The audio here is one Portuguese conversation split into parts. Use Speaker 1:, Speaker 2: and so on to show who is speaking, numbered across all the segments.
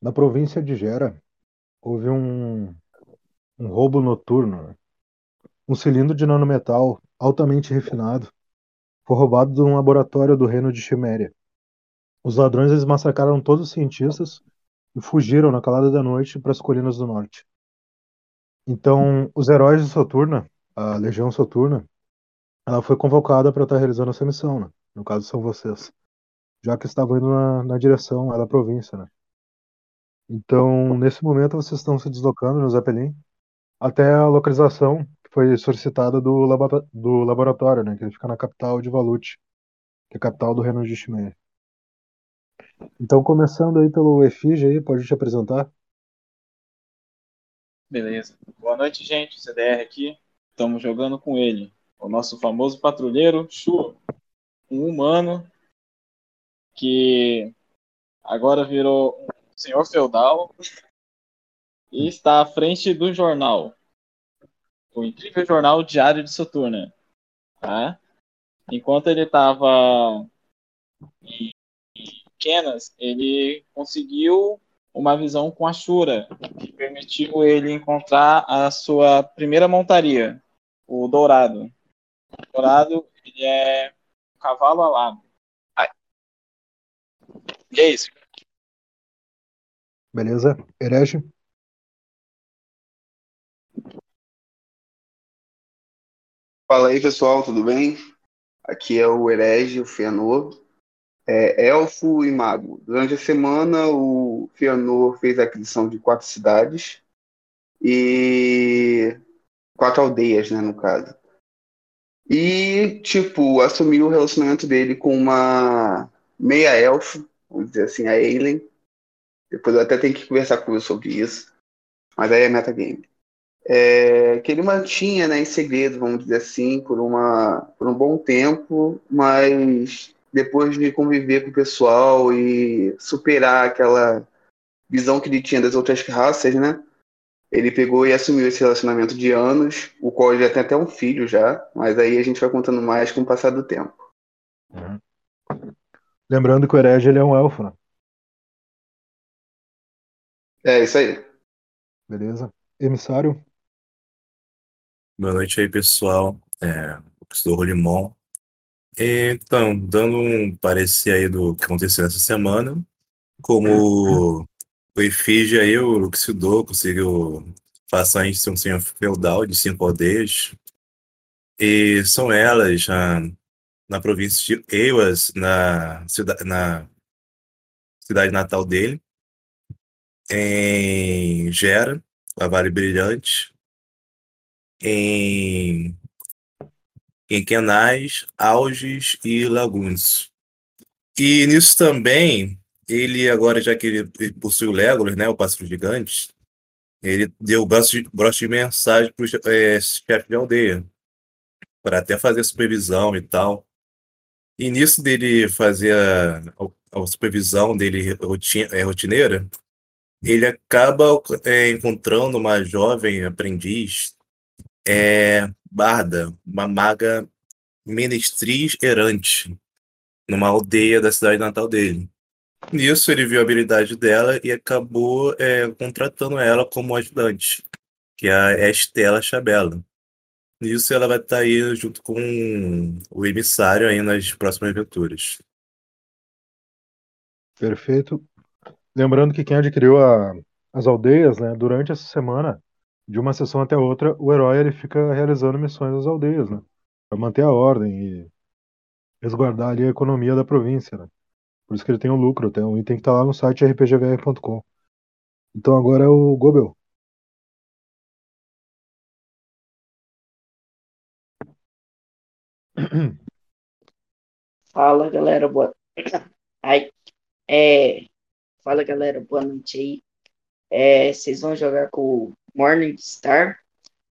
Speaker 1: Na província de Gera, houve um, um roubo noturno. Um cilindro de nanometal altamente refinado foi roubado de um laboratório do reino de Chiméria. Os ladrões eles massacraram todos os cientistas e fugiram na calada da noite para as colinas do norte. Então, os heróis de Soturna, a Legião Soturna, ela foi convocada para estar realizando essa missão, né? No caso, são vocês. Já que estavam indo na, na direção da província, né? Então, nesse momento, vocês estão se deslocando no Zeppelin até a localização que foi solicitada do, laba- do laboratório, né? Que ele fica na capital de Valut, que é a capital do reino de Chiméria. Então, começando aí pelo Efígie aí, pode te apresentar?
Speaker 2: Beleza. Boa noite, gente. CDR aqui. Estamos jogando com ele, o nosso famoso patrulheiro, Shu. Um humano que agora virou senhor feudal e está à frente do jornal. O incrível jornal Diário de Soturna. Tá? Enquanto ele estava em Kenas, ele conseguiu uma visão com a Shura, que permitiu ele encontrar a sua primeira montaria, o Dourado. O Dourado, ele é um cavalo alado. E é isso.
Speaker 1: Beleza? Herege?
Speaker 3: Fala aí, pessoal, tudo bem? Aqui é o Herege, o Fëanor, é elfo e mago. Durante a semana, o Fëanor fez a aquisição de quatro cidades e quatro aldeias, né, no caso. E, tipo, assumiu o relacionamento dele com uma meia-elfo, vamos dizer assim, a Aileen. Depois eu até tenho que conversar com ele sobre isso, mas aí é metagame é, que ele mantinha né, em segredo, vamos dizer assim, por, uma, por um bom tempo, mas depois de conviver com o pessoal e superar aquela visão que ele tinha das outras raças, né? Ele pegou e assumiu esse relacionamento de anos, o qual já tem até um filho já, mas aí a gente vai contando mais com o passar do tempo.
Speaker 1: Lembrando que o Herege ele é um elfo, né?
Speaker 3: É isso aí.
Speaker 1: Beleza? Emissário?
Speaker 4: Boa noite aí, pessoal. É, o Rolimon. Então, dando um parecer aí do que aconteceu essa semana, como o Efígie aí, o Luxidor conseguiu passar em ser um senhor feudal de cinco aldeias, e são elas na, na província de Eiwas, na, cida, na cidade natal dele, em Gera, a Vale Brilhante, em, em Kenais, Alges e Lagunes. E nisso também, ele agora, já que ele, possui o Legolas, né, o pássaro gigante, ele deu broche de, broche de mensagem para o é, chefe de aldeia, para até fazer supervisão e tal. E nisso dele fazer a, a supervisão dele rotina, é, rotineira, ele acaba é, encontrando uma jovem aprendiz é, barda, uma maga menestriz errante, numa aldeia da cidade natal dele. Nisso, ele viu a habilidade dela e acabou é, contratando ela como ajudante, que é a Estela Chabela. Nisso, ela vai estar aí junto com o emissário aí nas próximas aventuras.
Speaker 1: Perfeito. Lembrando que quem adquiriu a, as aldeias, né, durante essa semana, de uma sessão até outra, o herói ele fica realizando missões nas aldeias, né, para manter a ordem e resguardar ali a economia da província, né. Por isso que ele tem o lucro, tem um item que tá lá no site rpgvr.com. Então agora é o Gobel.
Speaker 5: Fala galera, boa. Ai, é. Fala galera, boa noite aí. É, vocês vão jogar com o Morningstar,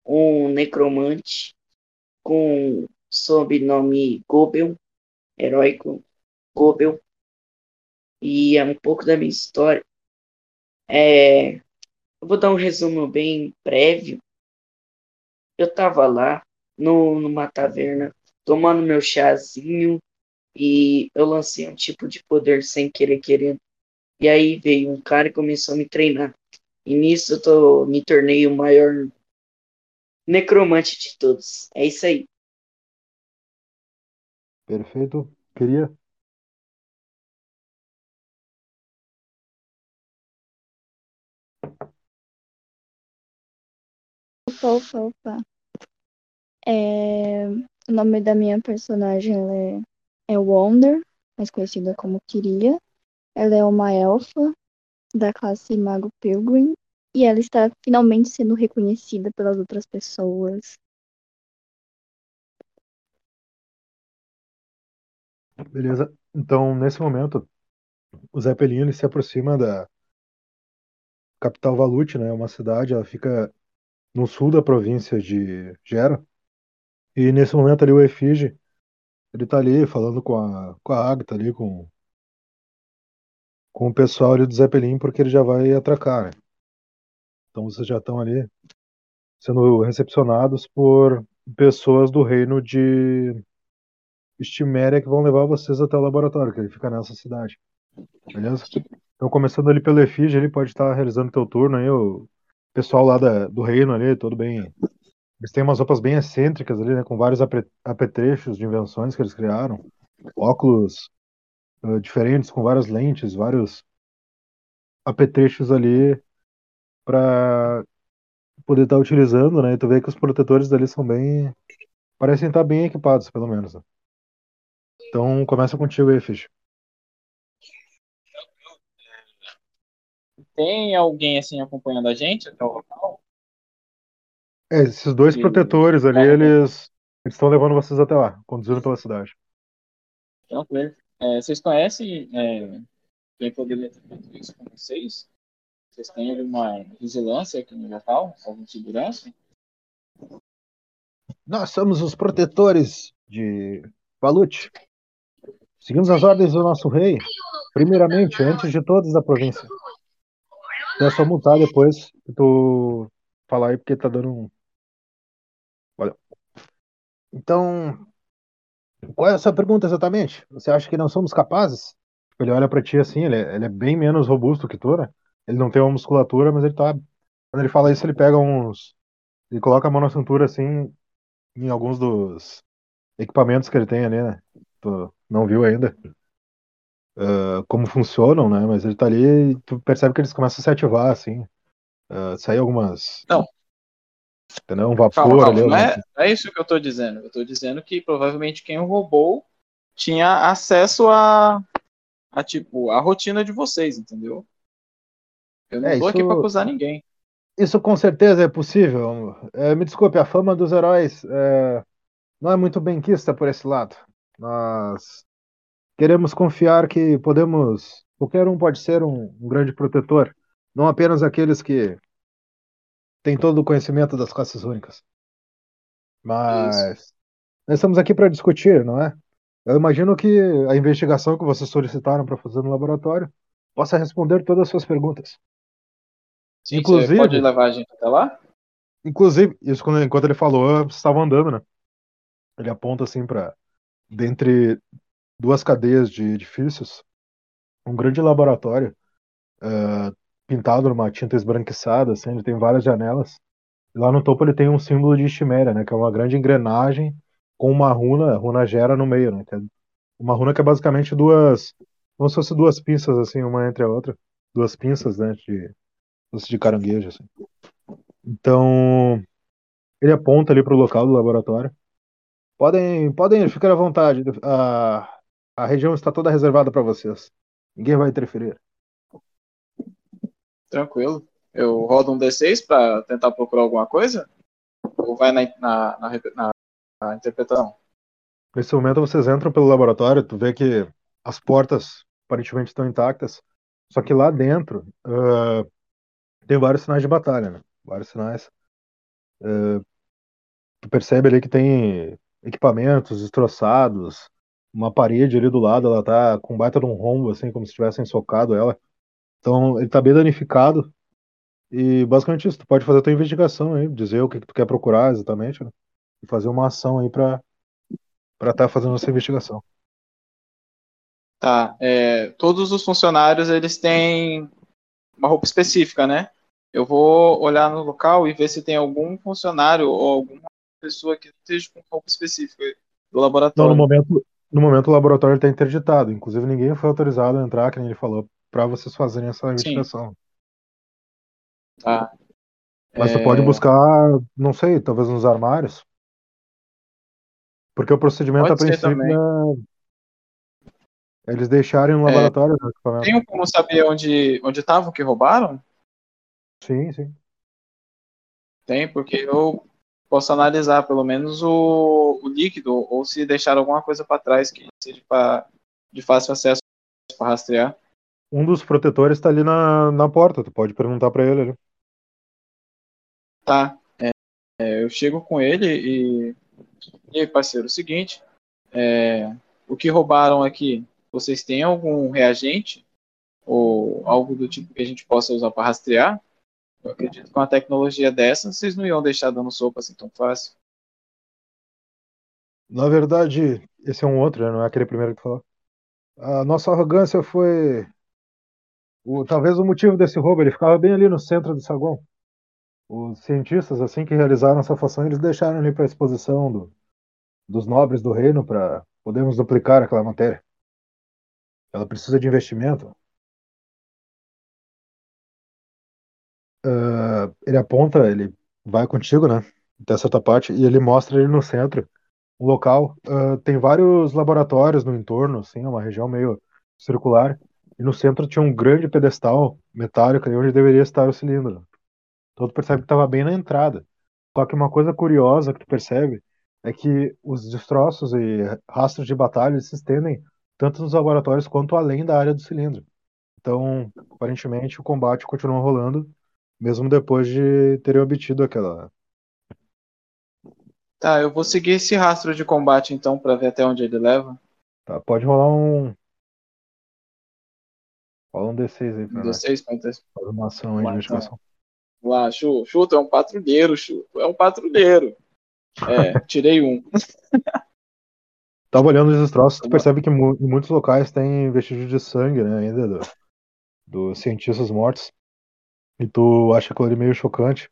Speaker 5: um necromante com sobrenome Gobel, heróico Gobel. E é um pouco da minha história. É, eu vou dar um resumo bem prévio. Eu tava lá no, numa taverna tomando meu chazinho e eu lancei um tipo de poder sem querer querendo E aí veio um cara e começou a me treinar. E nisso eu tô, me tornei o maior necromante de todos. É isso aí.
Speaker 1: Perfeito. Queria.
Speaker 6: Opa, opa, opa. É, O nome da minha personagem ela é, é Wonder, mais conhecida como Kiria. Ela é uma elfa da classe Mago Pilgrim e ela está finalmente sendo reconhecida pelas outras pessoas.
Speaker 1: Beleza. Então, nesse momento, o Zeppelin ele se aproxima da capital Valute, né? É uma cidade, ela fica no sul da província de Gera. E nesse momento ali o Efige, ele tá ali falando com a, com a Agatha ali, com, com o pessoal ali do Zeppelin, porque ele já vai atracar, né? Então vocês já estão ali sendo recepcionados por pessoas do reino de Estiméria que vão levar vocês até o laboratório, que ele fica nessa cidade. Beleza? Então, começando ali pelo Efige, ele pode estar realizando teu turno aí, o pessoal lá da, do reino ali, todo bem. Eles têm umas roupas bem excêntricas ali, né? Com vários apetrechos de invenções que eles criaram. Óculos eh, diferentes, com várias lentes, vários apetrechos ali para poder estar utilizando, né? E tu vê que os protetores dali são bem. parecem estar bem equipados, pelo menos. né? Então, começa contigo aí, Fish.
Speaker 2: Tem alguém assim acompanhando a gente até o local?
Speaker 1: É, esses dois
Speaker 2: Sim.
Speaker 1: protetores ali,
Speaker 2: É.
Speaker 1: eles eles estão levando vocês até lá, conduzindo pela cidade.
Speaker 2: Tranquilo. É, vocês conhecem é, quem poderia ter feito isso com vocês? Vocês têm alguma vigilância aqui no local? Alguma segurança?
Speaker 1: Nós somos os protetores de Valute. Seguimos as ordens do nosso rei, primeiramente, antes de todos da província. É só mutar depois tu falar aí, porque tá dando um. Valeu. Então, qual é a sua pergunta exatamente? Você acha que não somos capazes? Ele olha pra ti assim, ele é, ele é bem menos robusto que tu, né? Ele não tem uma musculatura, mas ele tá. Quando ele fala isso, ele pega uns. Ele coloca a mão na cintura assim, em alguns dos equipamentos que ele tem ali, né? Tu não viu ainda ah, como funcionam, né? Mas ele tá ali e tu percebe que eles começam a se ativar, assim. Sair algumas.
Speaker 2: Não.
Speaker 1: Entendeu? Um vapor
Speaker 2: Calma, calma.
Speaker 1: ali.
Speaker 2: Não é, não é isso que eu tô dizendo. Eu tô dizendo que provavelmente quem o roubou tinha acesso a, a tipo, a rotina de vocês, entendeu? Eu não
Speaker 1: É,
Speaker 2: tô aqui
Speaker 1: isso-
Speaker 2: pra acusar ninguém.
Speaker 1: Isso com certeza é possível. É, me desculpe, a fama dos heróis é, não é muito benquista por esse lado. Nós queremos confiar que podemos. Qualquer um pode ser um, um grande protetor, não apenas aqueles que têm todo o conhecimento das classes únicas. Mas nós estamos aqui para discutir, não é? Eu imagino que a investigação que vocês solicitaram para fazer no laboratório possa responder todas as suas perguntas.
Speaker 2: Sim,
Speaker 1: Inclusive-
Speaker 2: Você pode levar a gente até lá?
Speaker 1: Inclusive, isso quando, enquanto ele falou, vocês estavam andando, né? Ele aponta assim para dentre duas cadeias de edifícios, um grande laboratório eh, pintado numa tinta esbranquiçada, assim, ele tem várias janelas. E lá no topo ele tem um símbolo de Chiméria, né? Que é uma grande engrenagem com uma runa, runa gera no meio, né? é uma runa que é basicamente duas, como se fosse duas pinças assim, uma entre a outra, duas pinças, né? De, de caranguejo, assim. Então, ele aponta ali para o local do laboratório. Podem, podem ficar à vontade. A, a região está toda reservada para vocês. Ninguém vai interferir.
Speaker 2: Tranquilo. Eu rodo um D6 pra tentar procurar alguma coisa? Ou vai na, na, na, na- na interpretação?
Speaker 1: Nesse momento vocês entram pelo laboratório, tu vê que as portas aparentemente estão intactas, só que lá dentro ah, tem vários sinais de batalha, né? Vários sinais. Ah, tu percebe ali que tem equipamentos destroçados, uma parede ali do lado, ela tá com baita de um rombo, assim, como se tivessem socado ela. Então ele tá bem danificado. E basicamente isso, tu pode fazer a tua investigação aí, dizer o que, que tu quer procurar exatamente, né? E fazer uma ação aí pra para estar fazendo essa investigação.
Speaker 2: Tá. É, todos os funcionários eles têm uma roupa específica, né? Eu vou olhar no local e ver se tem algum funcionário ou alguma pessoa que esteja com roupa específica do
Speaker 1: Não,
Speaker 2: laboratório.
Speaker 1: no momento, no momento o laboratório está interditado. Inclusive, ninguém foi autorizado a entrar, que nem ele falou, para vocês fazerem essa investigação.
Speaker 2: Tá.
Speaker 1: Mas tu
Speaker 2: É,
Speaker 1: pode buscar, não sei, talvez nos armários. Porque o procedimento
Speaker 2: Pode
Speaker 1: a princípio é eles deixarem no
Speaker 2: É,
Speaker 1: laboratório o equipamento.
Speaker 2: Tem como saber onde onde estavam que roubaram?
Speaker 1: Sim, sim.
Speaker 2: Tem, porque eu posso analisar pelo menos o, o líquido ou se deixaram alguma coisa para trás que seja pra, de fácil acesso para rastrear.
Speaker 1: Um dos protetores está ali na, na porta, tu pode perguntar para ele ali.
Speaker 2: Tá. É, é, eu chego com ele e. E aí, parceiro, o seguinte. é, o que roubaram aqui? Vocês têm algum reagente? Ou algo do tipo que a gente possa usar para rastrear? Eu acredito que com uma tecnologia dessa, vocês não iam deixar dando sopa assim tão fácil.
Speaker 1: Na verdade, esse é um outro, né? Não é aquele primeiro que falou. A nossa arrogância foi. O, talvez o motivo desse roubo, ele ficava bem ali no centro do saguão. Os cientistas, assim que realizaram essa fação, eles deixaram ali para exposição do, dos nobres do reino para podermos duplicar aquela matéria. Ela precisa de investimento. Ah, ele aponta, ele vai contigo, né? Até certa parte, e ele mostra ele no centro, um local. ah, tem vários laboratórios no entorno, assim, é uma região meio circular. E no centro tinha um grande pedestal metálico ali onde deveria estar o cilindro. Então tu percebe que estava bem na entrada. Só que uma coisa curiosa que tu percebe é que os destroços e rastros de batalha se estendem tanto nos laboratórios quanto além da área do cilindro. Então, aparentemente, o combate continua rolando, mesmo depois de terem obtido aquela.
Speaker 2: Tá, eu vou seguir esse rastro de combate então para ver até onde ele leva.
Speaker 1: Tá, pode rolar um. Rola um D6 aí pra
Speaker 2: Um
Speaker 1: nós.
Speaker 2: D6, quanto é?
Speaker 1: Fazer uma ação aí investigação.
Speaker 2: Vamos lá, Chu. Chu, tu é um patrulheiro, Chu. Tu é um patrulheiro. É, tirei um.
Speaker 1: Tava olhando os destroços, tu
Speaker 2: Tá
Speaker 1: percebe que mu- em muitos locais tem vestígios de sangue, né, ainda do- dos cientistas mortos. E tu acha aquilo ali meio chocante.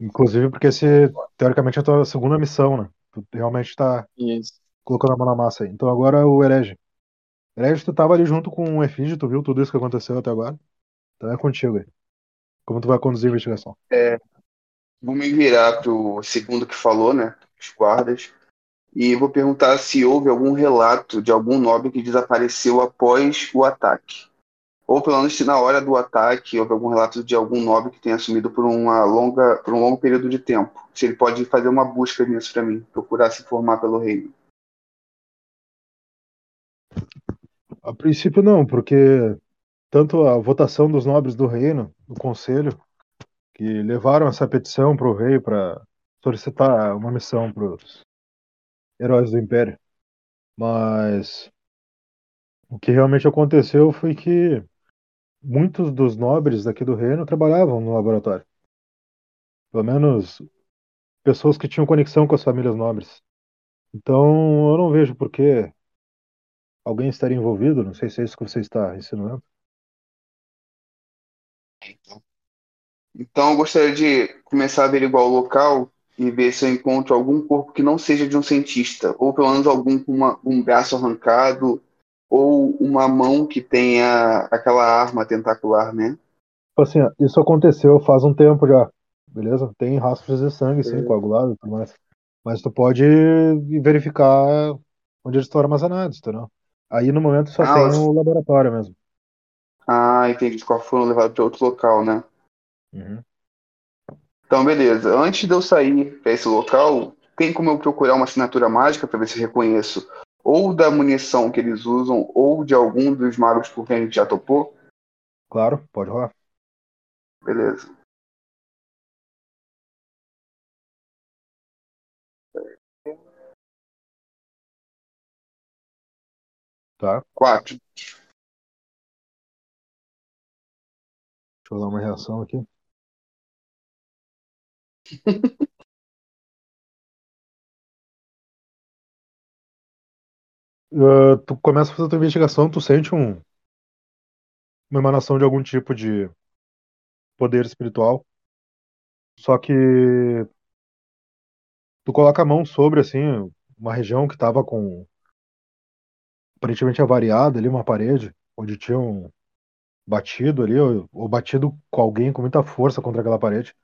Speaker 1: Inclusive porque esse, teoricamente, é a tua segunda missão, né? Tu realmente tá
Speaker 2: Isso.
Speaker 1: colocando a mão na massa aí. Então agora o herege. Herege, tu tava ali junto com o Efígio, tu viu tudo isso que aconteceu até agora. Então é contigo aí. Como tu vai conduzir a investigação?
Speaker 3: Vou me virar pro segundo que falou, né? Os guardas. E vou perguntar se houve algum relato de algum nobre que desapareceu após o ataque. Ou pelo menos se na hora do ataque houve algum relato de algum nobre que tenha assumido por, uma longa, por um longo período de tempo. Se ele pode fazer uma busca nisso para mim, procurar se informar pelo reino.
Speaker 1: A princípio não, porque tanto a votação dos nobres do reino, do conselho, que levaram essa petição para o rei para solicitar uma missão para os heróis do Império. Mas o que realmente aconteceu foi que muitos dos nobres daqui do reino trabalhavam no laboratório. Pelo menos pessoas que tinham conexão com as famílias nobres. Então eu não vejo por que alguém estaria envolvido, não sei se é isso que você está insinuando.
Speaker 3: Então eu gostaria de começar a averiguar o local e ver se eu encontro algum corpo que não seja de um cientista, ou pelo menos algum com uma- um braço arrancado, ou uma mão que tenha aquela arma tentacular, né?
Speaker 1: Tipo Assim, isso aconteceu faz um tempo já, beleza? Tem rastros de sangue, sim,
Speaker 3: Beleza.
Speaker 1: coagulado e tudo mais. Mas tu pode verificar onde eles estão armazenados, entendeu? Aí no momento só
Speaker 3: Ah,
Speaker 1: tem o laboratório mesmo.
Speaker 3: Ah, entendi. Os corpos foram levados para outro local, né?
Speaker 1: Uhum.
Speaker 3: Então, beleza. Antes de eu sair para esse local, tem como eu procurar uma assinatura mágica para ver se reconheço ou da munição que eles usam ou de algum dos magos por quem a gente já topou?
Speaker 1: Claro, pode rolar.
Speaker 3: Beleza.
Speaker 1: Tá?
Speaker 3: Quatro.
Speaker 1: Deixa eu dar uma reação aqui. Uh, tu começa a fazer a tua investigação, tu sente um, uma emanação de algum tipo de poder espiritual. Só que tu coloca a mão sobre assim uma região que estava com aparentemente avariada ali, uma parede onde tinham batido ali ou, ou, batido com alguém com muita força contra aquela parede.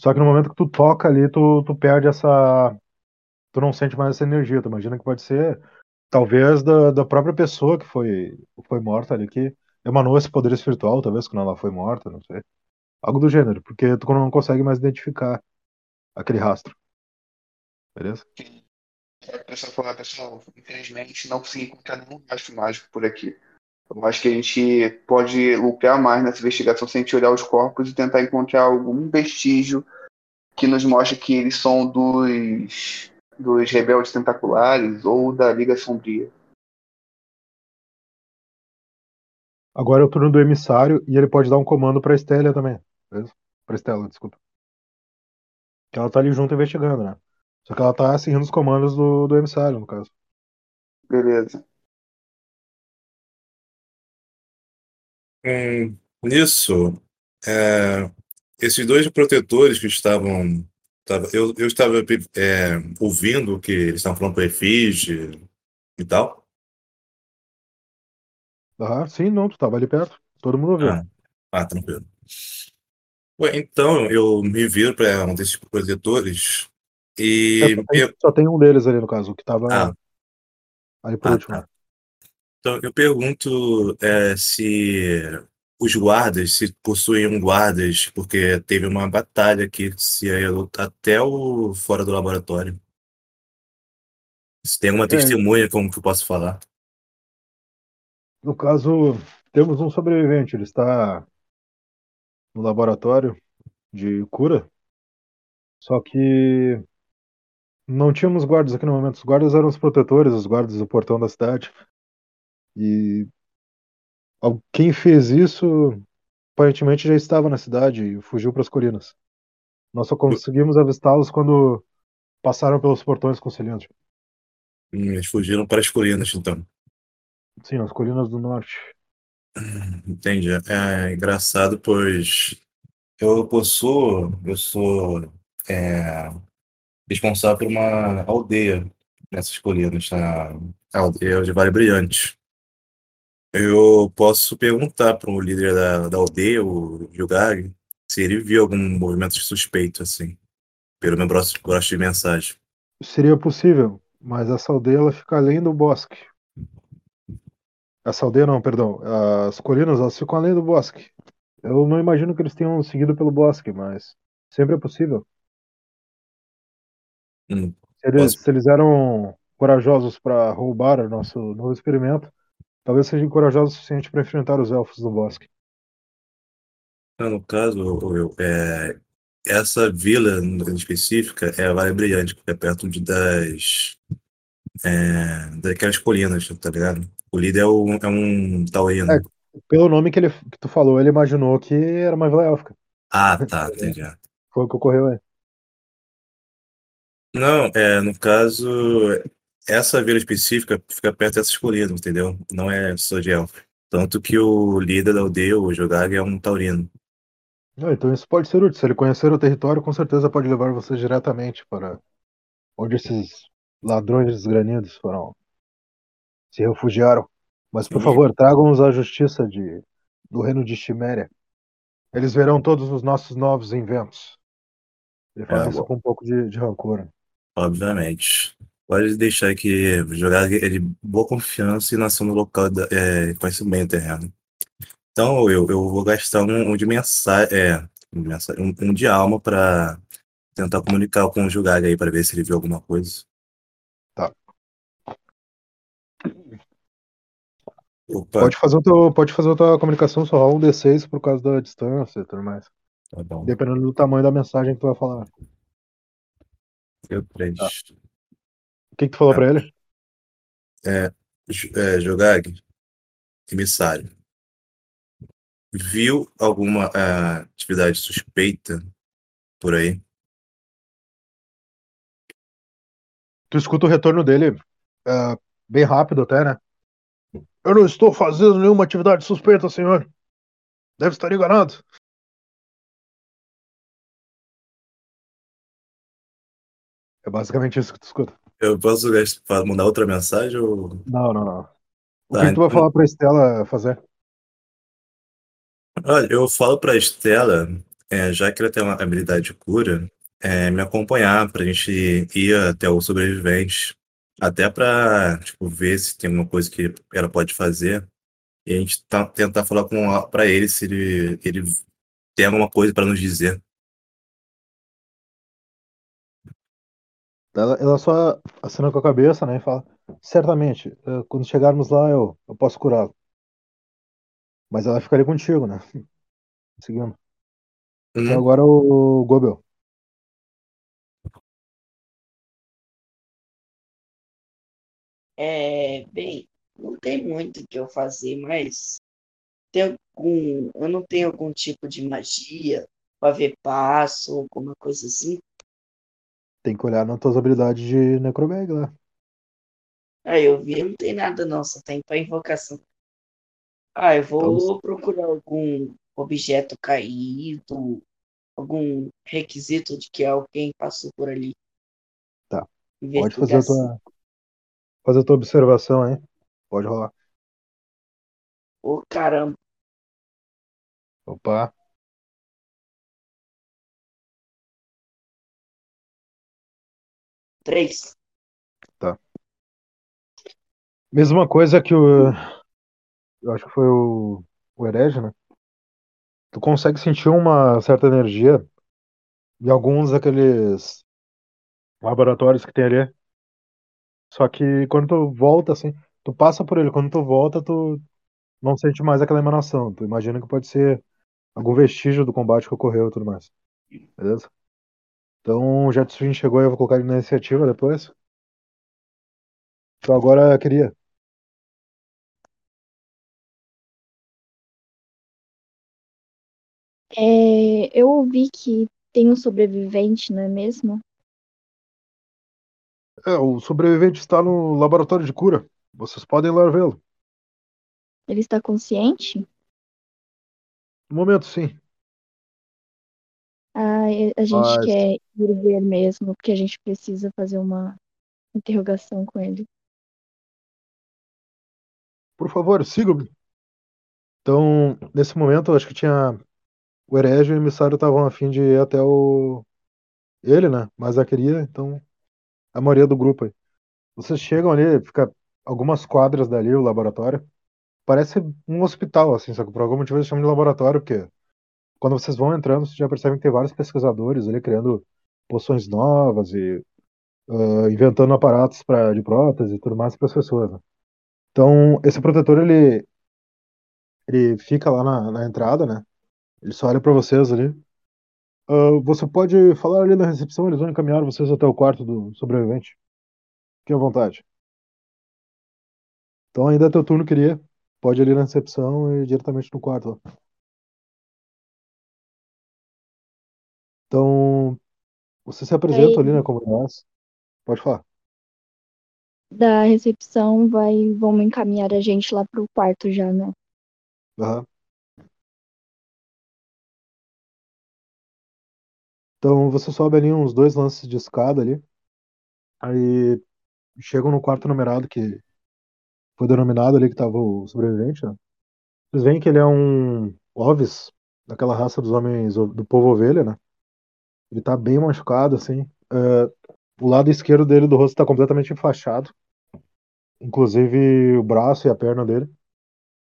Speaker 1: Só que no momento que tu toca ali, tu, tu perde essa tu não sente mais essa energia. Tu imagina que pode ser talvez da, da própria pessoa que foi foi morta ali que emanou esse poder espiritual, talvez quando ela foi morta, não sei. Algo do gênero, porque tu não consegue mais identificar aquele rastro. Beleza?
Speaker 3: A pessoa falar, pessoal, infelizmente não consegui encontrar nenhum rastro mágico por aqui. Eu acho que a gente pode lutar mais nessa investigação sem a gente olhar os corpos e tentar encontrar algum vestígio que nos mostre que eles são dos, dos rebeldes tentaculares ou da Liga Sombria.
Speaker 1: Agora é o turno do emissário e ele pode dar um comando pra Estélia também. Beleza? Pra Estela, desculpa. Que ela tá ali junto investigando, né? Só que ela tá seguindo os comandos do, do emissário, no caso.
Speaker 3: Beleza.
Speaker 4: Hum, nisso, é, esses dois protetores que estavam. Tava, eu, eu estava é, ouvindo o que eles estavam falando para Efígie e tal.
Speaker 1: Ah, sim, não, tu tava ali perto. Todo mundo ouviu.
Speaker 4: Ah, ah, tranquilo. Ué, então eu me viro para um desses protetores e.
Speaker 1: É, só, tem, só tem um deles ali, no caso, o que tava
Speaker 4: Ah,
Speaker 1: ali por
Speaker 4: ah,
Speaker 1: último.
Speaker 4: tá. Então eu pergunto é, se os guardas, se possuíam guardas, porque teve uma batalha aqui, se ia lutar até o fora do laboratório. Se tem alguma
Speaker 1: É,
Speaker 4: testemunha, como que eu posso falar?
Speaker 1: no caso, temos um sobrevivente, ele está no laboratório de cura, só que não tínhamos guardas aqui no momento. Os guardas eram os protetores, os guardas do portão da cidade. E quem fez isso aparentemente já estava na cidade e fugiu para as colinas. Nós só conseguimos avistá-los quando passaram pelos portões com cilindro.
Speaker 4: Hum, Eles fugiram para as colinas, então.
Speaker 1: Sim, as colinas do norte.
Speaker 4: Entendi. É engraçado, pois eu possuo, eu sou é, responsável por uma aldeia nessas colinas, a a aldeia de Vale Brilhante. Eu posso perguntar para o líder da, da aldeia, o Yugari, se ele viu algum movimento suspeito, assim, pelo meu broche de mensagem.
Speaker 1: Seria possível, mas essa aldeia ela fica além do bosque. Essa aldeia não, perdão. As colinas elas ficam além do bosque. Eu não imagino que eles tenham seguido pelo bosque, mas sempre é possível.
Speaker 4: Hum,
Speaker 1: Se eles,
Speaker 4: posso,
Speaker 1: se eles eram corajosos para roubar o nosso novo experimento, talvez sejam corajosos o suficiente para enfrentar os elfos do bosque.
Speaker 4: ah, no caso, eu, é, essa vila em específica é a Vale Brilhante, que é perto de, das, é, daquelas colinas, tá ligado? O líder é, o, é um taurino.
Speaker 1: É, pelo nome que, ele, que tu falou, ele imaginou que era uma vila élfica.
Speaker 4: Ah, tá, entendi.
Speaker 1: Foi o que ocorreu aí.
Speaker 4: Não, é, no caso, essa vila específica fica perto dessas colinas, entendeu? Não é só de elfo. Tanto que o líder da aldeia, o Jogag, é um taurino.
Speaker 1: Ah, então isso pode ser útil. Se ele conhecer o território, com certeza pode levar vocês diretamente para onde esses ladrões desgranidos foram se refugiaram. Mas por
Speaker 4: Sim,
Speaker 1: favor, tragam-nos à justiça de, do reino de Chiméria. Eles verão todos os nossos novos inventos. Ele fala
Speaker 4: é,
Speaker 1: isso com um pouco de, de rancor. Né?
Speaker 4: obviamente. Pode deixar que Jogag é de boa confiança e nasceu no local, da, é, conhece bem o terreno. Então eu, eu vou gastar um, um de mensagem, é, um, um, de alma para tentar comunicar com o Jogag aí, para ver se ele viu alguma coisa.
Speaker 1: Tá.
Speaker 4: Opa,
Speaker 1: Pode fazer, teu, pode fazer a tua comunicação só rola um D6 por causa da distância e tudo mais.
Speaker 4: tá bom.
Speaker 1: Dependendo do tamanho da mensagem que tu vai falar.
Speaker 4: Deu três.
Speaker 1: Tá. O que, que tu falou pra ele?
Speaker 4: É, é, Jogag, emissário, viu alguma ah, atividade suspeita por aí?
Speaker 1: Tu escuta o retorno dele. ah, bem rápido até, né? Eu não estou fazendo nenhuma atividade suspeita, senhor. Deve estar enganado. É basicamente isso que tu escuta.
Speaker 4: Eu posso fa- mandar outra mensagem ou.
Speaker 1: Não, não, não. O
Speaker 4: Tá,
Speaker 1: que, que tu vai
Speaker 4: então-
Speaker 1: falar pra Estela fazer?
Speaker 4: Olha, eu falo pra Estela, é, já que ela tem uma habilidade de cura, é, me acompanhar pra gente ir até o sobrevivente. Até pra, tipo, ver se tem alguma coisa que ela pode fazer. E a gente tá- tentar falar com pra ele se ele, ele tem alguma coisa pra nos dizer.
Speaker 1: Ela, ela só assina com a cabeça, né? E fala: Certamente, eh, quando chegarmos lá, eu, eu posso curá-lo. Mas ela ficaria contigo, né? Seguindo. Então
Speaker 4: Uhum.
Speaker 1: agora o Gobel.
Speaker 5: É, bem, não tem muito o que eu fazer, mas tem algum, eu não tenho algum tipo de magia para ver passo, alguma coisa assim.
Speaker 1: Tem que olhar nas tuas habilidades de Necrobag lá.
Speaker 5: Aí eu vi, não tem nada não, só tem para invocação. Ah, eu vou procurar algum objeto caído, algum requisito de que alguém passou por ali.
Speaker 1: Tá. Pode fazer a tua, fazer a tua observação aí. Pode rolar.
Speaker 5: Ô, caramba,
Speaker 1: Opa.
Speaker 5: Três.
Speaker 1: Mesma coisa que o. Eu acho que foi o, o Herege, né? Tu consegue sentir uma certa energia em alguns daqueles laboratórios que tem ali. Só que quando tu volta, assim, tu passa por ele, quando tu volta, tu não sente mais aquela emanação. Tu imagina que pode ser algum vestígio do combate que ocorreu e tudo mais. Beleza? Então o Jetstream chegou e eu vou colocar ele na iniciativa depois. Então agora eu queria.
Speaker 6: É, eu ouvi que tem um sobrevivente, não é mesmo?
Speaker 1: É, o sobrevivente está no laboratório de cura. Vocês podem lá vê-lo.
Speaker 6: Ele está consciente?
Speaker 1: No momento, sim.
Speaker 6: Ah, a gente
Speaker 1: Mas-
Speaker 6: quer ir ver mesmo, porque a gente precisa fazer uma interrogação com ele.
Speaker 1: Por favor, sigam-me. Então, nesse momento, eu acho que tinha. O Herege e o emissário estavam a fim de ir até o. Ele, né? Mas a queria, então. A maioria do grupo aí. Vocês chegam ali, fica algumas quadras dali, o laboratório. Parece um hospital, assim, só que por algum motivo eles chamam de laboratório, porque quando vocês vão entrando, vocês já percebem que tem vários pesquisadores ali criando poções novas e ah, inventando aparatos pra, de prótese e tudo mais para as pessoas, né? Então, esse protetor, ele, ele fica lá na, na entrada, né? Ele só olha para vocês ali. Ah, você pode falar ali na recepção, eles vão encaminhar vocês até o quarto do sobrevivente. Fique à vontade. Então, ainda é teu turno, queria. Pode ir ali na recepção e ir diretamente no quarto. lá. Então, você se apresenta ali, né, como nós. Pode falar.
Speaker 6: Da recepção vai, vão encaminhar a gente lá pro quarto já, né?
Speaker 1: Aham. Então, você sobe ali uns dois lances de escada ali. Aí chegam no quarto numerado que foi denominado ali que tava o sobrevivente, né? Vocês veem que ele é um Ovis, daquela raça dos homens do povo ovelha, né? Ele tá bem machucado, assim. É, o lado esquerdo dele do rosto tá completamente enfaixado. Inclusive o braço e a perna dele.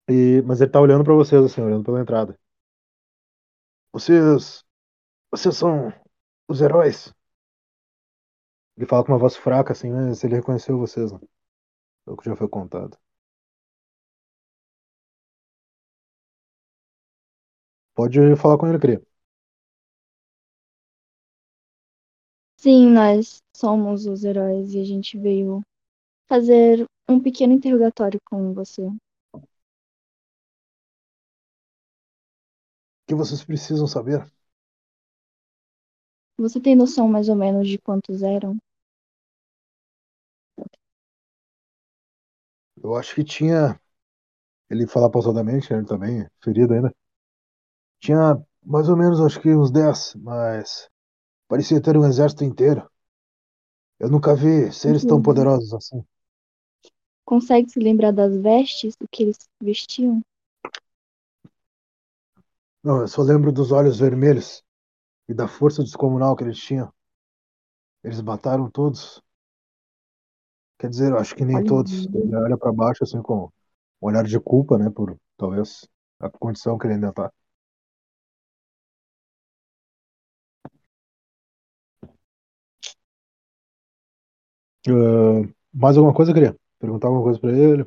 Speaker 1: E, mas ele tá olhando pra vocês, assim, olhando pela entrada. Vocês. Vocês são os heróis. Ele fala com uma voz fraca, assim, mas ele reconheceu vocês, né? É o que já foi contado. Pode falar com ele, cria.
Speaker 6: Sim, nós somos os heróis e a gente veio fazer um pequeno interrogatório com você.
Speaker 1: O que vocês precisam saber?
Speaker 6: Você tem noção mais ou menos de quantos eram?
Speaker 1: Eu acho que tinha. Ele fala pausadamente, ele também, ferido ainda. Tinha mais ou menos, acho que uns 10, mas parecia ter um exército inteiro. Eu nunca vi seres tão
Speaker 6: Uhum.
Speaker 1: poderosos assim.
Speaker 6: Consegue se lembrar das vestes, do que eles vestiam?
Speaker 1: Não, eu só lembro dos olhos vermelhos e da força descomunal que eles tinham. Eles mataram todos. Quer dizer, eu acho que nem
Speaker 6: Olha.
Speaker 1: todos. Ele olha pra baixo assim com um olhar de culpa, né, por talvez a condição que ele ainda tá. Ah, mais alguma coisa, queria? Perguntar alguma coisa pra ele?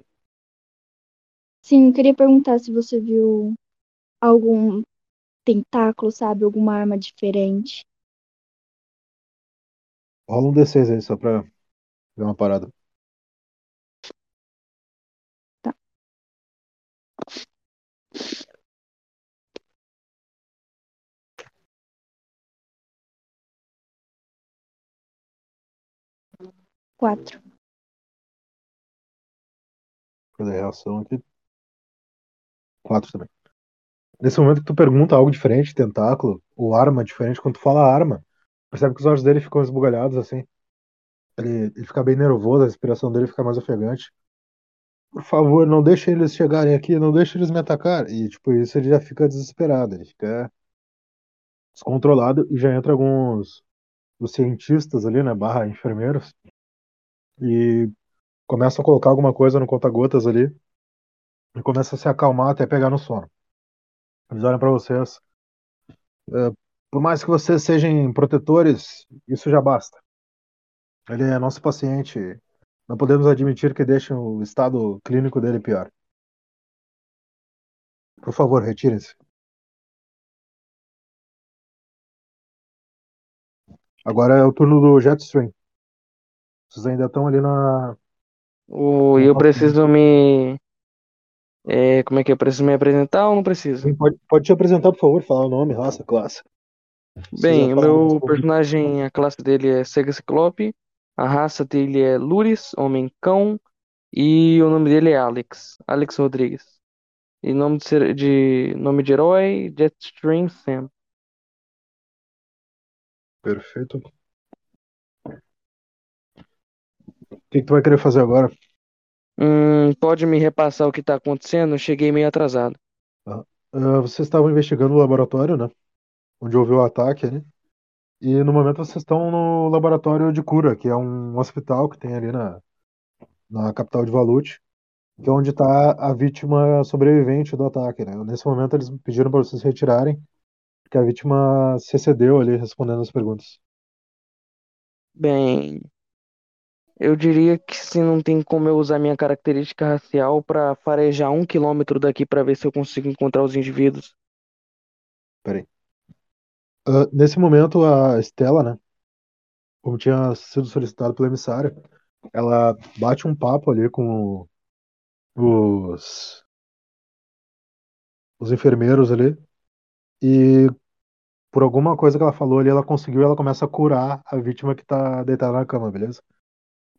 Speaker 6: Sim, eu queria perguntar se você viu algum tentáculo, sabe? Alguma arma diferente.
Speaker 1: Rola um D6 aí, só pra ver uma parada.
Speaker 6: Quatro.
Speaker 1: Cadê a reação aqui? Quatro também. Nesse momento que tu pergunta algo diferente, tentáculo, ou arma diferente, quando tu fala arma, percebe que os olhos dele ficam esbugalhados assim. Ele, ele fica bem nervoso, a respiração dele fica mais ofegante. Por favor, não deixe eles chegarem aqui, não deixe eles me atacar. E, tipo, isso ele já fica desesperado, ele fica descontrolado e já entra alguns dos cientistas ali, né, barra enfermeiros, e começam a colocar alguma coisa no conta-gotas ali e começa a se acalmar até pegar no sono. Eles olham pra vocês. "É, por mais que vocês sejam protetores, isso já basta. Ele é nosso paciente. Não podemos admitir que deixem o estado clínico dele pior. Por favor, retirem-se. Agora é o turno do Jetstream. Vocês ainda estão ali na.
Speaker 7: O, eu preciso me. é, como é que eu preciso me apresentar ou não preciso?
Speaker 1: Pode, pode te apresentar, por favor, falar o nome, raça, classe.
Speaker 7: Bem, o meu personagem, a classe dele é Sega Ciclope, a raça dele é Luris, homem-cão, e o nome dele é Alex, Alex Rodrigues. E nome de, de- nome de herói, Jetstream Sam.
Speaker 1: Perfeito. O que, que tu vai querer fazer agora?
Speaker 7: Hum, pode me repassar o que tá acontecendo? Eu cheguei meio atrasado.
Speaker 1: Ah, vocês estavam investigando o laboratório, né? Onde houve o ataque ali. E no momento vocês estão no laboratório de cura, que é um hospital que tem ali na, na capital de Valut, que é onde está a vítima sobrevivente do ataque, né? Nesse momento eles pediram para vocês retirarem, porque a vítima se excedeu ali respondendo as perguntas.
Speaker 7: Bem, eu diria que se não tem como eu usar minha característica racial pra farejar um quilômetro daqui pra ver se eu consigo encontrar os indivíduos.
Speaker 1: Peraí. Ah, nesse momento a Estela, né? Como tinha sido solicitado pelo emissário, ela bate um papo ali com os os enfermeiros ali e por alguma coisa que ela falou ali, ela conseguiu, ela começa a curar a vítima que tá deitada na cama, beleza?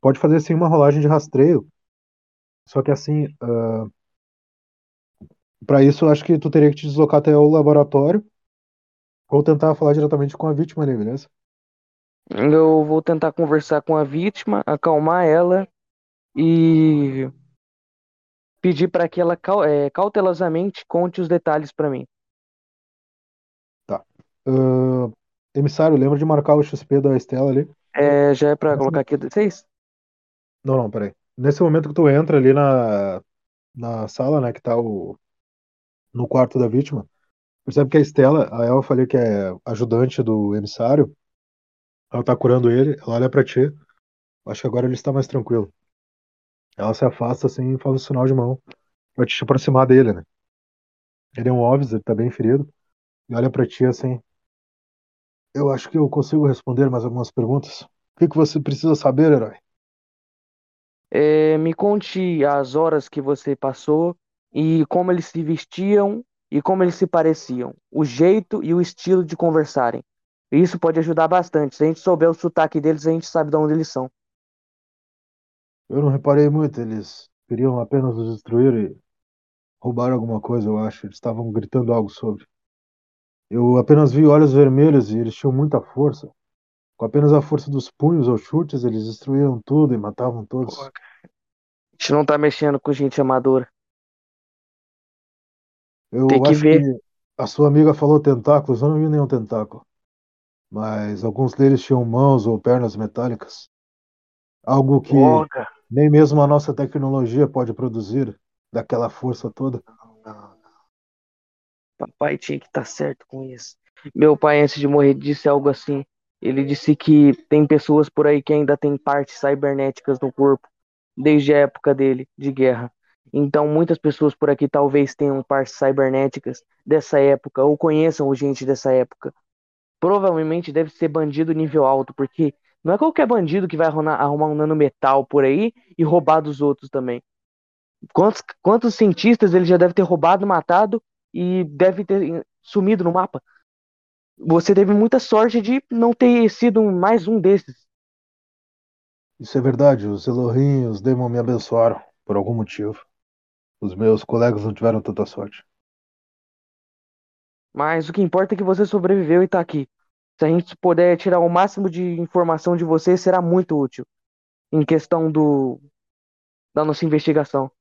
Speaker 1: Pode fazer sim uma rolagem de rastreio, só que assim, ah, pra isso eu acho que tu teria que te deslocar até o laboratório ou tentar falar diretamente com a vítima ali, beleza?
Speaker 7: Eu vou tentar conversar com a vítima, acalmar ela e pedir para que ela é, cautelosamente conte os detalhes para mim.
Speaker 1: Ah, emissário, lembra de marcar o XP da Estela ali?
Speaker 7: É, já é para colocar aqui seis?
Speaker 1: Não, não, peraí. Nesse momento que tu entra ali na, na sala, né, que tá o, no quarto da vítima, percebe que a Estela, a Elfa ali, que é ajudante do emissário, ela tá curando ele, ela olha pra ti, acho que agora ele está mais tranquilo. Ela se afasta assim e faz um sinal de mão pra te aproximar dele, né? Ele é um Ovis, ele tá bem ferido, e olha pra ti assim. Eu acho que eu consigo responder mais algumas perguntas. O que que você precisa saber, herói?
Speaker 7: É, me conte as horas que você passou e como eles se vestiam e como eles se pareciam, o jeito e o estilo de conversarem. Isso pode ajudar bastante. Se a gente souber o sotaque deles, a gente sabe de onde eles são.
Speaker 1: Eu não reparei muito, eles queriam apenas nos destruir e roubar alguma coisa, eu acho. Eles estavam gritando algo sobre. Eu apenas vi olhos vermelhos e eles tinham muita força. Com apenas a força dos punhos ou chutes, eles destruíam tudo e matavam todos.
Speaker 7: A gente não tá mexendo com gente amadora.
Speaker 1: Eu
Speaker 7: Tem que
Speaker 1: acho
Speaker 7: ver.
Speaker 1: que a sua amiga falou tentáculos, eu não vi nenhum tentáculo. Mas alguns deles tinham mãos ou pernas metálicas. Algo que
Speaker 7: Droga.
Speaker 1: nem mesmo a nossa tecnologia pode produzir daquela força toda.
Speaker 7: Papai tinha que estar certo com isso. Meu pai, antes de morrer, disse algo assim. Ele disse que tem pessoas por aí que ainda têm partes cibernéticas no corpo, desde a época dele, de guerra. Então, muitas pessoas por aqui talvez tenham partes cibernéticas dessa época, ou conheçam gente dessa época. Provavelmente deve ser bandido nível alto, porque não é qualquer bandido que vai arrumar, um nanometal por aí e roubar dos outros também. Quantos, quantos cientistas ele já deve ter roubado, matado e deve ter sumido no mapa? Você teve muita sorte de não ter sido mais um desses.
Speaker 1: Isso é verdade, os Elohim e os Demon me abençoaram, por algum motivo. Os meus colegas não tiveram tanta sorte.
Speaker 7: Mas o que importa é que você sobreviveu e tá aqui. Se a gente puder tirar o máximo de informação de você, será muito útil. Em questão do da nossa investigação.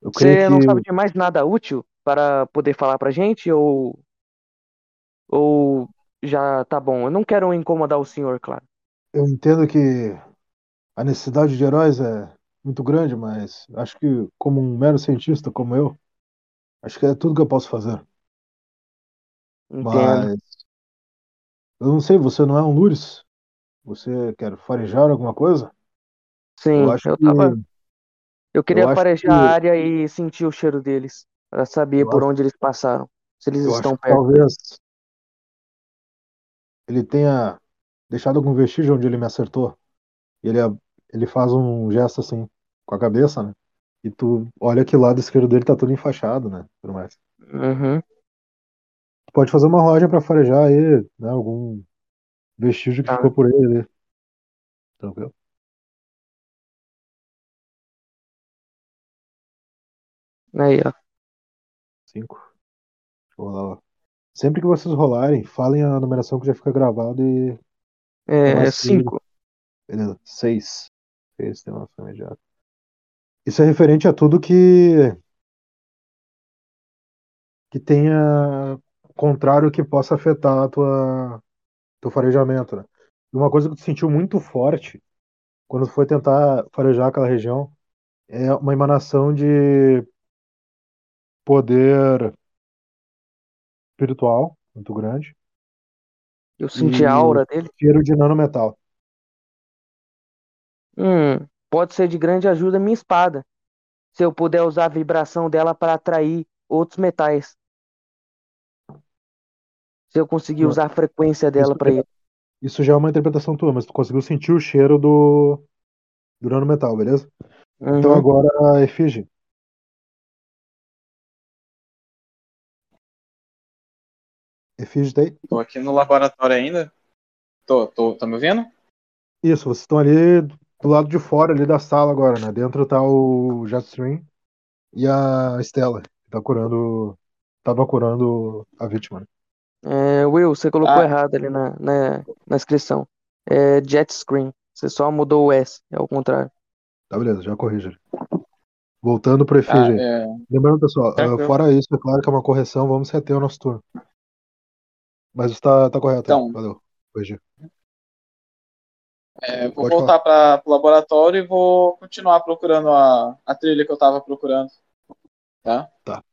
Speaker 7: Você não
Speaker 1: que
Speaker 7: sabe de mais nada útil para poder falar pra gente ou ou já tá bom? Eu não quero incomodar o senhor, claro.
Speaker 1: eu entendo que a necessidade de heróis é muito grande, mas acho que como um mero cientista como eu, acho que é tudo que eu posso fazer.
Speaker 7: Entendo.
Speaker 1: Mas eu não sei, você não é um Lures? Você quer farejar alguma coisa?
Speaker 7: Sim,
Speaker 1: Eu acho
Speaker 7: eu
Speaker 1: que
Speaker 7: tava eu queria farejar a
Speaker 1: que-
Speaker 7: área e sentir o cheiro deles, para saber
Speaker 1: Eu
Speaker 7: por
Speaker 1: acho-
Speaker 7: onde eles passaram, se eles
Speaker 1: eu
Speaker 7: estão
Speaker 1: que
Speaker 7: perto.
Speaker 1: talvez ele tenha deixado algum vestígio onde ele me acertou. E ele ele faz um gesto assim com a cabeça, né? E tu olha que lado esquerdo dele tá todo enfaixado, né? Tudo mais.
Speaker 7: Uhum.
Speaker 1: Tu pode fazer uma rolagem pra farejar aí, né? Algum vestígio que
Speaker 7: Tá.
Speaker 1: ficou por ele ali. Tranquilo?
Speaker 7: Aí, ó.
Speaker 1: Cinco. Deixa eu rolar, ó. Sempre que vocês rolarem, falem a numeração que já fica gravado e.
Speaker 7: É,
Speaker 1: mais
Speaker 7: cinco.
Speaker 1: Beleza. Seis. Seis tem uma ação imediata. Isso é referente a tudo que. que tenha contrário que possa afetar a tua. teu farejamento, né? E uma coisa que tu sentiu muito forte quando tu foi tentar farejar aquela região é uma emanação de poder espiritual muito grande
Speaker 7: Eu senti
Speaker 1: e
Speaker 7: a aura dele.
Speaker 1: cheiro de nanometal.
Speaker 7: Hum, pode ser de grande ajuda a minha espada. Se eu puder usar a vibração dela para atrair outros metais. Se eu conseguir
Speaker 1: Não.
Speaker 7: usar a frequência dela para
Speaker 1: é-
Speaker 7: isso.
Speaker 1: Isso já é uma interpretação tua, mas tu conseguiu sentir o cheiro do, do nanometal, beleza? Então
Speaker 7: Uhum.
Speaker 1: agora a efígie. Efígie tá aí?
Speaker 2: Tô aqui no laboratório ainda. Tô, tô, tá me ouvindo?
Speaker 1: Isso, vocês estão ali do lado de fora ali da sala agora, né? Dentro tá o Jetstream e a Estela, que tá curando. Tava curando a vítima. né?
Speaker 7: É, Will, você colocou
Speaker 2: Ah.
Speaker 7: errado ali na, na, na inscrição. É jet screen. Você só mudou o S, é o contrário.
Speaker 1: Tá, beleza, já corrige. ali. Voltando pro
Speaker 2: Ah,
Speaker 1: efígie.
Speaker 2: é,
Speaker 1: Lembrando, pessoal, ah,
Speaker 2: Tranquilo.
Speaker 1: fora isso, é claro que é uma correção, vamos reter o nosso turno. Mas está tá correto.
Speaker 2: Então.
Speaker 1: Valeu. Corrigi.
Speaker 2: é, vou
Speaker 1: Pode
Speaker 2: voltar para o laboratório e vou continuar procurando a, a trilha que eu tava procurando. Tá?
Speaker 1: Tá.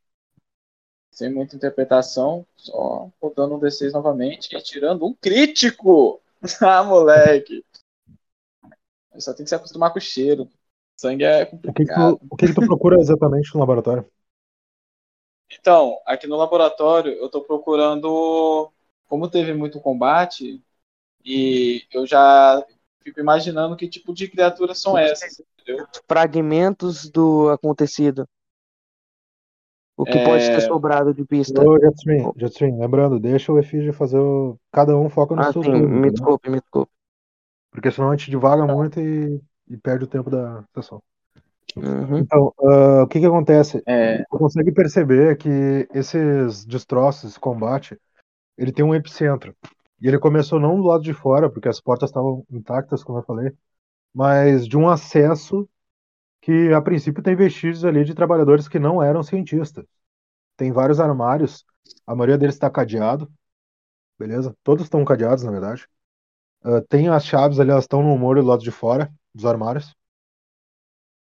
Speaker 2: Sem muita interpretação, só botando um D6 novamente e tirando um crítico! ah, moleque! Só tem que se acostumar com o cheiro. Sangue é
Speaker 1: O que, que
Speaker 2: complicado.
Speaker 1: tu, o que que tu procura exatamente no laboratório?
Speaker 2: Então, aqui no laboratório eu tô procurando. Como teve muito combate, e eu já fico imaginando que tipo de criaturas são essas, entendeu?
Speaker 7: Fragmentos do acontecido. O que
Speaker 2: É.
Speaker 7: pode ter sobrado de pista.
Speaker 1: Ô, Jetstream, Jetstream, lembrando, deixa o efígie fazer o. Cada um foca no
Speaker 7: Ah,
Speaker 1: seu
Speaker 7: sim,
Speaker 1: turno,
Speaker 7: me
Speaker 1: entendeu?
Speaker 7: desculpe, me desculpe.
Speaker 1: Porque senão a gente divaga muito e, e perde o tempo da sessão.
Speaker 7: Uhum.
Speaker 1: Então, ah, o que que acontece?
Speaker 2: É,
Speaker 1: Tu consegue perceber que esses destroços, esse combate, ele tem um epicentro. E ele começou não do lado de fora, porque as portas estavam intactas, como eu falei, mas de um acesso que, a princípio, tem vestígios ali de trabalhadores que não eram cientistas. Tem vários armários, a maioria deles está cadeado, beleza? Todos estão cadeados, na verdade. Ah, tem as chaves ali, elas estão no muro do lado de fora dos armários.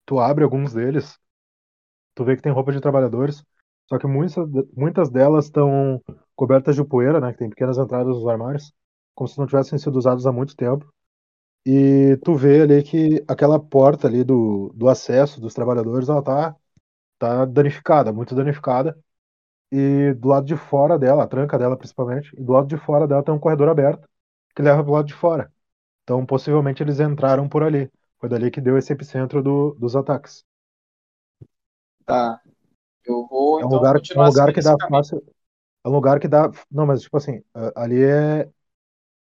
Speaker 1: Tu abre alguns deles, tu vê que tem roupa de trabalhadores, só que muitas, muitas delas estão cobertas de poeira, né? Que tem pequenas entradas nos armários, como se não tivessem sido usados há muito tempo. E tu vê ali que aquela porta ali do, do acesso dos trabalhadores, ela tá, tá danificada, muito danificada. E do lado de fora dela, a tranca dela principalmente, e do lado de fora dela tem um corredor aberto que leva pro lado de fora. Então, possivelmente eles entraram por ali. Foi dali que deu esse epicentro do- dos ataques.
Speaker 2: tá. Eu vou
Speaker 1: É um
Speaker 2: então
Speaker 1: lugar, é um lugar que dá
Speaker 2: caminho.
Speaker 1: fácil. É um lugar que dá. Não, mas tipo assim, ali é.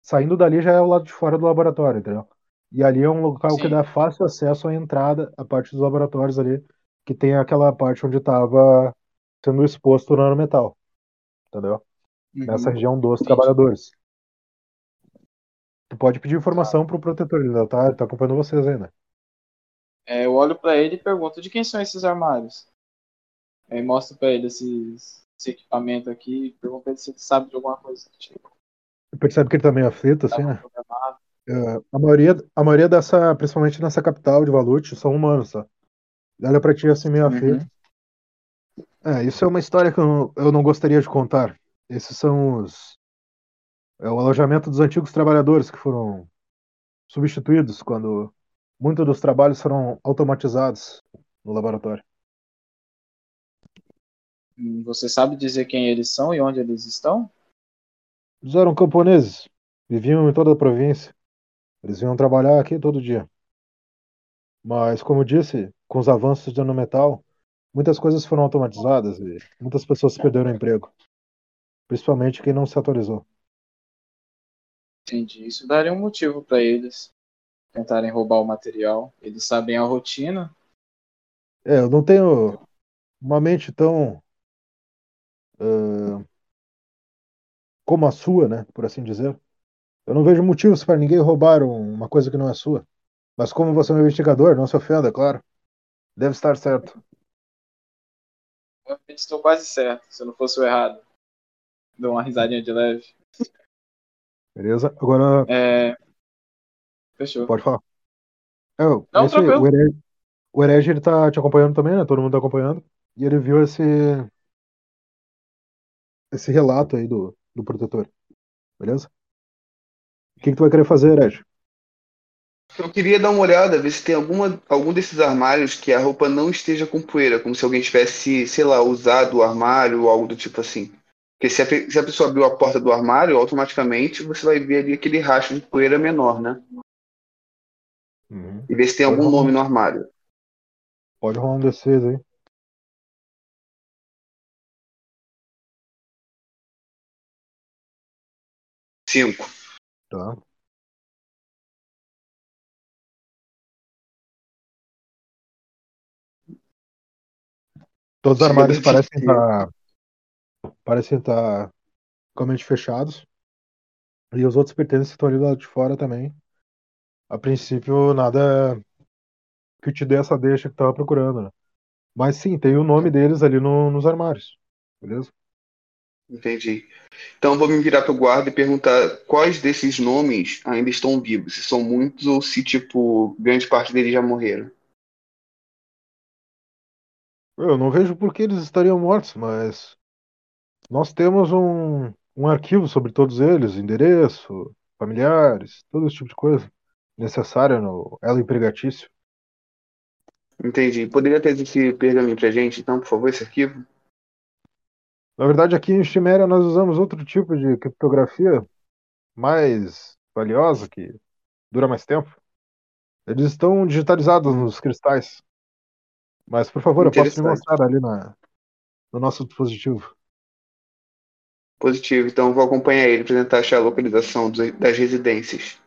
Speaker 1: Saindo dali já é o lado de fora do laboratório, entendeu? E ali é um local que
Speaker 2: Sim.
Speaker 1: dá fácil acesso à entrada, a parte dos laboratórios ali, que tem aquela parte onde estava sendo exposto o nanometal, entendeu? Nessa
Speaker 2: Uhum.
Speaker 1: região dos
Speaker 2: Entendi.
Speaker 1: trabalhadores. Tu pode pedir informação pro protetor, ele tá, tá acompanhando vocês ainda.
Speaker 2: É, eu olho pra ele e pergunto de quem são esses armários. Aí mostro pra ele esses, esse equipamento aqui e pergunto pra ele se ele sabe de alguma coisa que tipo,
Speaker 1: Percebe que ele tá meio aflito, assim,
Speaker 2: tava
Speaker 1: né? É, a maioria, a maioria dessa, principalmente nessa capital de Valute, são humanos, tá? Olha pra ti assim meio aflito.
Speaker 2: Uhum.
Speaker 1: É, isso é uma história que eu não, eu não gostaria de contar. Esses são os. É o alojamento dos antigos trabalhadores que foram substituídos quando muitos dos trabalhos foram automatizados no laboratório.
Speaker 2: Você sabe dizer quem eles são e onde eles estão?
Speaker 1: Eles eram camponeses, viviam em toda a província. Eles vinham trabalhar aqui todo dia. Mas, como eu disse, com os avanços do nanometal, muitas coisas foram automatizadas e muitas pessoas perderam o emprego. Principalmente quem não se atualizou.
Speaker 2: Entendi. Isso daria um motivo pra eles tentarem roubar o material. Eles sabem a rotina.
Speaker 1: É, eu não tenho uma mente tão ah, como a sua, né, por assim dizer. Eu não vejo motivos para ninguém roubar um- uma coisa que não é sua. Mas como você é um investigador, não se ofenda, é claro. Deve estar certo.
Speaker 2: Eu estou quase certo, se eu não fosse o errado. Dou uma risadinha de leve.
Speaker 1: Beleza? Agora,
Speaker 2: É... Fechou.
Speaker 1: pode falar. É, o-
Speaker 2: Não,
Speaker 1: esse,
Speaker 2: tranquilo.
Speaker 1: o herege, o herege, ele tá te acompanhando também, né? Todo mundo tá acompanhando. E ele viu esse esse relato aí do, do protetor. Beleza? O que, que tu vai querer fazer, herege?
Speaker 3: Eu queria dar uma olhada, ver se tem alguma, algum desses armários que a roupa não esteja com poeira, como se alguém tivesse, sei lá, usado o armário ou algo do tipo assim. Porque se a, se a pessoa abriu a porta do armário, automaticamente você vai ver ali aquele rastro de poeira menor, né?
Speaker 1: Uhum.
Speaker 3: E ver se tem
Speaker 1: Pode
Speaker 3: algum
Speaker 1: rolar.
Speaker 3: nome no armário.
Speaker 1: Pode rolar um D6 aí.
Speaker 3: Cinco.
Speaker 1: Tá. Todos os armários parecem estar parecem estar totalmente fechados. E os outros pertences estão ali do lado de fora também. A princípio, nada que te dê essa deixa que tava procurando, né? Mas sim, tem o nome deles ali no- nos armários. Beleza?
Speaker 3: Entendi. Então vou me virar pro guarda e perguntar quais desses nomes ainda estão vivos. Se são muitos ou se, tipo, grande parte deles já morreram.
Speaker 1: Eu não vejo por que eles estariam mortos, mas nós temos um, um arquivo sobre todos eles, endereço, familiares, todo esse tipo de coisa necessária no elo empregatício.
Speaker 3: Entendi. Poderia ter esse pergaminho pra gente, então, por favor, esse arquivo?
Speaker 1: Na verdade, aqui em Chiméria nós usamos outro tipo de criptografia mais valiosa, que dura mais tempo. Eles estão digitalizados nos cristais. Mas, por favor, eu posso te mostrar ali na, no nosso dispositivo.
Speaker 3: Positivo. Então vou acompanhar ele para tentar achar a localização das residências.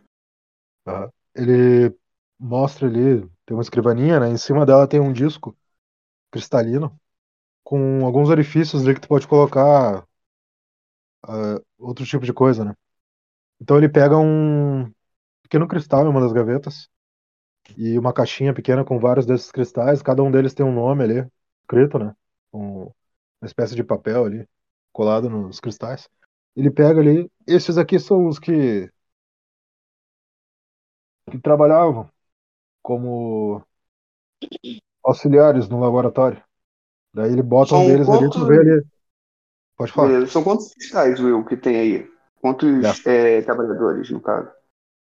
Speaker 1: Tá? Ele mostra ali, tem uma escrivaninha, né? Em cima dela tem um disco cristalino com alguns orifícios ali que tu pode colocar ah, outro tipo de coisa, né? Então ele pega um pequeno cristal em uma das gavetas e uma caixinha pequena com vários desses cristais, cada um deles tem um nome ali, escrito, né? Com uma espécie de papel ali, colado nos cristais. Ele pega ali, esses aqui são os que que trabalhavam como auxiliares no laboratório. Daí ele bota um
Speaker 3: São
Speaker 1: deles ali, tu
Speaker 3: quantos-
Speaker 1: vê ali. Pode falar.
Speaker 3: Beleza. São quantos cristais, Will, que tem aí? Quantos
Speaker 1: Dez.
Speaker 3: é, trabalhadores, no caso?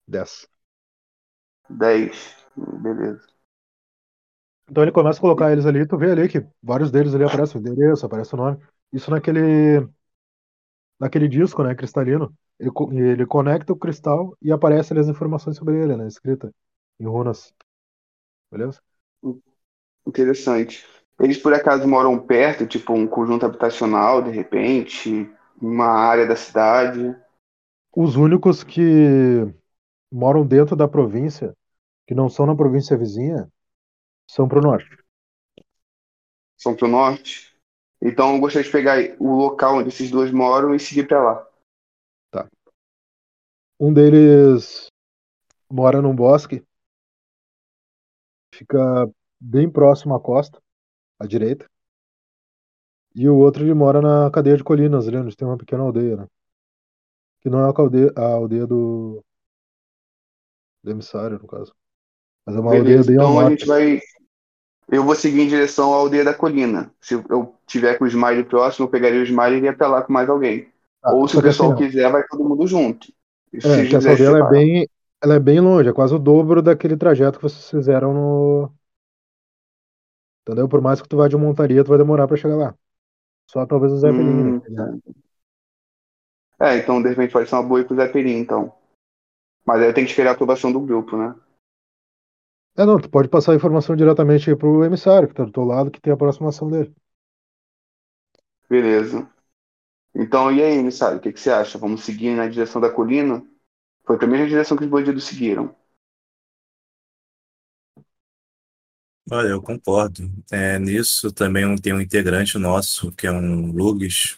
Speaker 1: 10.
Speaker 3: Dez. Hum, Beleza.
Speaker 1: Então ele começa a colocar eles ali, tu vê ali que vários deles ali aparecem o endereço, aparece o nome. Isso naquele naquele disco, né, cristalino. Ele, ele conecta o cristal e aparece ali as informações sobre ele, né, escrita em runas. Beleza?
Speaker 3: Interessante. Eles por acaso moram perto, tipo um conjunto habitacional, de repente, uma área da cidade?
Speaker 1: Os únicos que moram dentro da província, que não são na província vizinha, são pro norte.
Speaker 3: São pro norte? Então eu gostaria de pegar o local onde esses dois moram e seguir pra lá.
Speaker 1: Um deles mora num bosque, fica bem próximo à costa, à direita. E o outro ele mora na cadeia de colinas, ali onde tem uma pequena aldeia, né? Que não é a aldeia, a aldeia do, do emissário, no caso. Mas é uma aldeia
Speaker 3: Beleza.
Speaker 1: bem ao
Speaker 3: Então a gente vai. Eu vou seguir em direção à aldeia da colina. Se eu tiver com o Smiley próximo, eu pegaria o Smiley e iria pra lá com mais alguém.
Speaker 1: Ah,
Speaker 3: Ou se o pessoal
Speaker 1: assim,
Speaker 3: quiser, vai todo mundo junto. E
Speaker 1: É, essa aldeia é bem, ela é bem longe, é quase o dobro daquele trajeto que vocês fizeram no. Entendeu? Por mais que tu vá de montaria, tu vai demorar pra chegar lá. Só talvez o Zeppelin, né?
Speaker 3: Hum, É, então de repente pode ser uma boa ir pro Zé Peri, então. Mas aí tenho que esperar a aprovação do grupo, né?
Speaker 1: É, não, tu pode passar a informação diretamente aí pro emissário, que tá do teu lado, que tem a aproximação dele.
Speaker 3: Beleza. Então, e aí, emissário, o que, que você acha? Vamos seguir na direção da colina? Foi pra mesma direção que os bandidos seguiram.
Speaker 4: Olha, eu concordo. É, nisso também tem um integrante nosso, que é um Lugs.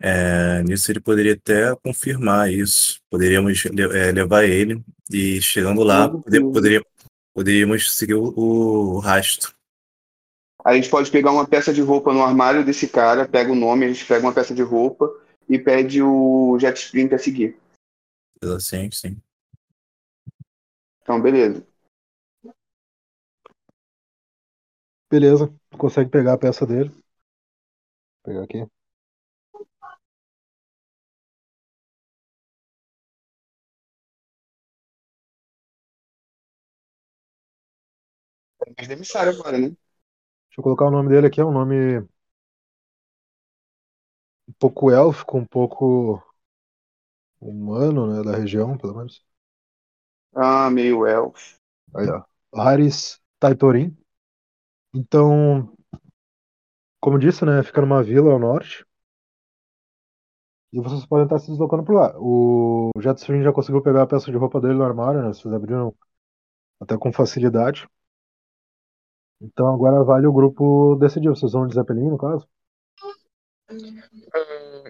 Speaker 4: É, nisso ele poderia até confirmar isso. Poderíamos le- é, levar ele e chegando lá, pode- poderia- poderíamos seguir o, o rastro.
Speaker 3: A gente pode pegar uma peça de roupa no armário desse cara, pega o nome, a gente pega uma peça de roupa e pede o Jet Sprint a seguir.
Speaker 4: Assim, sim.
Speaker 3: Então, beleza.
Speaker 1: Beleza, consegue pegar a peça dele. Vou pegar aqui.
Speaker 3: É emissário agora, né?
Speaker 1: Deixa eu colocar o nome dele aqui, é um nome um pouco élfico, um pouco humano, né, da região, pelo menos.
Speaker 3: Ah, meio elf.
Speaker 1: Aí, ó. Haris Taitorin. Então, como disse, né, fica numa vila ao norte. E vocês podem estar se deslocando por lá. O Jetstream já conseguiu pegar a peça de roupa dele no armário, né? Vocês abriram até com facilidade. Então agora vale o grupo decidir. Vocês vão de Zeppelin, no caso?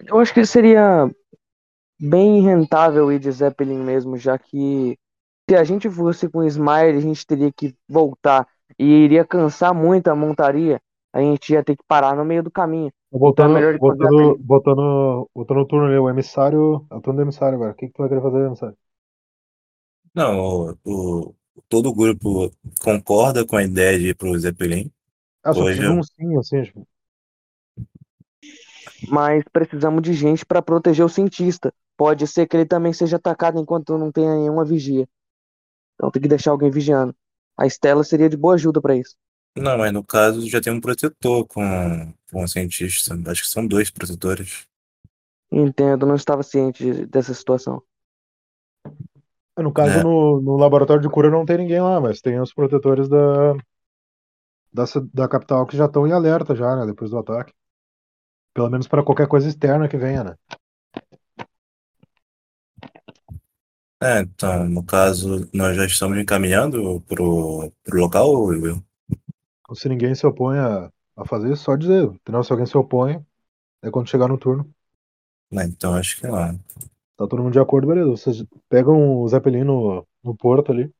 Speaker 7: Eu acho que seria bem rentável ir de Zeppelin mesmo, já que se a gente fosse com o Smile, a gente teria que voltar e iria cansar muito a montaria. A gente ia ter que parar no meio do caminho.
Speaker 1: Voltando,
Speaker 7: Zeppelin.
Speaker 1: voltando, voltando no turno ali, o emissário. É o turno do emissário agora. O que, que tu vai querer fazer, emissário?
Speaker 4: Não, o, o- todo o grupo concorda com a ideia de ir pro Zeppelin.
Speaker 1: Ah, só
Speaker 4: Hoje
Speaker 1: um sim, assim, tipo.
Speaker 7: Mas precisamos de gente para proteger o cientista. Pode ser que ele também seja atacado enquanto não tenha nenhuma vigia. Então tem que deixar alguém vigiando. A Estela seria de boa ajuda para isso.
Speaker 4: Não, mas no caso já tem um protetor com, com o cientista. Acho que são dois protetores.
Speaker 7: Entendo, não estava ciente de- dessa situação.
Speaker 1: No caso,
Speaker 4: É.
Speaker 1: no, no laboratório de cura não tem ninguém lá, mas tem os protetores da, da, da capital que já estão em alerta já, né? Depois do ataque. Pelo menos para qualquer coisa externa que venha, né?
Speaker 4: É, então, no caso, nós já estamos encaminhando pro, pro local, Will?
Speaker 1: Então, se ninguém se opõe a, a fazer isso, só dizer. Entendeu? Se alguém se opõe, é quando chegar no turno.
Speaker 4: Né, então, acho que não.
Speaker 1: Tá todo mundo de acordo, beleza. Vocês pegam o Zeppelin no, no porto ali.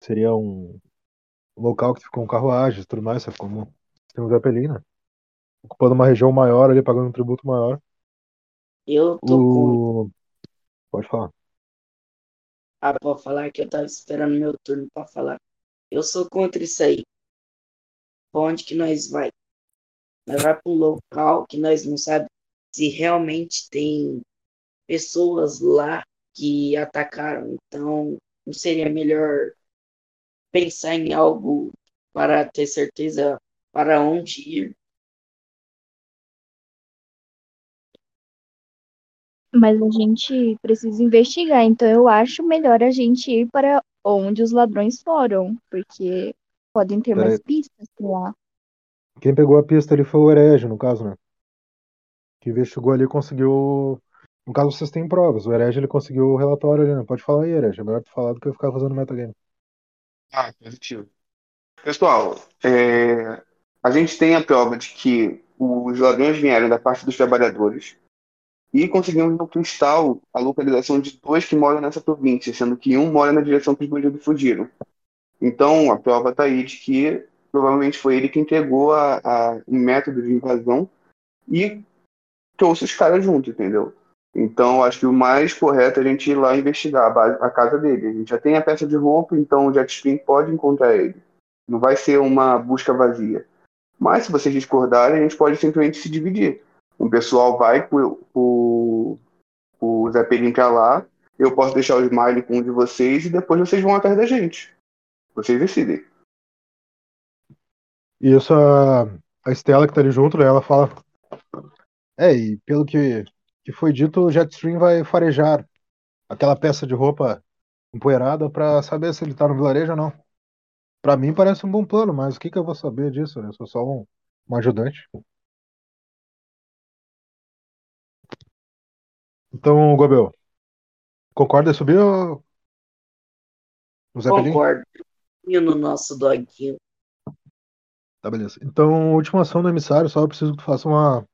Speaker 1: Seria um local que ficam carruagens e tudo mais. Sabe como tem um Zeppelin, né? Ocupando uma região maior ali, pagando um tributo maior.
Speaker 5: Eu tô com.
Speaker 1: O... Pode falar.
Speaker 5: Ah, pode falar que eu tava esperando meu turno pra falar. Eu sou contra isso aí. Pra onde que nós vai? Nós vai pro local que nós não sabemos se realmente tem pessoas lá que atacaram. Então, não seria melhor pensar em algo para ter certeza para onde ir?
Speaker 6: Mas a gente precisa investigar, então eu acho melhor a gente ir para onde os ladrões foram, porque podem ter mais pistas lá.
Speaker 1: Quem pegou a pista ali foi o Herege, no caso, né? Que investigou ali e conseguiu. No caso, vocês têm provas. O Herege ele conseguiu o relatório ali, né? Pode falar aí, Herege. É melhor tu falar do que eu ficar fazendo metagame.
Speaker 3: Ah, positivo. Pessoal, é, a gente tem a prova de que os ladrões vieram da parte dos trabalhadores e conseguimos no cristal a localização de dois que moram nessa província, sendo que um mora na direção que os bandidos fugiram. Então, a prova está aí de que provavelmente foi ele que entregou a, a, método de invasão e trouxe os caras junto, entendeu? Então, acho que o mais correto é a gente ir lá investigar a, base- a casa dele. A gente já tem a peça de roupa, então o Jetstream pode encontrar ele. Não vai ser uma busca vazia. Mas, se vocês discordarem, a gente pode simplesmente se dividir. Um pessoal vai com o, o Zeppelin pra lá, eu posso deixar o Smiley com um de vocês e depois vocês vão atrás da gente. Vocês decidem.
Speaker 1: E isso, a, Estela que tá ali junto, né, ela fala. É, e pelo que, que foi dito, o Jetstream vai farejar aquela peça de roupa empoeirada pra saber se ele tá no vilarejo ou não. Pra mim parece um bom plano, mas o que que eu vou saber disso, né? Eu sou só um, um ajudante. Então, Gobel, concorda em subir ou- no Zeppelin?
Speaker 5: Concordo. E no nosso doguinho.
Speaker 1: Tá, beleza. Então, última ação do emissário, só eu preciso que tu faça uma,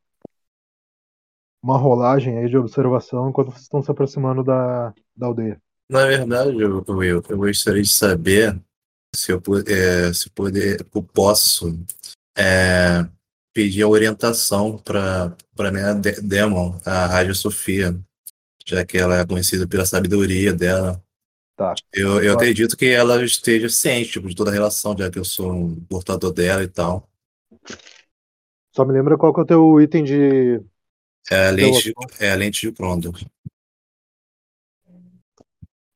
Speaker 1: uma rolagem aí de observação enquanto vocês estão se aproximando da, da aldeia.
Speaker 4: Na verdade, eu, Will, eu gostaria de saber se eu, é, se poder, eu posso é, pedir a orientação para para minha de- Demon, a Rádio Sofia, já que ela é conhecida pela sabedoria dela.
Speaker 1: Tá.
Speaker 4: Eu, eu
Speaker 1: Pode.
Speaker 4: acredito que ela esteja ciente tipo, de toda a relação, já que eu sou um portador dela e tal.
Speaker 1: Só me lembra qual que é o teu item de.
Speaker 4: É a lente, é a lente de Crondo.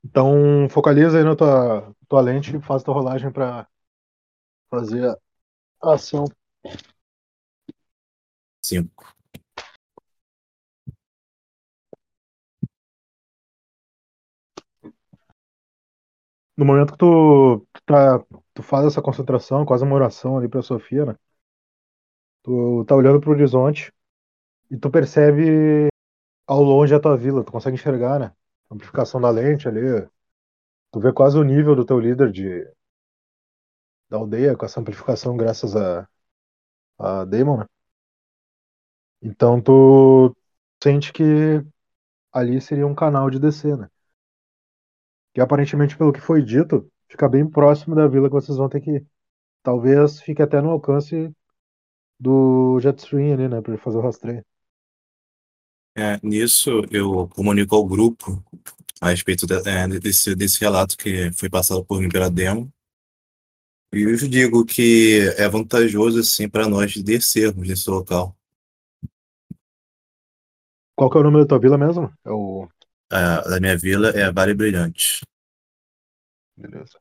Speaker 1: Então, focaliza aí na tua, tua lente e faz tua rolagem pra fazer a ação.
Speaker 4: Cinco.
Speaker 1: No momento que tu, tá, tu faz essa concentração, quase uma oração ali pra Sofia, né? Tu tá olhando pro horizonte e tu percebe ao longe a tua vila, tu consegue enxergar, né? A amplificação da lente ali. Tu vê quase o nível do teu líder de da aldeia com essa amplificação graças a, a Daemon, né? Então tu sente que ali seria um canal de descer, né? Que aparentemente, pelo que foi dito, fica bem próximo da vila que vocês vão ter que ir. Talvez fique até no alcance do Jetstream ali, né? Pra ele fazer o rastreio.
Speaker 4: É, nisso, eu comunico ao grupo a respeito de- é, desse, desse relato que foi passado por mim pela demo. E eu digo que é vantajoso, assim, para nós descermos nesse local.
Speaker 1: Qual que é o nome da tua vila mesmo? É o.
Speaker 4: A, da minha vila é Vale Brilhante.
Speaker 1: Beleza.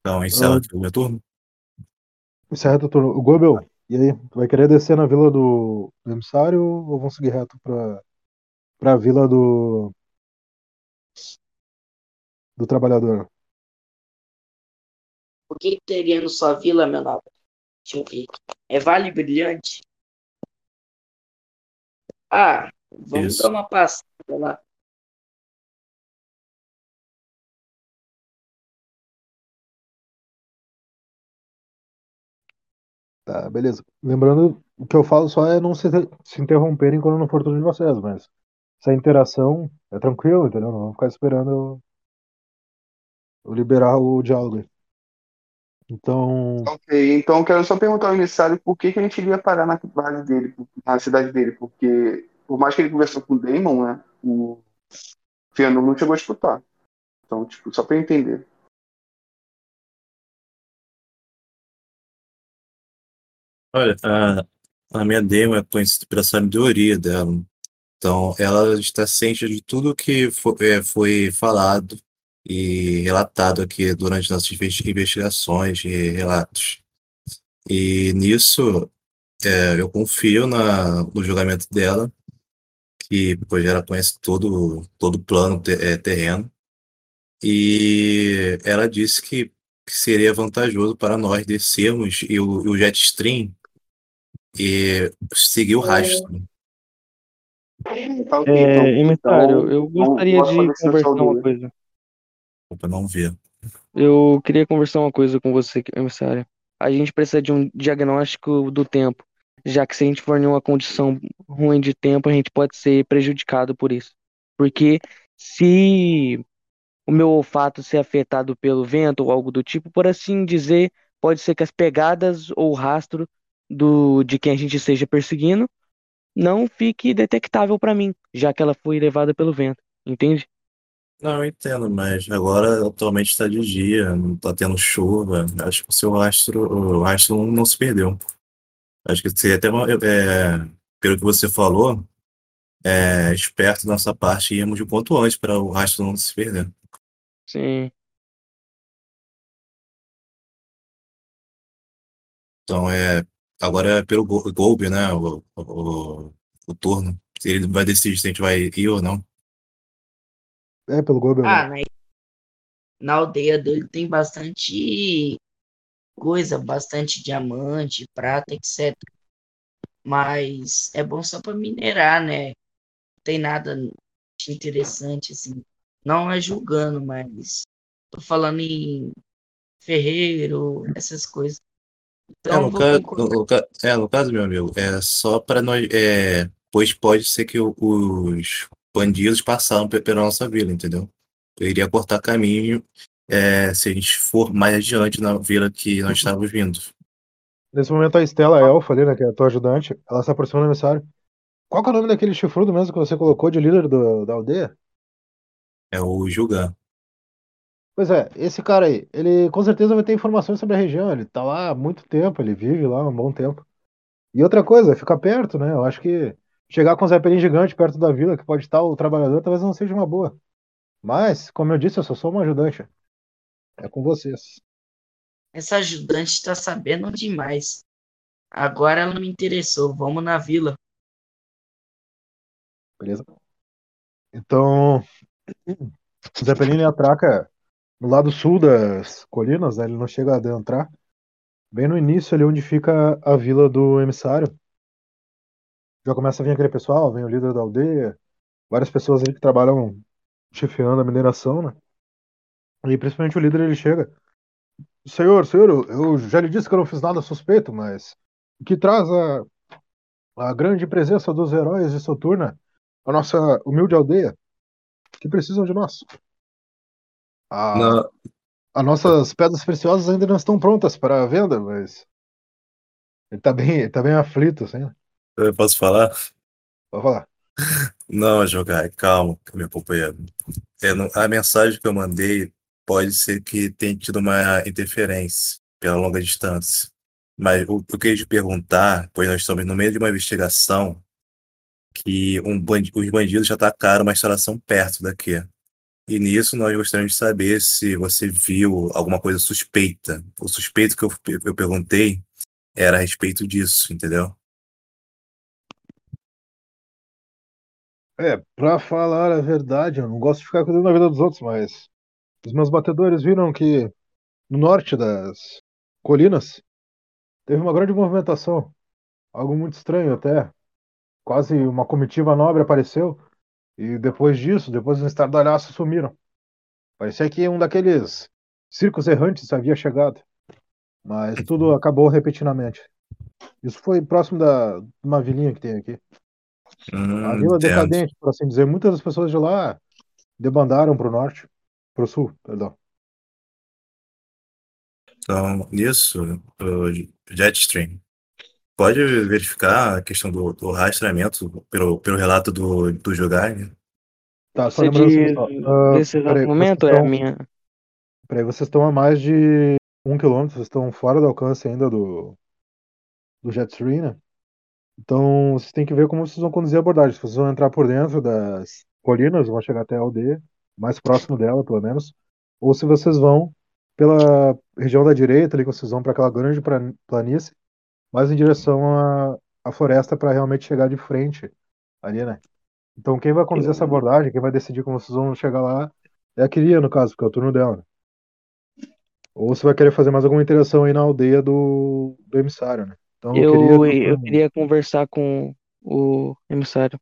Speaker 4: Então, encerra
Speaker 1: Ah.
Speaker 4: aqui o meu turno.
Speaker 1: Encerra teu turno. O Gobel, e aí? Tu vai querer descer na vila do, do emissário ou vão seguir reto pra, pra vila do. do trabalhador?
Speaker 5: O que teria na sua vila, meu nobre? Deixa eu ver. É Vale Brilhante? Ah, vamos
Speaker 4: Isso.
Speaker 5: dar uma passada lá.
Speaker 1: Tá, beleza. Lembrando, o que eu falo só é não se, se interromperem quando não for turno de vocês, mas essa interação é tranquilo, entendeu? Não vamos ficar esperando eu, eu liberar o diálogo. Então,
Speaker 3: Ok, então eu quero só perguntar ao emissário por que, que a gente iria parar na base dele, na cidade dele, porque por mais que ele conversou com o Damon, né, o Fëanor não chegou a escutar. Então, tipo, só pra eu entender.
Speaker 4: Olha, a, a minha demo é conhecida pela sabedoria dela. Então, ela está ciente de tudo que fo- é, foi falado e relatado aqui durante nossas investi- investigações e relatos. E nisso, é, eu confio na, no julgamento dela, que pois ela conhece todo, todo o plano te- é, terreno. E ela disse que, que seria vantajoso para nós descermos e o, e o jet stream e seguir o rastro.
Speaker 3: Tá ok,
Speaker 7: É,
Speaker 3: então,
Speaker 7: emissário,
Speaker 3: então,
Speaker 7: eu gostaria de conversar uma coisa.
Speaker 4: Não.
Speaker 7: Eu queria conversar uma coisa com você, emissário. A gente precisa de um diagnóstico do tempo, já que se a gente for em uma condição ruim de tempo, a gente pode ser prejudicado por isso. Porque se o meu olfato ser afetado pelo vento ou algo do tipo, por assim dizer, pode ser que as pegadas ou rastro do de quem a gente esteja perseguindo não fique detectável para mim, já que ela foi levada pelo vento, entende?
Speaker 4: Não, eu entendo, mas agora atualmente está de dia, não está tendo chuva. Acho que o seu rastro, o rastro não, não se perdeu. Acho que seria até uma, é, pelo que você falou, é, esperto da nossa parte irmos de quanto antes para o rastro não se perder.
Speaker 7: Sim.
Speaker 4: Então é agora é pelo Gol- Golbe, né? O, o, o turno. Ele vai decidir se a gente vai ir ou não.
Speaker 1: É pelo Gobel.
Speaker 5: Ah, na, na aldeia dele tem bastante coisa, bastante diamante, prata, etc. Mas é bom só para minerar, né? Não tem nada de interessante assim. Não é julgando, mas tô falando em ferreiro, essas coisas.
Speaker 4: É,
Speaker 5: Então
Speaker 4: no,
Speaker 5: vou
Speaker 4: ca- no, no ca- é, no caso, meu amigo, é só para nós. É, pois pode ser que os bandidos passaram pe- pela nossa vila, entendeu? Eu iria cortar caminho é, se a gente for mais adiante na vila que nós estávamos vindo.
Speaker 1: Nesse momento a Estela a Elfa ali, né, que é a tua ajudante, ela se aproxima do emissário. Qual que é o nome daquele chifrudo mesmo que você colocou de líder do- da aldeia?
Speaker 4: É o Julgan.
Speaker 1: Pois é, esse cara aí, ele com certeza vai ter informações sobre a região, ele tá lá há muito tempo, ele vive lá há um bom tempo. E outra coisa, fica perto, né? Eu acho que chegar com o Zeppelin gigante perto da vila, que pode estar o trabalhador, talvez não seja uma boa. Mas, como eu disse, eu só sou uma ajudante. É com vocês.
Speaker 5: Essa ajudante está sabendo demais. Agora ela me interessou. Vamos na vila.
Speaker 1: Beleza? Então, o Zeppelin atraca no lado sul das colinas, né? Ele não chega a adentrar. Bem no início ali onde fica a vila do emissário. Já começa a vir aquele pessoal, vem o líder da aldeia, várias pessoas ali que trabalham chefiando a mineração, né? E principalmente o líder ele chega. Senhor, senhor, eu- já lhe disse que eu não fiz nada suspeito, mas o que traz a, a grande presença dos heróis de Soturna à nossa humilde aldeia, que precisam de nós. A,
Speaker 4: Não,
Speaker 1: as nossas pedras preciosas ainda não estão prontas para a venda, mas ele tá bem, ele tá bem aflito, assim. né?
Speaker 4: Eu posso falar?
Speaker 1: Pode falar.
Speaker 4: Não, Jogai, calma, meu companheiro. É, não- a mensagem que eu mandei pode ser que tenha tido uma interferência pela longa distância. Mas o que eu queria te perguntar, pois nós estamos no meio de uma investigação que um bandi- os bandidos já atacaram uma instalação perto daqui. E nisso nós gostaríamos de saber se você viu alguma coisa suspeita. O suspeito que eu, eu perguntei era a respeito disso, entendeu?
Speaker 1: É, pra falar a verdade, eu não gosto de ficar cuidando da vida dos outros, mas os meus batedores viram que no norte das colinas teve uma grande movimentação. Algo muito estranho até. quase uma comitiva nobre apareceu. E depois disso, depois do estardalhaço, sumiram. Parecia que um daqueles circos errantes havia chegado. Mas tudo acabou repentinamente. Isso foi próximo da uma vilinha que tem aqui.
Speaker 4: Hum,
Speaker 1: A vila
Speaker 4: entendo.
Speaker 1: decadente, por assim dizer. Muitas das pessoas de lá debandaram para o norte, para o sul, perdão.
Speaker 4: Então, nisso, o Jetstream, pode verificar a questão do, do rastreamento pelo, pelo relato do, do jogar, né?
Speaker 1: Tá, só
Speaker 7: Você
Speaker 1: lembrando
Speaker 7: diz
Speaker 1: assim, ah,
Speaker 7: nesse exato
Speaker 1: peraí,
Speaker 7: momento é a minha.
Speaker 1: Peraí, vocês estão a mais de um quilômetro, vocês estão fora do alcance ainda do, do Jetstream, né? Então, vocês têm que ver como vocês vão conduzir a abordagem. Se vocês vão entrar por dentro das colinas, vão chegar até a aldeia, mais próximo dela, pelo menos, ou se vocês vão pela região da direita, ali que vocês vão para aquela grande planície, mais em direção à, à floresta para realmente chegar de frente ali, né? Então, quem vai conduzir essa abordagem, quem vai decidir como vocês vão chegar lá, é a Kiria, no caso, porque é o turno dela. né? Ou você vai querer fazer mais alguma interação aí na aldeia do, do emissário, né? Então, eu queria.
Speaker 7: Eu, eu queria conversar com o emissário.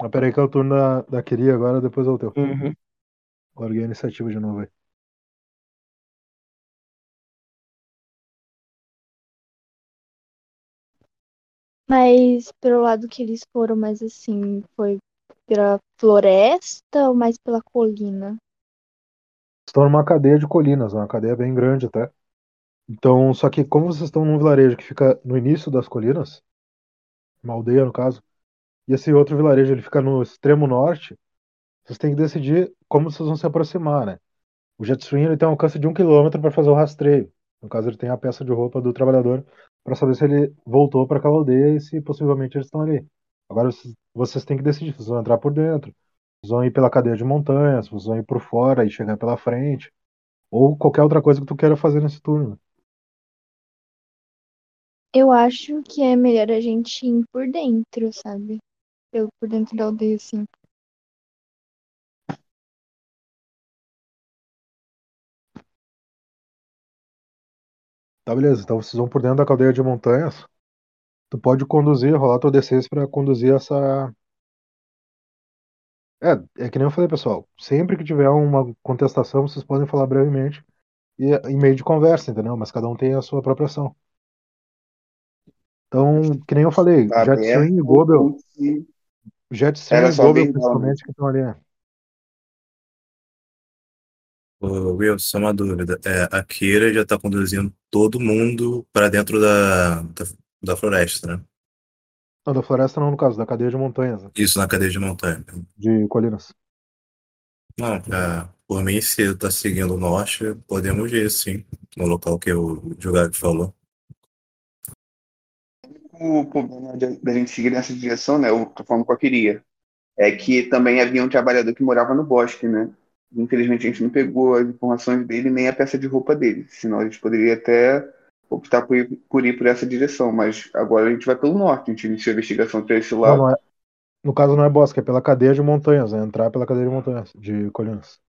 Speaker 1: Ah, peraí, que é o turno da, da Kiria agora, depois é o teu.
Speaker 7: Uhum.
Speaker 1: Larguei a iniciativa de novo aí.
Speaker 6: Mas pelo lado que eles foram, mais assim, foi pela floresta ou mais pela colina?
Speaker 1: Estão numa cadeia de colinas, uma cadeia bem grande até. Então, só que como vocês estão num vilarejo que fica no início das colinas, uma aldeia no caso, e esse outro vilarejo ele fica no extremo norte, vocês têm que decidir como vocês vão se aproximar, né? O Jetstream ele tem um alcance de um quilômetro para fazer o rastreio. No caso, ele tem a peça de roupa do trabalhador para saber se ele voltou para aquela aldeia e se possivelmente eles estão ali. Agora vocês, vocês têm que decidir se vocês vão entrar por dentro, vocês vão ir pela cadeia de montanhas, vocês vão ir por fora e chegar pela frente, ou qualquer outra coisa que tu queira fazer nesse turno.
Speaker 6: Eu acho que é melhor a gente ir por dentro, sabe? Pelo por dentro da aldeia, assim.
Speaker 1: Tá, beleza. Então vocês vão por dentro da cadeia de montanhas. Tu pode conduzir, rolar teu D6 para conduzir essa. É, é que nem eu falei, pessoal. Sempre que tiver uma contestação, vocês podem falar brevemente e em meio de conversa, entendeu? Mas cada um tem a sua própria ação. Então, que nem eu falei,
Speaker 3: Tá
Speaker 1: Jetstream e
Speaker 3: aberto,
Speaker 1: Gobel,
Speaker 3: Era
Speaker 1: e Gobel
Speaker 3: bem
Speaker 1: principalmente que estão ali.
Speaker 4: Ô, Will, só uma dúvida. É, a Kira já tá conduzindo todo mundo para dentro da, da, da floresta, né?
Speaker 1: Não, da floresta não, no caso, da cadeia de montanhas, né?
Speaker 4: Isso na cadeia de montanha.
Speaker 1: de colinas.
Speaker 4: Não, é, por mim, se ele tá seguindo o norte, podemos ir, sim, no local que o Jogado falou.
Speaker 3: O problema da gente seguir nessa direção, né? Eu tô falando com a queria. É que também havia um trabalhador que morava no bosque, né? Infelizmente a gente não pegou as informações dele nem a peça de roupa dele. Senão a gente poderia até optar por ir por, ir por essa direção. Mas agora a gente vai pelo norte. A gente iniciou a investigação para esse
Speaker 1: Não,
Speaker 3: lado.
Speaker 1: não é. No caso não é bosque, é pela cadeia de montanhas, é entrar pela cadeia de montanhas, de colinas.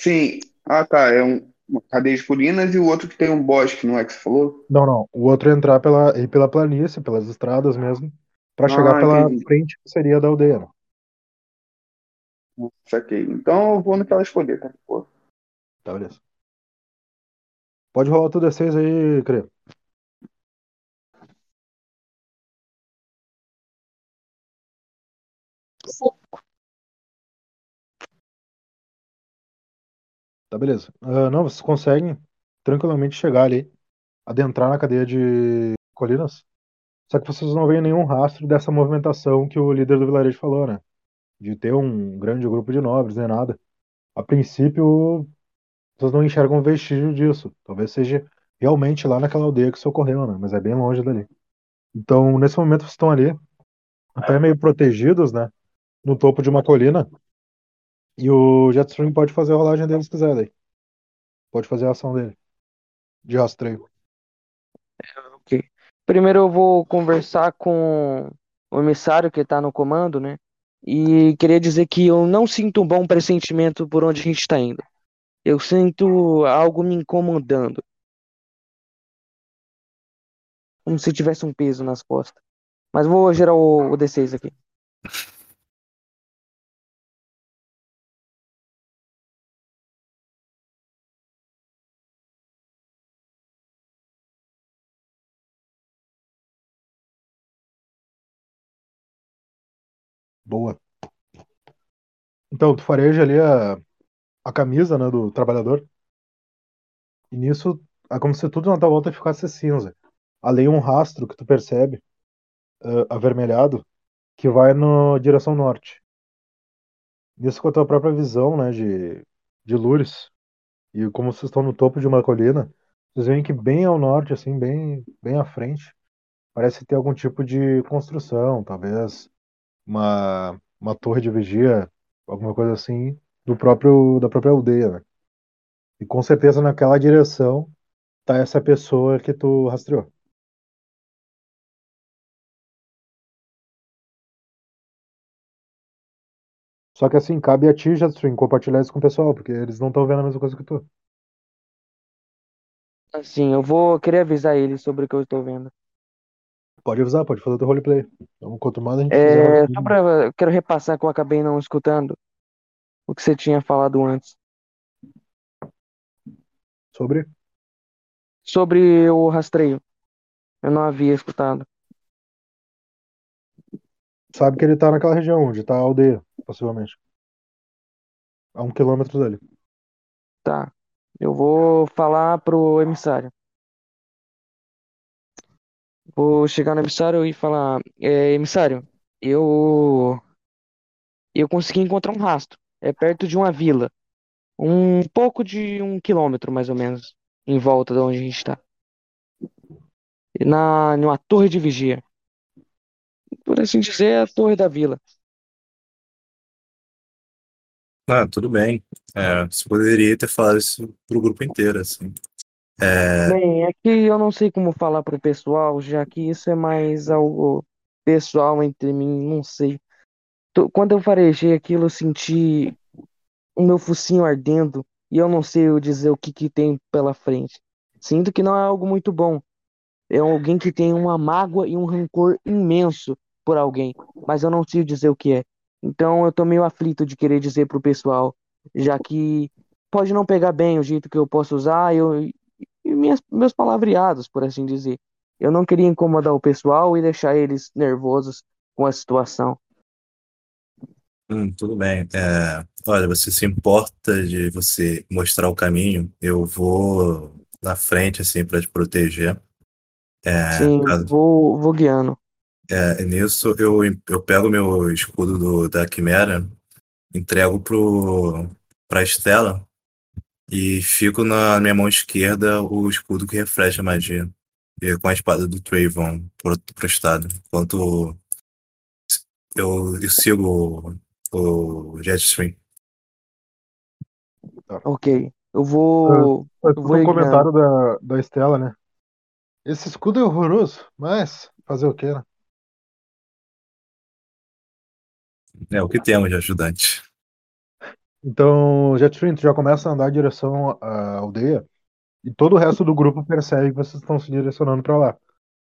Speaker 3: Sim. Ah, tá. É um, uma cadeia de colinas e o outro que tem um bosque, não é que você falou?
Speaker 1: Não, não. O outro é entrar pela, ir pela planície, pelas estradas mesmo, pra chegar
Speaker 3: Ah,
Speaker 1: pela
Speaker 3: entendi.
Speaker 1: frente que seria da aldeia. né?
Speaker 3: Saquei. Então eu vou naquela escolher, tá? Pô.
Speaker 1: Tá, beleza. Pode rolar o teu D6 aí, Crê. Tá, beleza. Ah, não, vocês conseguem tranquilamente chegar ali, adentrar na cadeia de colinas. Só que vocês não veem nenhum rastro dessa movimentação que o líder do vilarejo falou, né? De ter um grande grupo de nobres, nem nada. A princípio, vocês não enxergam vestígio disso. Talvez seja realmente lá naquela aldeia que isso ocorreu, né? Mas é bem longe dali. Então, nesse momento, vocês estão ali, até meio protegidos, né? No topo de uma colina. E o Jetstream pode fazer a rolagem dele se quiser daí. Pode fazer a ação dele. De rastreio.
Speaker 7: Ok. Primeiro eu vou conversar com o emissário que está no comando, né? E queria dizer que eu não sinto um bom pressentimento por onde a gente está indo. Eu sinto algo me incomodando. Como se tivesse um peso nas costas. Mas vou gerar o, o D6 aqui.
Speaker 1: Boa. Então, tu fareja ali a, a camisa, né, do trabalhador. E nisso, é como se tudo na tua volta ficasse cinza. Além um rastro que tu percebe, ah, avermelhado, que vai na direção norte. Nisso com a tua própria visão, né, de, de Lourdes, e como vocês estão no topo de uma colina, vocês veem que bem ao norte, assim, bem, bem à frente, parece ter algum tipo de construção, talvez uma, uma torre de vigia, alguma coisa assim, do próprio, da própria aldeia, né? E com certeza naquela direção tá essa pessoa que tu rastreou. Só que assim, cabe a ti, Jastrin, compartilhar isso com o pessoal, porque eles não estão vendo a mesma coisa que tu.
Speaker 7: Assim, eu vou querer avisar eles sobre o que eu estou vendo.
Speaker 1: Pode avisar, pode fazer o teu roleplay. Então, quanto mais a gente
Speaker 7: É, só pra. Eu quero repassar que eu acabei não escutando o que você tinha falado antes.
Speaker 1: sobre.
Speaker 7: Sobre o rastreio. Eu não havia escutado.
Speaker 1: Sabe que ele tá naquela região onde tá a aldeia, possivelmente. A um quilômetro dele.
Speaker 7: Tá. Eu vou falar pro emissário. Vou chegar no emissário e falar: é, emissário, eu. Eu consegui encontrar um rastro. É perto de uma vila. Um pouco de um quilômetro, mais ou menos, em volta de onde a gente está. Na, numa torre de vigia. Por assim dizer, a torre da vila.
Speaker 4: Ah, tudo bem. É, você poderia ter falado isso pro grupo inteiro, assim. É,
Speaker 7: Bem, é que eu não sei como falar pro pessoal, já que isso é mais algo pessoal entre mim, não sei. Quando eu farejei aquilo, eu senti o meu focinho ardendo e eu não sei dizer o que que tem pela frente. Sinto que não é algo muito bom. É alguém que tem uma mágoa e um rancor imenso por alguém, mas eu não sei dizer o que é. Então eu tô meio aflito de querer dizer pro pessoal, já que pode não pegar bem o jeito que eu posso usar eu, e minhas, meus palavreados, por assim dizer. Eu não queria incomodar o pessoal e deixar eles nervosos com a situação.
Speaker 4: hum, tudo bem. É, olha, você se importa de você mostrar o caminho? Eu vou na frente, assim, para te proteger. É,
Speaker 7: Sim,
Speaker 4: caso-
Speaker 7: vou, vou guiando.
Speaker 4: é, nisso, eu, eu pego meu escudo do, da Quimera, entrego pro, pra Estela e fico na minha mão esquerda o escudo que reflete a magia. E com a espada do Trayvon pro-. Enquanto eu, eu sigo o, o Jetstream.
Speaker 7: Ok. Eu vou.
Speaker 1: Eu
Speaker 7: vou
Speaker 1: um comentário da, da Estela, né? Esse escudo é horroroso, mas fazer o quê, né?
Speaker 4: É o que temos de ajudante.
Speaker 1: Então, Jetstream, tu já começa a andar em direção à aldeia e todo o resto do grupo percebe que vocês estão se direcionando pra lá.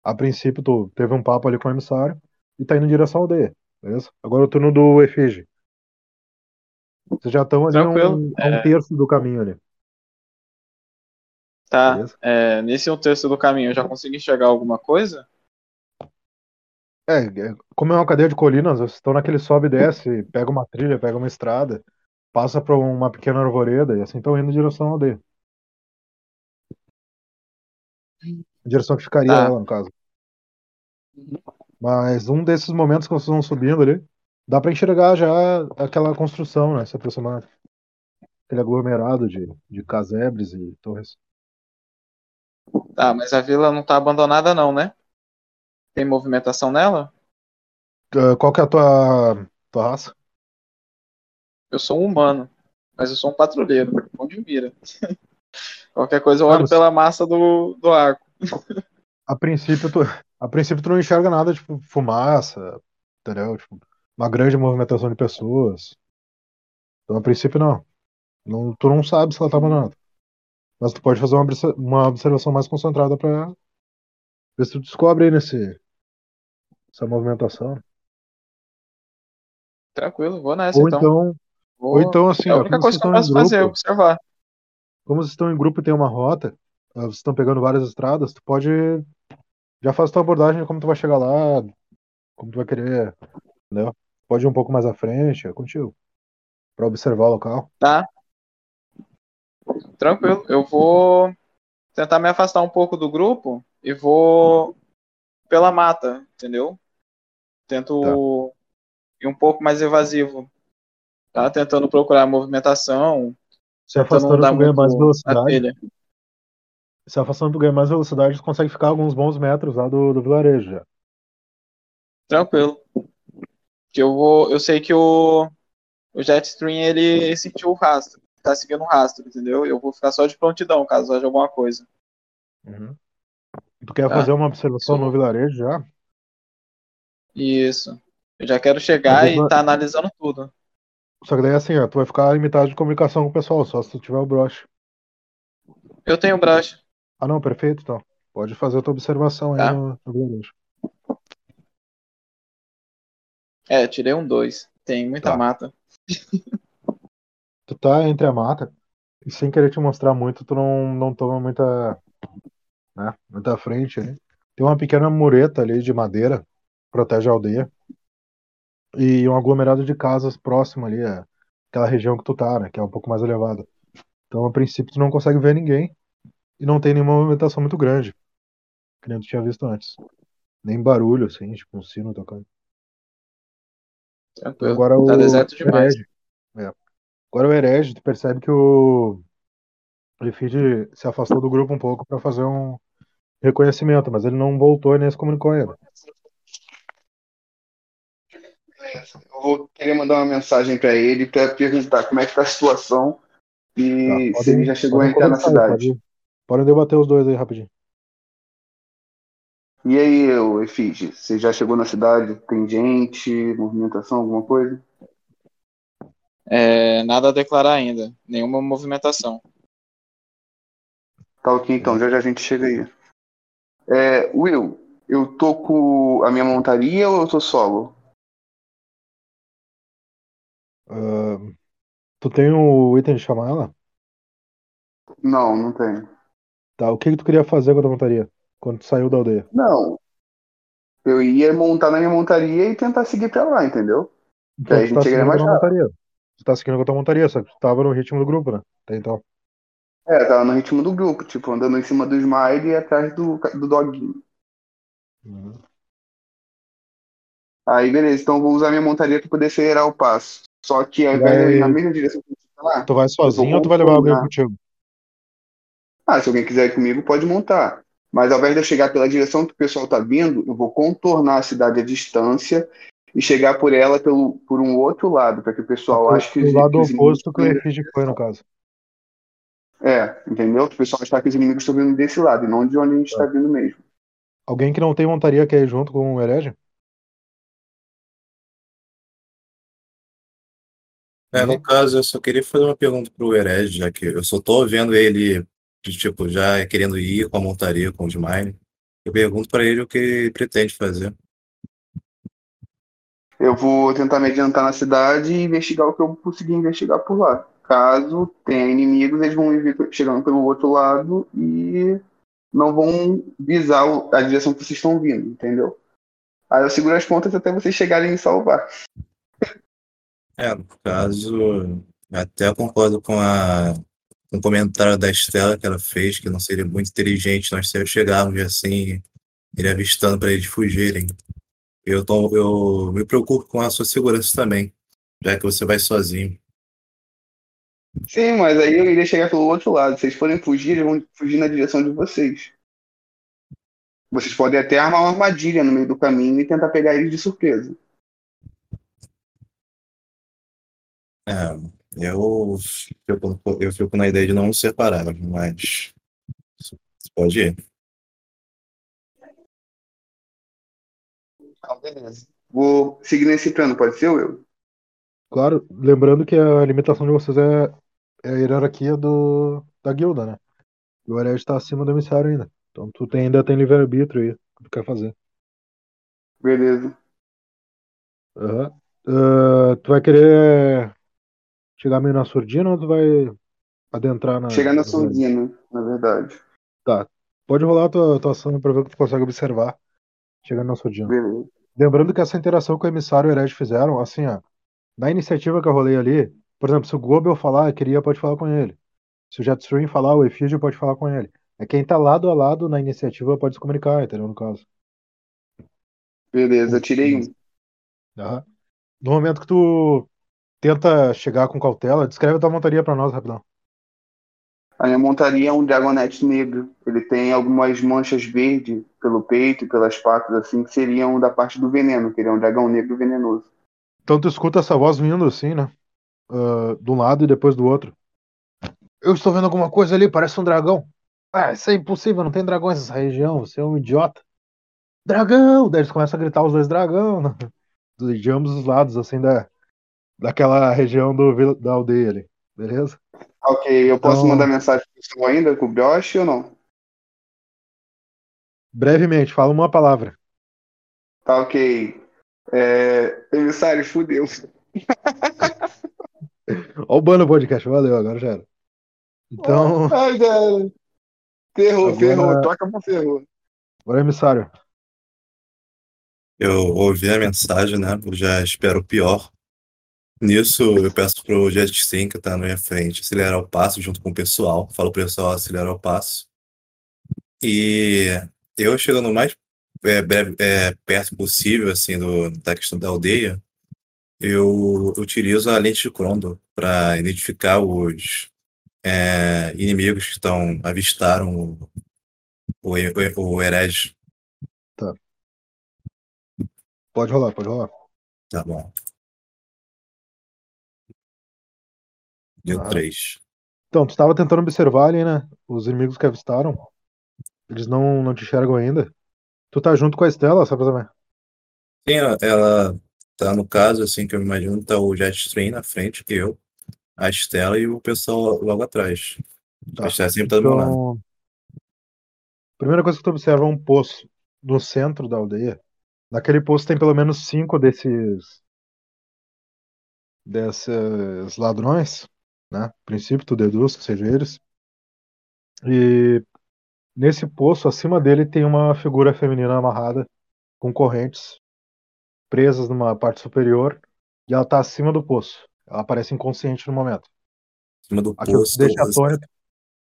Speaker 1: A princípio, tu teve um papo ali com o emissário e tá indo em direção à aldeia, beleza? Agora é o turno do Efege. Vocês já estão ali a um, um terço do caminho ali,
Speaker 2: Tá. É, nesse um terço do caminho, eu já consegui enxergar alguma coisa?
Speaker 1: É, é, como é uma cadeia de colinas, vocês estão naquele sobe e desce, pega uma trilha, pega uma estrada, passa por uma pequena arvoreda e assim estão indo em direção à aldeia. A direção que ficaria
Speaker 2: Tá.
Speaker 1: ela, no caso. Mas um desses momentos que vocês vão subindo ali, dá pra enxergar já aquela construção, né? Se aproximando. Aquele aglomerado de, de casebres e torres.
Speaker 2: Tá, mas a vila não tá abandonada não, né? Tem movimentação nela?
Speaker 1: Ah, Qual que é a tua, tua raça?
Speaker 2: Eu sou um humano, mas eu sou um patrulheiro, onde mira. Qualquer coisa eu olho
Speaker 1: mas-
Speaker 2: pela massa do, do arco.
Speaker 1: A princípio, tu, a princípio tu não enxerga nada, tipo, fumaça, entendeu? Tipo, uma grande movimentação de pessoas. Então, a princípio, não. não tu não sabe se ela tá abandonada. Mas tu pode fazer uma, uma observação mais concentrada pra ver se tu descobre aí nesse, essa movimentação.
Speaker 2: Tranquilo, vou nessa
Speaker 1: Ou
Speaker 2: então.
Speaker 1: então, ou então assim,
Speaker 2: é a
Speaker 1: ó,
Speaker 2: única
Speaker 1: como
Speaker 2: coisa
Speaker 1: vocês
Speaker 2: que eu posso fazer é
Speaker 1: grupo,
Speaker 2: observar.
Speaker 1: como vocês estão em grupo e tem uma rota, ah, vocês estão pegando várias estradas, tu pode já faz tua abordagem de como tu vai chegar lá, como tu vai querer, entendeu? Pode ir um pouco mais à frente, é contigo, Pra observar o local.
Speaker 2: Tá? Tranquilo. Eu vou tentar me afastar um pouco do grupo e vou pela mata, entendeu? Tento ir um pouco mais evasivo. Tá? Tentando procurar movimentação,
Speaker 1: Se afastando
Speaker 2: dar
Speaker 1: tu ganha mais velocidade. Se afastando tu ganha mais velocidade, tu consegue ficar alguns bons metros lá do, do vilarejo já.
Speaker 2: Tranquilo. Que eu vou, eu sei que o o Jetstream ele sentiu o rastro, tá seguindo o rastro, entendeu? Eu vou ficar só de prontidão caso haja alguma coisa.
Speaker 1: Uhum. Tu quer
Speaker 2: Tá.
Speaker 1: fazer uma observação
Speaker 2: Isso.
Speaker 1: no vilarejo já?
Speaker 2: Isso. Eu já quero chegar e tá analisando tudo.
Speaker 1: Só que daí assim, ó, tu vai ficar limitado de comunicação com o pessoal, só se tu tiver o broche.
Speaker 2: Eu tenho brush.
Speaker 1: Ah não, perfeito, então. Pode fazer a tua observação aí
Speaker 2: Tá.
Speaker 1: no, no vilarejo.
Speaker 2: É, tirei um 2. Tem muita
Speaker 1: Tá.
Speaker 2: mata.
Speaker 1: Tu tá entre a mata e sem querer te mostrar muito, tu não, não toma muita, né, muita frente ali. Tem uma pequena mureta ali de madeira, protege a aldeia. E um aglomerado de casas próximo ali, é aquela região que tu tá, né, que é um pouco mais elevada. Então, a princípio, tu não consegue ver ninguém e não tem nenhuma movimentação muito grande, que nem tu tinha visto antes. Nem barulho, assim, tipo um sino tocando.
Speaker 2: Tranquilo.
Speaker 1: agora o
Speaker 2: Tá deserto demais.
Speaker 1: herege. É. Agora o herege, tu percebe que o Lefid se afastou do grupo um pouco pra fazer um reconhecimento, mas ele não voltou e nem se comunicou ainda.
Speaker 3: Eu vou querer mandar uma mensagem pra ele pra perguntar como é que tá a situação e
Speaker 1: Tá,
Speaker 3: se ele já chegou a entrar na cidade.
Speaker 1: pode- debater os dois aí rapidinho.
Speaker 3: E aí, ô, Efige, você já chegou na cidade? Tem gente, movimentação, alguma coisa?
Speaker 2: É, nada a declarar ainda. Nenhuma movimentação.
Speaker 3: Tá ok, então, já já a gente chega aí. É, Will, eu tô com a minha montaria ou eu tô solo?
Speaker 1: Ah, tu tem o item de chamar ela?
Speaker 3: Não, não tenho.
Speaker 1: Tá, o que que tu queria fazer com a tua montaria? Quando tu saiu da aldeia?
Speaker 3: Não. Eu ia montar na minha montaria e tentar seguir pra lá, entendeu?
Speaker 1: Então,
Speaker 3: a
Speaker 1: tu
Speaker 3: gente
Speaker 1: tá
Speaker 3: chegaria mais rápido.
Speaker 1: montaria. Tu tá seguindo com a tua montaria, só que tu tava no ritmo do grupo, né? Até então.
Speaker 3: É, tava no ritmo do grupo, tipo, andando em cima do Smile e atrás do, do doguinho.
Speaker 1: Uhum.
Speaker 3: Aí, beleza, então eu vou usar minha montaria pra poder acelerar o passo. Só que ao invés de ir na
Speaker 1: Vai-
Speaker 3: mesma direção que você tá lá,
Speaker 1: Tu vai sozinho ou tu vai levar alguém contigo?
Speaker 3: ah, se alguém quiser ir comigo, pode montar. Mas ao invés de eu chegar pela direção que o pessoal tá vindo, eu vou contornar a cidade à distância e chegar por ela pelo, por um outro lado, para que o pessoal ache que os,
Speaker 1: lado
Speaker 3: que
Speaker 1: oposto que o Efid foi, no caso.
Speaker 3: É, entendeu? O pessoal achar que os inimigos estão vindo desse lado e não de onde a gente
Speaker 1: Tá.
Speaker 3: tá vindo mesmo.
Speaker 1: Alguém que não tem montaria quer ir junto com o herege?
Speaker 4: É, no caso, eu só queria fazer uma pergunta pro Herege, já que eu só tô vendo ele, de, tipo, já querendo ir com a montaria, com o Smile. Eu pergunto pra ele o que ele pretende fazer.
Speaker 3: Eu vou tentar me adiantar na cidade e investigar o que eu conseguir investigar por lá. Caso tenha inimigos, eles vão vir chegando pelo outro lado e não vão visar a direção que vocês estão vindo, entendeu? Aí eu seguro as pontas até vocês chegarem e me salvar.
Speaker 4: É, no caso, até concordo com a o comentário da Estela que ela fez, que não seria muito inteligente nós chegarmos assim, ele avistando para eles fugirem. Eu, tô, eu me preocupo com a sua segurança também, já que você vai sozinho.
Speaker 3: Sim, mas aí eu iria chegar pelo outro lado. Se vocês forem fugir, eles vão fugir na direção de vocês. Vocês podem até armar uma armadilha no meio do caminho e tentar pegar eles de surpresa.
Speaker 4: É, eu fico, eu fico na ideia de não separar, mas você pode ir.
Speaker 3: Ah, beleza. Vou seguir nesse plano, pode ser, Will?
Speaker 1: Claro, lembrando que a limitação de vocês é, é a hierarquia do, da guilda, né? E o herege tá acima do emissário ainda. Então tu tem- ainda tem livre-arbítrio aí, o que tu quer fazer.
Speaker 3: Beleza.
Speaker 1: Aham. Ah, tu vai querer chegar meio na surdina ou tu vai adentrar na.
Speaker 3: Chega na surdina, na verdade.
Speaker 1: Pode rolar a tua, tua ação pra ver o que tu consegue observar chegando na surdina.
Speaker 3: Beleza.
Speaker 1: Lembrando que essa interação que o emissário e o herege fizeram, assim, ó, na iniciativa que eu rolei ali, por exemplo, se o Gobel falar, queria, pode falar com ele. Se o Jetstream falar, o Efígio pode falar com ele. É quem tá lado a lado na iniciativa pode se comunicar, entendeu? No caso.
Speaker 3: Beleza, tirei um.
Speaker 1: Aham. No momento que tu tenta chegar com cautela, descreve a tua montaria pra nós, rapidão.
Speaker 3: A minha montaria é um Dragonete negro. Ele tem algumas manchas verdes pelo peito e pelas patas, assim, que seriam da parte do veneno, que ele é um dragão negro venenoso.
Speaker 1: Então tu escuta essa voz vindo assim, né? Ah, de um lado e depois do outro. Eu estou vendo alguma coisa ali, parece um dragão. Ah, isso é impossível, não tem dragões nessa região, você é um idiota. Dragão! Daí eles começam a gritar os dois dragão, né? De de ambos os lados, assim, da, daquela região do, da aldeia ali. Beleza?
Speaker 3: Ok, eu posso
Speaker 1: Então-
Speaker 3: mandar mensagem pro pessoal ainda com o Brioche ou não?
Speaker 1: Brevemente, fala uma palavra.
Speaker 3: Tá ok. É... Emissário, fudeu.
Speaker 1: Ó o ban no podcast, valeu, agora já era. Então,
Speaker 3: Ai, velho. Ferrou,
Speaker 1: Agora-
Speaker 3: ferrou. Toca pra ferrou.
Speaker 1: agora emissário.
Speaker 4: Eu ouvi a mensagem, né? Eu já espero o pior. Nisso, eu peço pro Jetstream, que tá na minha frente, acelerar o passo junto com o pessoal. Falo pro pessoal acelerar o passo. E eu chegando o mais é, breve, é, perto possível, assim, do, da questão da aldeia, eu utilizo a lente de Crondo para identificar os é, inimigos que estão avistaram o, o, o, o herege.
Speaker 1: Pode rolar, pode rolar.
Speaker 4: Tá bom. Deu
Speaker 1: Ah.
Speaker 4: três.
Speaker 1: Então, tu estava tentando observar ali, né? Os inimigos que avistaram. Eles não, não te enxergam ainda. Tu tá junto com a Estela, pra saber.
Speaker 4: Sim, ela- ela tá no caso, assim, que eu imagino, tá o Jetstream na frente, eu, a Estela e o pessoal logo atrás.
Speaker 1: Tá.
Speaker 4: A Estela sempre tá do meu lado.
Speaker 1: Então, primeira coisa que tu observa é um poço no centro da aldeia. Naquele poço tem pelo menos cinco desses desses ladrões, né? A princípio tu deduz que sejam eles. E nesse poço, acima dele, tem uma figura feminina amarrada com correntes presas numa parte superior e ela tá acima do poço. Ela parece inconsciente no momento.
Speaker 4: Em cima do
Speaker 1: Aquilo
Speaker 4: poço.
Speaker 1: deixa atônito.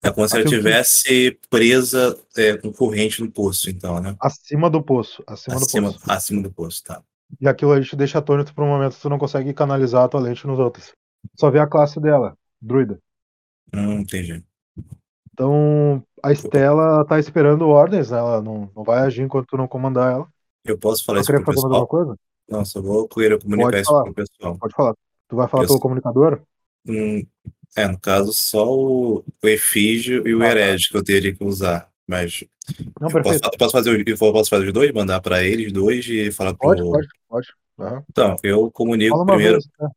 Speaker 4: É como se ela estivesse presa é, com corrente no poço, então, né?
Speaker 1: Acima do poço. Acima,
Speaker 4: Acima,
Speaker 1: do poço.
Speaker 4: acima do poço, tá.
Speaker 1: E aquilo aí te deixa atônito por um momento tu não consegue canalizar a tua lente nos outros. Só vê a classe dela, druida.
Speaker 4: Hum, entendi.
Speaker 1: Então, a Estela tá esperando ordens, né? Ela não, não vai agir enquanto tu não comandar ela.
Speaker 4: Eu posso falar
Speaker 1: Não
Speaker 4: isso pro
Speaker 1: fazer mais alguma
Speaker 4: pessoal?
Speaker 1: coisa?
Speaker 4: Não, só vou querer comunicar
Speaker 1: Pode
Speaker 4: isso
Speaker 1: falar.
Speaker 4: pro pessoal.
Speaker 1: Pode falar. Tu vai falar
Speaker 4: Eu-
Speaker 1: pelo comunicador?
Speaker 4: Hum, é, no caso, só o, o efígio e o
Speaker 1: Ah, tá.
Speaker 4: herege que eu teria que usar. Mas
Speaker 1: Não,
Speaker 4: eu posso,
Speaker 1: perfeito.
Speaker 4: eu posso fazer, eu posso fazer os dois, mandar para eles dois e falar pro.
Speaker 1: Pode, pode, pode. Aham.
Speaker 4: Então, eu comunico primeiro
Speaker 1: vez. né?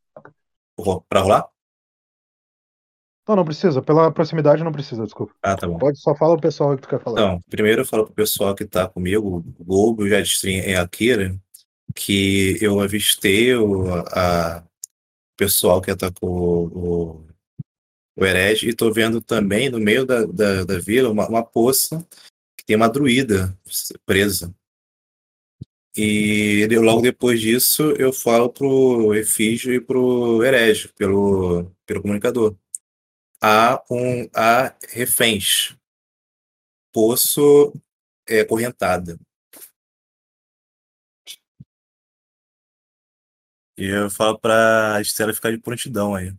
Speaker 4: para rolar?
Speaker 1: Não, não precisa. Pela proximidade não precisa, desculpa.
Speaker 4: Ah, tá bom.
Speaker 1: Pode, só fala o pessoal que tu quer falar.
Speaker 4: Então, primeiro eu falo pro pessoal que tá comigo, o Globo, o Jetstream e a Kira, que eu avistei o a, pessoal que atacou o, o herege e tô vendo também no meio da, da, da vila uma, uma poça que tem uma druida presa. E eu- logo depois disso eu falo pro Efígio e pro herege, pelo, pelo comunicador. Há, um, há reféns. Poço é, correntada. E eu falo pra Estela ficar de prontidão aí,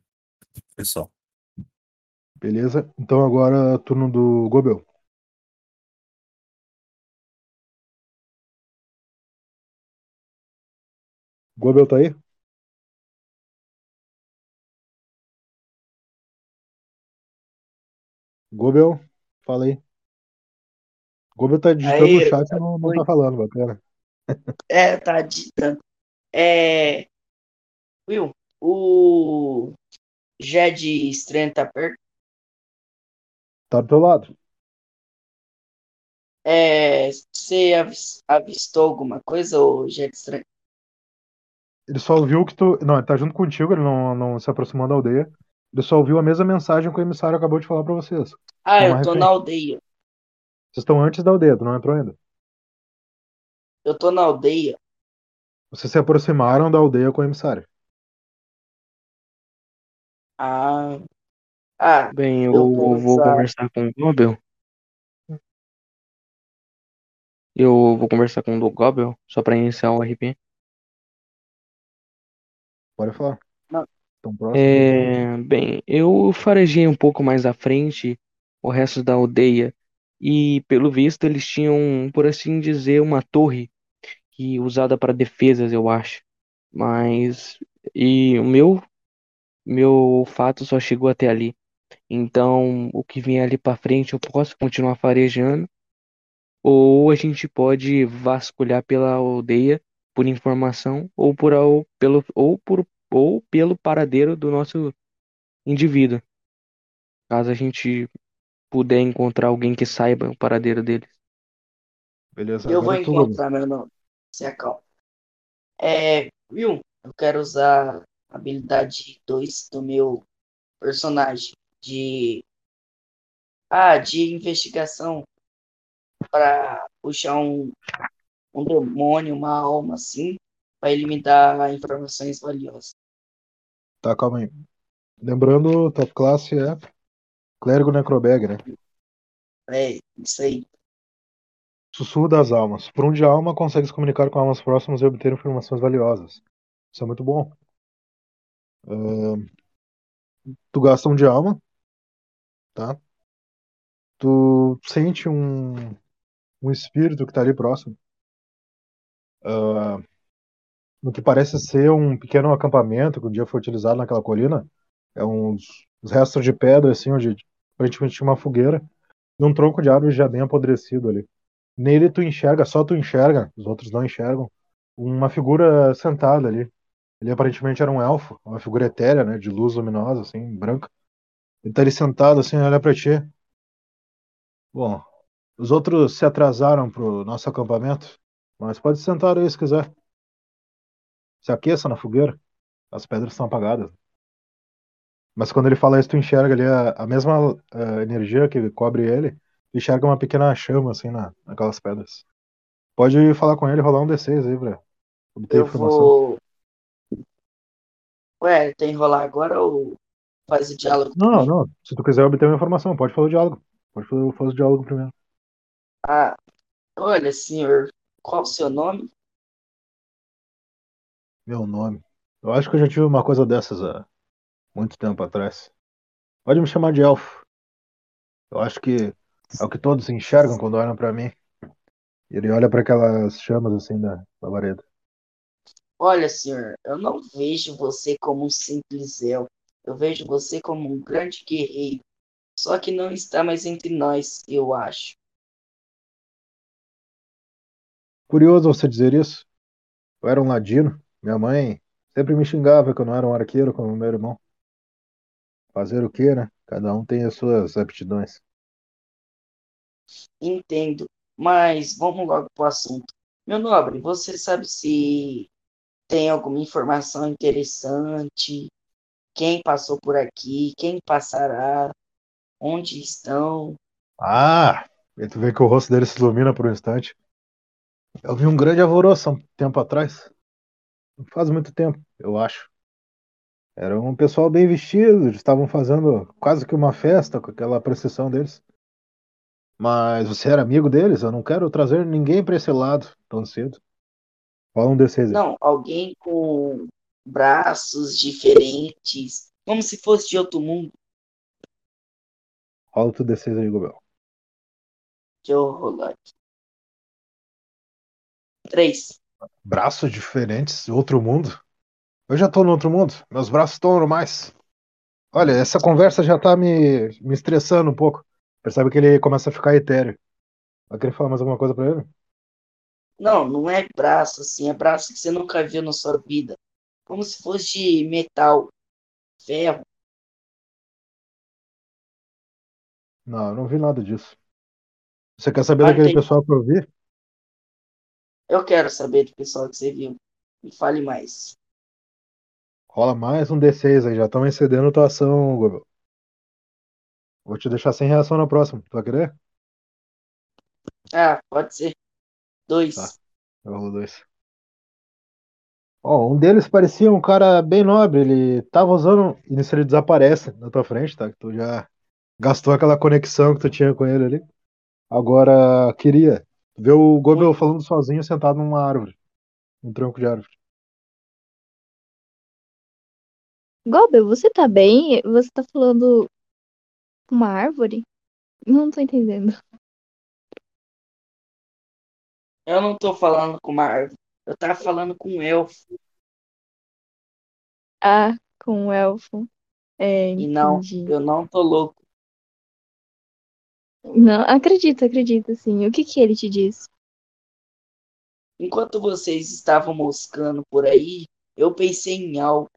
Speaker 4: pessoal.
Speaker 1: Beleza? Então agora turno do Gobel. Gobel tá aí? Gobel, fala aí. Gobel tá digitando
Speaker 5: Aí,
Speaker 1: no chat e não, não tá falando, bacana.
Speaker 5: É, tá digitando. É. Will, o Jed estranho tá perto.
Speaker 1: Tá do teu lado.
Speaker 5: É, você avis- avistou alguma coisa, ô Jet Estranho?
Speaker 1: Ele só ouviu que tu. Não, ele tá junto contigo, ele não, não se aproximou da aldeia. Ele só ouviu a mesma mensagem que o emissário acabou de falar pra vocês.
Speaker 5: Ah, eu tô
Speaker 1: referência.
Speaker 5: na aldeia.
Speaker 1: Vocês estão antes da aldeia, tu não entrou ainda.
Speaker 5: Eu tô na aldeia.
Speaker 1: Vocês se aproximaram da aldeia com o emissário.
Speaker 5: Ah, ah,
Speaker 7: Bem, eu
Speaker 5: Eu vou
Speaker 7: vou
Speaker 5: usar-
Speaker 7: conversar com o Gobel. Eu vou conversar com o Gobel, só pra iniciar o RP.
Speaker 1: Pode falar. Tão próximo.
Speaker 7: É, bem, eu farejei um pouco mais à frente o resto da aldeia e, pelo visto, eles tinham, por assim dizer, uma torre que usada para defesas, eu acho. Mas e o meu meu olfato só chegou até ali. Então, o que vem ali para frente eu posso continuar farejando ou a gente pode vasculhar pela aldeia por informação ou por ou pelo ou por ou pelo paradeiro do nosso indivíduo. Caso a gente puder encontrar alguém que saiba o paradeiro deles.
Speaker 1: Beleza,
Speaker 5: eu vou
Speaker 1: é
Speaker 5: encontrar meu nome. Se acalma. É, viu? Eu quero usar a habilidade 2 do meu personagem de ah, de investigação para puxar um um demônio, uma alma assim, para ele me dar informações valiosas.
Speaker 1: Tá, calma aí. Lembrando, tua classe é Clérigo Necrobag, né?
Speaker 5: É, isso aí.
Speaker 1: Sussurro das almas. Por um de alma, consegue se comunicar com almas próximas e obter informações valiosas. Isso é muito bom. Ahn, tu gasta um de alma, tá? Tu sente um, um espírito que tá ali próximo. Ah, no que parece ser um pequeno acampamento que um dia foi utilizado naquela colina. É uns, uns restos de pedra, assim, onde aparentemente tinha uma fogueira. E um tronco de árvore já bem apodrecido ali. Nele tu enxerga, só tu enxerga, os outros não enxergam, uma figura sentada ali. Ele aparentemente era um elfo, uma figura etérea, né, de luz luminosa, assim, branca. Ele tá ali sentado, assim, olha pra ti. Bom, os outros se atrasaram pro nosso acampamento, mas pode sentar aí se quiser. Se aqueça na fogueira, as pedras estão apagadas. Mas quando ele fala isso, tu enxerga ali a, a mesma eh, energia que cobre ele, tu enxerga uma pequena chama, assim, na, naquelas pedras. Pode falar com ele e rolar um D6 aí pra obter
Speaker 5: Eu
Speaker 1: informação.
Speaker 5: vou. Ué, tem que rolar agora ou faz o diálogo?
Speaker 1: Não, não. Se tu quiser obter uma informação, pode fazer o diálogo. Pode fazer, fazer o diálogo primeiro.
Speaker 5: Ah, olha, senhor, qual o seu nome?
Speaker 1: Meu nome. Eu acho que eu já tive uma coisa dessas há muito tempo atrás. Pode me chamar de elfo. Eu acho que é o que todos enxergam quando olham pra mim. Ele olha pra aquelas chamas assim da labareda.
Speaker 5: Olha, senhor, eu não vejo você como um simples elfo. Eu vejo você como um grande guerreiro. Só que não está mais entre nós, eu acho.
Speaker 1: Curioso você dizer isso. Eu era um ladino. Minha mãe sempre me xingava que eu não era um arqueiro como meu irmão. Fazer o quê, né? Cada um tem as suas aptidões.
Speaker 5: Entendo, mas vamos logo pro assunto. Meu nobre, você sabe se tem alguma informação interessante? Quem passou por aqui? Quem passará? Onde estão?
Speaker 1: Ah! E tu vê que o rosto dele se ilumina por um instante. Eu vi um grande alvoroço há um tempo atrás. Não faz muito tempo, eu acho. Era um pessoal bem vestido, eles estavam fazendo quase que uma festa com aquela procissão deles. Mas você era amigo deles? Eu não quero trazer ninguém pra esse lado tão cedo. Fala um D6 aí.
Speaker 5: Não, alguém com braços diferentes, como se fosse de outro mundo.
Speaker 1: Rola tu D6 aí, Gobel.
Speaker 5: Deixa eu rolar aqui. Três.
Speaker 1: Braços diferentes, outro mundo? Eu já tô no outro mundo, meus braços estão normais. Olha, essa conversa já tá me, me estressando um pouco. Percebe que ele começa a ficar etéreo. Vai querer falar mais alguma coisa pra ele?
Speaker 5: Não, não é braço assim, é braço que você nunca viu na sua vida. Como se fosse de metal, ferro.
Speaker 1: Não, eu não vi nada disso. Você quer saber
Speaker 5: Ah,
Speaker 1: daquele
Speaker 5: entendi.
Speaker 1: pessoal que eu vi?
Speaker 5: Eu quero saber do pessoal que você viu. Me fale mais.
Speaker 1: Rola mais um D6 aí, já estão excedendo tua ação, Gobel. Vou te deixar sem reação na próxima. Tu vai querer?
Speaker 5: Ah, pode ser. Dois.
Speaker 1: Tá. Eu rolo dois. Ó, um deles parecia um cara bem nobre. Ele tava usando. E nisso ele desaparece na tua frente, tá? Que tu já gastou aquela conexão que tu tinha com ele ali. Agora, queria ver o Gobel falando sozinho sentado numa árvore. Um tronco de árvore.
Speaker 6: Gobel, você tá bem? Você tá falando com uma árvore? Não tô entendendo.
Speaker 5: Eu não tô falando com uma árvore. Eu tava falando com um elfo.
Speaker 6: Ah, com um elfo. É,
Speaker 5: E não,
Speaker 6: entendi.
Speaker 5: eu não tô louco.
Speaker 6: Não, acredito, acredito, sim. O que que ele te disse?
Speaker 5: Enquanto vocês estavam moscando por aí, eu pensei em algo.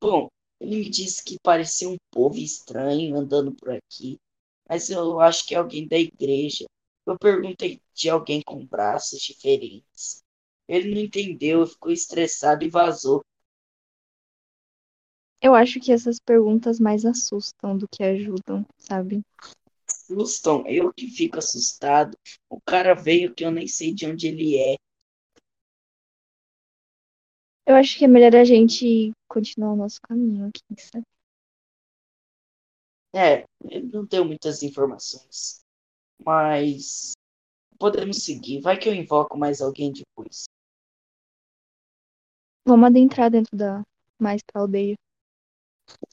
Speaker 5: Bom, ele me disse que parecia um povo estranho andando por aqui, mas eu acho que é alguém da igreja. Eu perguntei de alguém com braços diferentes. Ele não entendeu, ficou estressado e vazou.
Speaker 6: Eu acho que essas perguntas mais assustam do que ajudam, sabe?
Speaker 5: Assustam, eu que fico assustado. O cara veio que eu nem sei de onde ele é.
Speaker 6: Eu acho que é melhor a gente continuar o nosso caminho aqui, sabe?
Speaker 5: É, não deu muitas informações. Mas podemos seguir. Vai que eu invoco mais alguém depois.
Speaker 6: Vamos adentrar dentro da mais pra aldeia.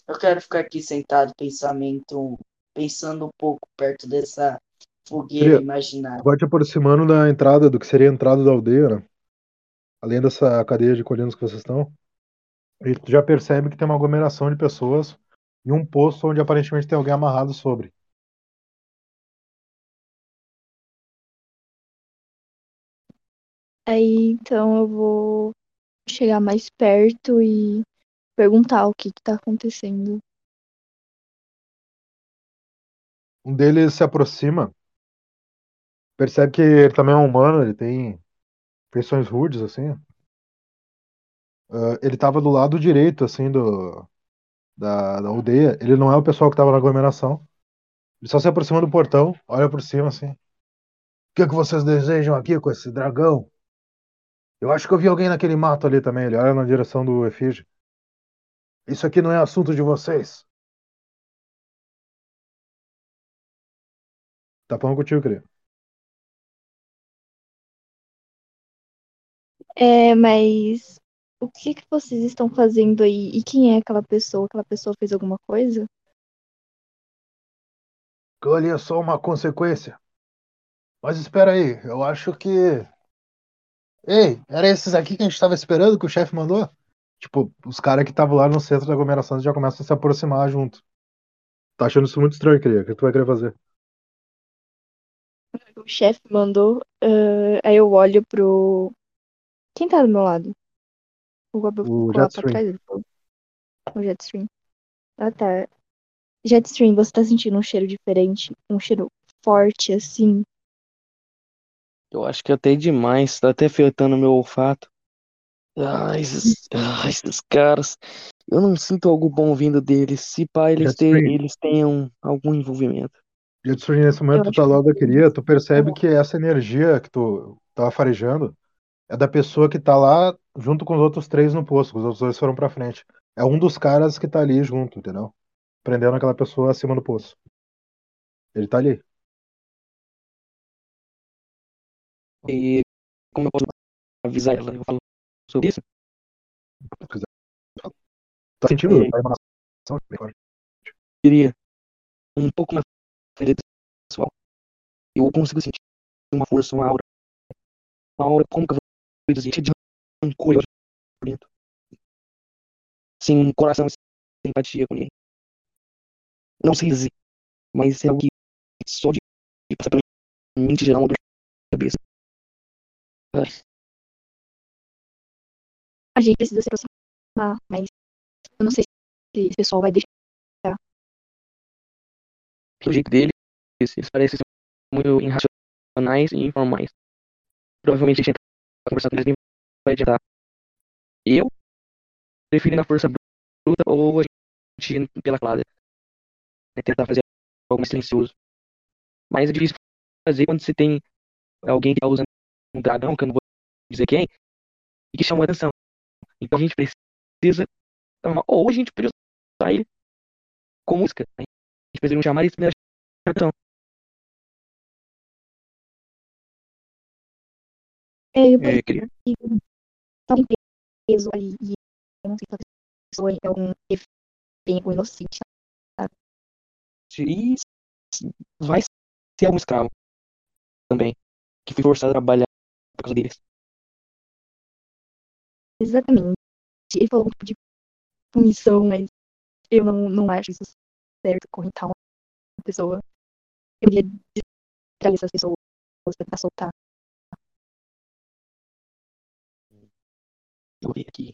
Speaker 5: Eu quero ficar aqui sentado, pensamento, pensando um pouco perto dessa fogueira
Speaker 1: Queria-
Speaker 5: imaginária.
Speaker 1: Vai te aproximando da entrada, do que seria a entrada da aldeia, né? Além dessa cadeia de colinas que vocês estão. E tu já percebe que tem uma aglomeração de pessoas e um posto onde aparentemente tem alguém amarrado sobre.
Speaker 6: Aí, então, eu vou chegar mais perto e perguntar o que que tá acontecendo.
Speaker 1: Um deles se aproxima, percebe que ele também é um humano, ele tem feições rudes, assim. Ah, ele tava do lado direito, assim, do, da, da aldeia. Ele não é o pessoal que tava na aglomeração. Ele só se aproxima do portão, olha por cima, assim. O que é que vocês desejam aqui com esse dragão? Eu acho que eu vi alguém naquele mato ali também. Ele olha na direção do efígie. Isso aqui não é assunto de vocês. Tá falando contigo, querido.
Speaker 6: É, mas o que que vocês estão fazendo aí? E quem é aquela pessoa? Aquela pessoa fez alguma coisa?
Speaker 1: Aquilo ali é só uma consequência. Mas espera aí, eu acho que. Ei, era esses aqui que a gente tava esperando que o chefe mandou? Tipo, os caras que estavam lá no centro da aglomeração já começam a se aproximar junto. Tá achando isso muito estranho, queria. O que tu vai querer fazer?
Speaker 6: O chefe mandou, ah, aí eu olho pro. Quem tá do meu lado? O ficou lá pra
Speaker 1: Jetstream.
Speaker 6: trás. O Jetstream. Ah, tá. Jetstream, você tá sentindo um cheiro diferente? Um cheiro forte, assim?
Speaker 7: Eu acho que até demais, tá até afetando meu olfato. Ah, esses, ah, esses caras. Eu não sinto algo bom vindo deles. Se pá, eles, te-
Speaker 1: Jetstream.
Speaker 7: eles tenham algum envolvimento.
Speaker 1: Jetstream, nesse momento, tu tá
Speaker 6: que
Speaker 1: lá da queria, tu percebe
Speaker 6: Uhum.
Speaker 1: que essa energia que tu tava farejando é da pessoa que tá lá junto com os outros três no posto, os outros dois foram pra frente. É um dos caras que tá ali junto, entendeu? Prendendo aquela pessoa acima do poço. Ele tá ali.
Speaker 7: E como eu posso avisar ela? Eu falo sobre isso?
Speaker 1: Tá sentindo
Speaker 7: É.
Speaker 1: a emanação?
Speaker 7: Queria um pouco mais pessoal. Eu consigo sentir uma força, uma aura. Uma aura, como que eu vou dizer? Cheia de rancor eu dentro. Sem um coração, sem empatia com ninguém. Não sei dizer, mas é algo que só de passar pela mente gerar uma dor de cabeça. Ai,
Speaker 6: A gente precisa se aproximar, mas eu não sei se esse pessoal vai deixar.
Speaker 7: Pelo jeito dele, eles parecem ser muito irracionais e informais. Provavelmente a gente conversando com eles nem vai adiantar. Eu prefiro ir na força bruta ou a gente pela clara. Né, tentar fazer algo mais silencioso. Mas é difícil fazer quando você tem alguém que tá usando um dragão, que eu não vou dizer quem, e que chamou a atenção. Então a gente precisa. Ou a gente precisa ele com música. Né? A gente precisa chamar isso primeiro.
Speaker 6: É, eu
Speaker 7: É, queria.
Speaker 6: tá um peso ali. E eu não sei se a pessoa é algum efeito inocente.
Speaker 7: E vai ser algum escravo também. Que foi forçado a trabalhar por causa deles.
Speaker 6: Exatamente. Ele falou um tipo de punição, mas eu não, não acho isso certo, correntar uma pessoa. Eu ia distrair essas pessoas pra tentar soltar.
Speaker 7: Eu vi aqui.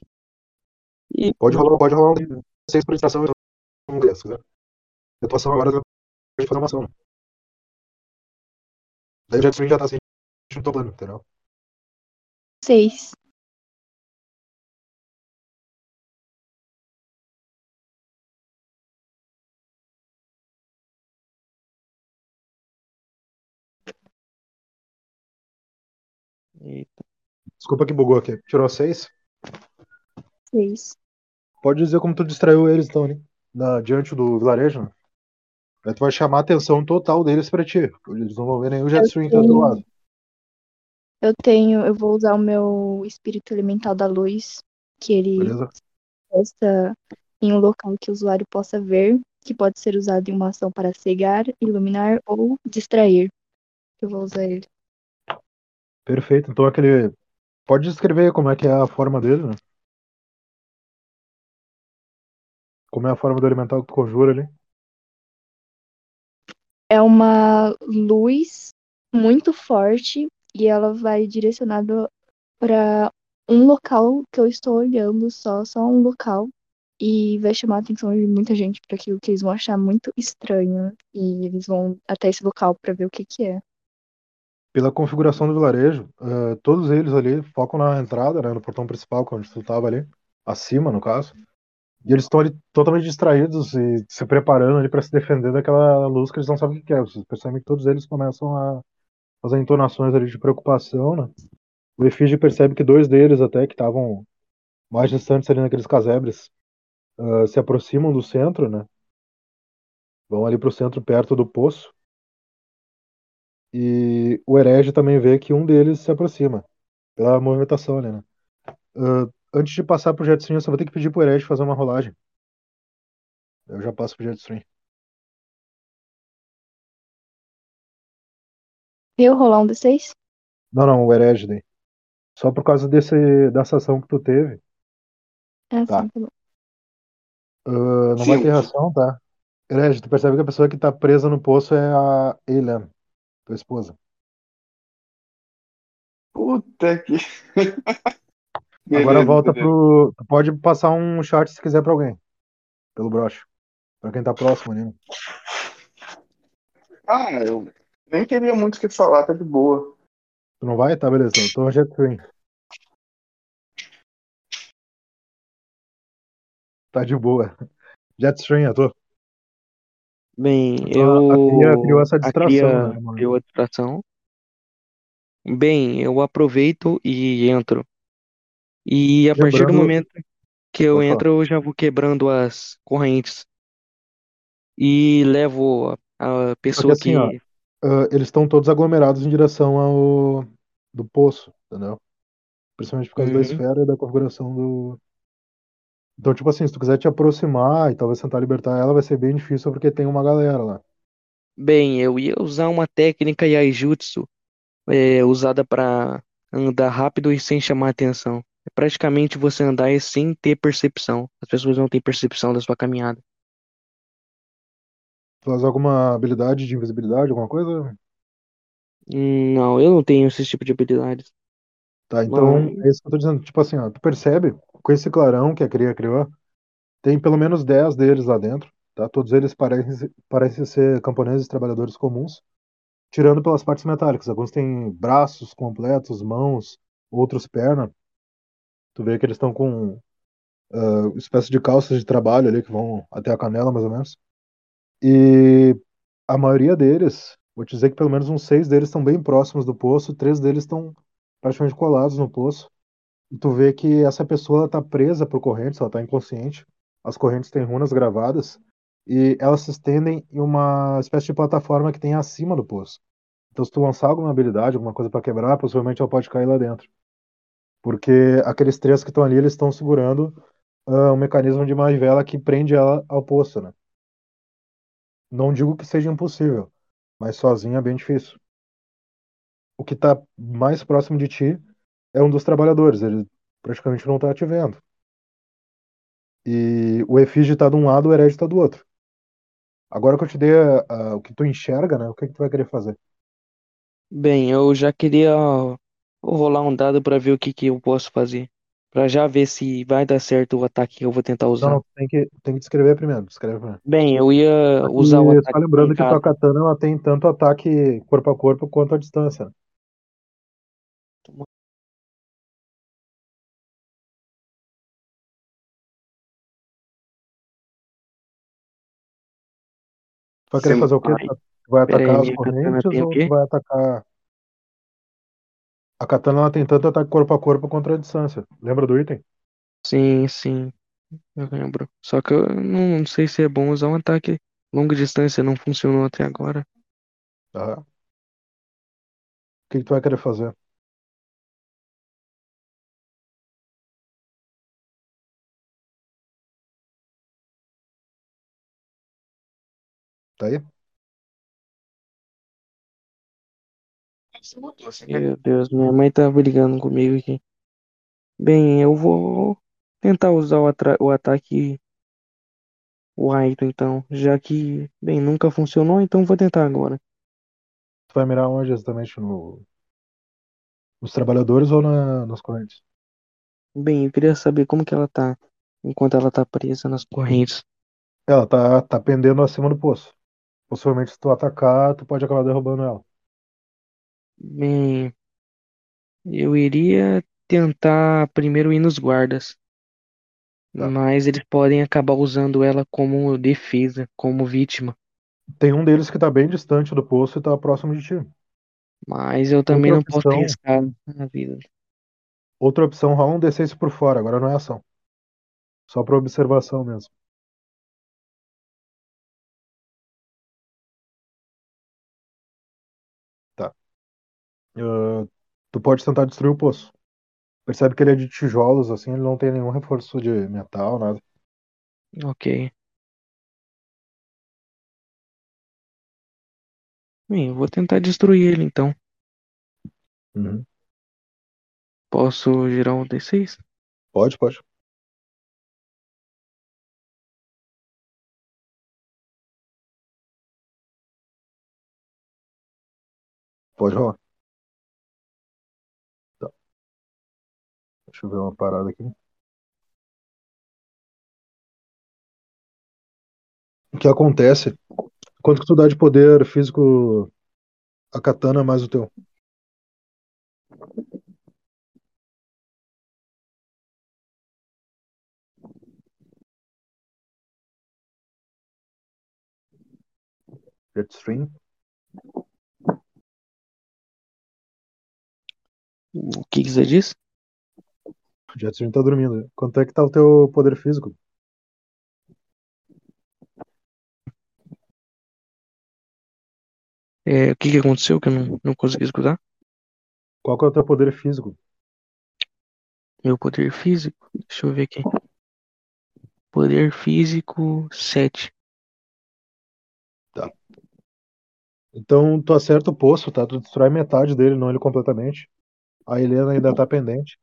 Speaker 7: E
Speaker 1: Pode rolar, pode rolar um seis por distração um dessas, né? A atuação agora é de fazer uma ação. Daí o Jetstream já tá assim, no teu plano, entendeu?
Speaker 6: Seis.
Speaker 7: Eita.
Speaker 1: Desculpa que bugou aqui. Tirou seis?
Speaker 6: Seis.
Speaker 1: Pode dizer como tu distraiu eles, então, né? Na, diante do vilarejo. né? Aí tu vai chamar a atenção total deles pra ti. Eles não vão ver nenhum Jetstream tá do teu lado.
Speaker 6: Eu tenho, eu vou usar o meu espírito elemental da luz, que ele
Speaker 1: Beleza?
Speaker 6: posta em um local que o usuário possa ver, que pode ser usado em uma ação para cegar, iluminar ou distrair. Eu vou usar ele.
Speaker 1: Perfeito. Então aquele. Pode descrever como é que é a forma dele, né? Como é a forma do elemental que tu conjura ali.
Speaker 6: É uma luz muito forte e ela vai direcionada para um local que eu estou olhando só, só um local. E vai chamar a atenção de muita gente para aquilo que eles vão achar muito estranho. E eles vão até esse local para ver o que que é.
Speaker 1: Pela configuração do vilarejo, eh, todos eles ali focam na entrada, né? No portão principal, onde tu tava ali. Acima, no caso. E eles estão ali totalmente distraídos e se preparando ali para se defender daquela luz que eles não sabem o que é. Vocês percebem que todos eles começam a fazer entonações ali de preocupação, né? O Efígie percebe que dois deles até que estavam mais distantes ali naqueles casebres ah, se aproximam do centro, né? Vão ali pro centro perto do poço. E o herege também vê que um deles se aproxima pela movimentação ali, né? Ah, antes de passar pro Jetstream, eu só vou ter que pedir pro herege fazer uma rolagem. Eu já passo pro Jetstream.
Speaker 6: Eu rolar um D6?
Speaker 1: Não, não, o herege daí. Só por causa desse, dessa ação que tu teve.
Speaker 6: É
Speaker 1: Tá.
Speaker 6: assim, tá bom.
Speaker 1: ah, não vai ter reação, tá? Herege, tu percebe que a pessoa que tá presa no poço é a Eileen, tua esposa.
Speaker 3: Puta que.
Speaker 1: Agora
Speaker 3: Beleza,
Speaker 1: volta
Speaker 3: beleza.
Speaker 1: pro. Tu pode passar um chat se quiser pra alguém. Pelo broche. Pra quem tá próximo ali. né?
Speaker 3: Ah, eu nem queria muito o que falar, tá de boa.
Speaker 1: Tu não vai? Tá, beleza. Então Jetstream. Tá de boa. Jetstream, eu tô.
Speaker 7: Bem,
Speaker 1: Então, a cria criou
Speaker 7: eu.
Speaker 1: essa
Speaker 7: A
Speaker 1: distração,
Speaker 7: cria
Speaker 1: né,
Speaker 7: criou a distração. Bem, eu aproveito e entro. E a partir do momento que eu
Speaker 1: falar.
Speaker 7: entro, eu já vou quebrando as correntes. E levo a, a
Speaker 1: que
Speaker 7: pessoa
Speaker 1: assim, ó,
Speaker 7: que.
Speaker 1: ah, eles estão todos aglomerados em direção ao do poço, entendeu? Principalmente por causa da
Speaker 7: Uhum.
Speaker 1: esfera e da configuração do. Então, tipo assim, se tu quiser te aproximar e talvez tentar libertar ela, vai ser bem difícil porque tem uma galera lá.
Speaker 7: Bem, eu ia usar uma técnica Yaijutsu é, usada para andar rápido e sem chamar atenção. É praticamente você andar e sem ter percepção. As pessoas não têm percepção da sua caminhada.
Speaker 1: Tu faz alguma habilidade de invisibilidade, alguma coisa?
Speaker 7: Hum, Não, eu não tenho esse tipo de habilidades.
Speaker 1: Tá, então
Speaker 7: Mas,
Speaker 1: é isso que eu tô dizendo. Tipo assim, ó, tu percebe, com esse clarão que a cria criou, tem pelo menos 10 deles lá dentro, tá? Todos eles parecem, parecem ser camponeses trabalhadores comuns. tirando pelas partes metálicas. Alguns têm braços completos, mãos, outros perna. Tu vê que eles estão com uh, espécie de calças de trabalho ali que vão até a canela, mais ou menos. E a maioria deles, vou te dizer que pelo menos uns seis deles estão bem próximos do poço, três deles estão praticamente colados no poço. E tu vê que essa pessoa está presa por correntes, ela está inconsciente. As correntes têm runas gravadas e elas se estendem em uma espécie de plataforma que tem acima do poço. Então, se tu lançar alguma habilidade, alguma coisa para quebrar, possivelmente ela pode cair lá dentro. Porque aqueles três que estão ali, eles estão segurando uh, um mecanismo de manivela que prende ela ao poço, né? Não digo que seja impossível, mas sozinho é bem difícil. O que está mais próximo de ti é um dos trabalhadores, ele praticamente não está te vendo. E o efígie está de um lado, o herege está do outro. Agora que eu te dei uh, o que tu enxerga, né? O que, que tu vai querer fazer?
Speaker 7: Bem, eu já queria vou rolar um dado pra ver o que que eu posso fazer. Pra já ver se vai dar certo o ataque que eu vou tentar usar.
Speaker 1: não, tem que, tem que descrever primeiro. Descreve primeiro.
Speaker 7: Bem, eu ia usar o
Speaker 1: que,
Speaker 7: ataque
Speaker 1: só lembrando que a tua katana ela tem tanto ataque corpo a corpo quanto a distância. Vai querer fazer o quê?
Speaker 7: Ai,
Speaker 1: vai
Speaker 7: pera aí,
Speaker 1: atacar as correntes ou vai atacar. A katana ela tem tanto ataque corpo a corpo contra a distância. Lembra do item?
Speaker 7: Sim, sim, eu lembro. Só que eu não, não sei se é bom usar um ataque longa distância, não funcionou até agora.
Speaker 1: Tá. O que, que tu vai querer fazer? Tá aí?
Speaker 7: Meu Deus, minha mãe tá brigando comigo aqui. Bem, eu vou tentar usar o, atra- o ataque White, então, já que, bem, nunca funcionou, então vou tentar agora.
Speaker 1: Tu vai mirar onde exatamente? No, nos trabalhadores ou na, nas correntes?
Speaker 7: Bem, eu queria saber como que ela tá enquanto ela tá presa nas correntes.
Speaker 1: Ela tá, tá pendendo acima do poço. Possivelmente, se tu atacar, tu pode acabar derrubando ela.
Speaker 7: Bem, eu iria tentar primeiro ir nos guardas,
Speaker 1: Tá.
Speaker 7: mas eles podem acabar usando ela como defesa, como vítima.
Speaker 1: Tem um deles que tá bem distante do poço e tá próximo de ti.
Speaker 7: Mas eu também
Speaker 1: Outra
Speaker 7: não posso
Speaker 1: opção,
Speaker 7: arriscar a vida.
Speaker 1: outra opção, rola um D6 por fora, agora não é ação. Só pra observação mesmo. Ah, tu pode tentar destruir o poço. Percebe que ele é de tijolos, assim, ele não tem nenhum reforço de metal, nada.
Speaker 7: Ok. Bem, eu vou tentar destruir ele então.
Speaker 1: Uhum.
Speaker 7: Posso girar um D6?
Speaker 1: Pode, pode. Pode rolar. Deixa eu ver uma parada aqui. O que acontece? Quanto que tu dá de poder físico a katana mais o teu? Jetstream?
Speaker 7: O que você disse?
Speaker 1: Jetstream tá dormindo. Quanto é que tá o teu poder físico?
Speaker 7: É, o que que aconteceu que eu não, não consegui escutar?
Speaker 1: Qual que é o teu poder físico?
Speaker 7: Meu poder físico? Deixa eu ver aqui. Poder físico 7.
Speaker 1: Tá. Então tu acerta o poço, tá? Tu destrói metade dele, não ele completamente. A Helena ainda tá pendente.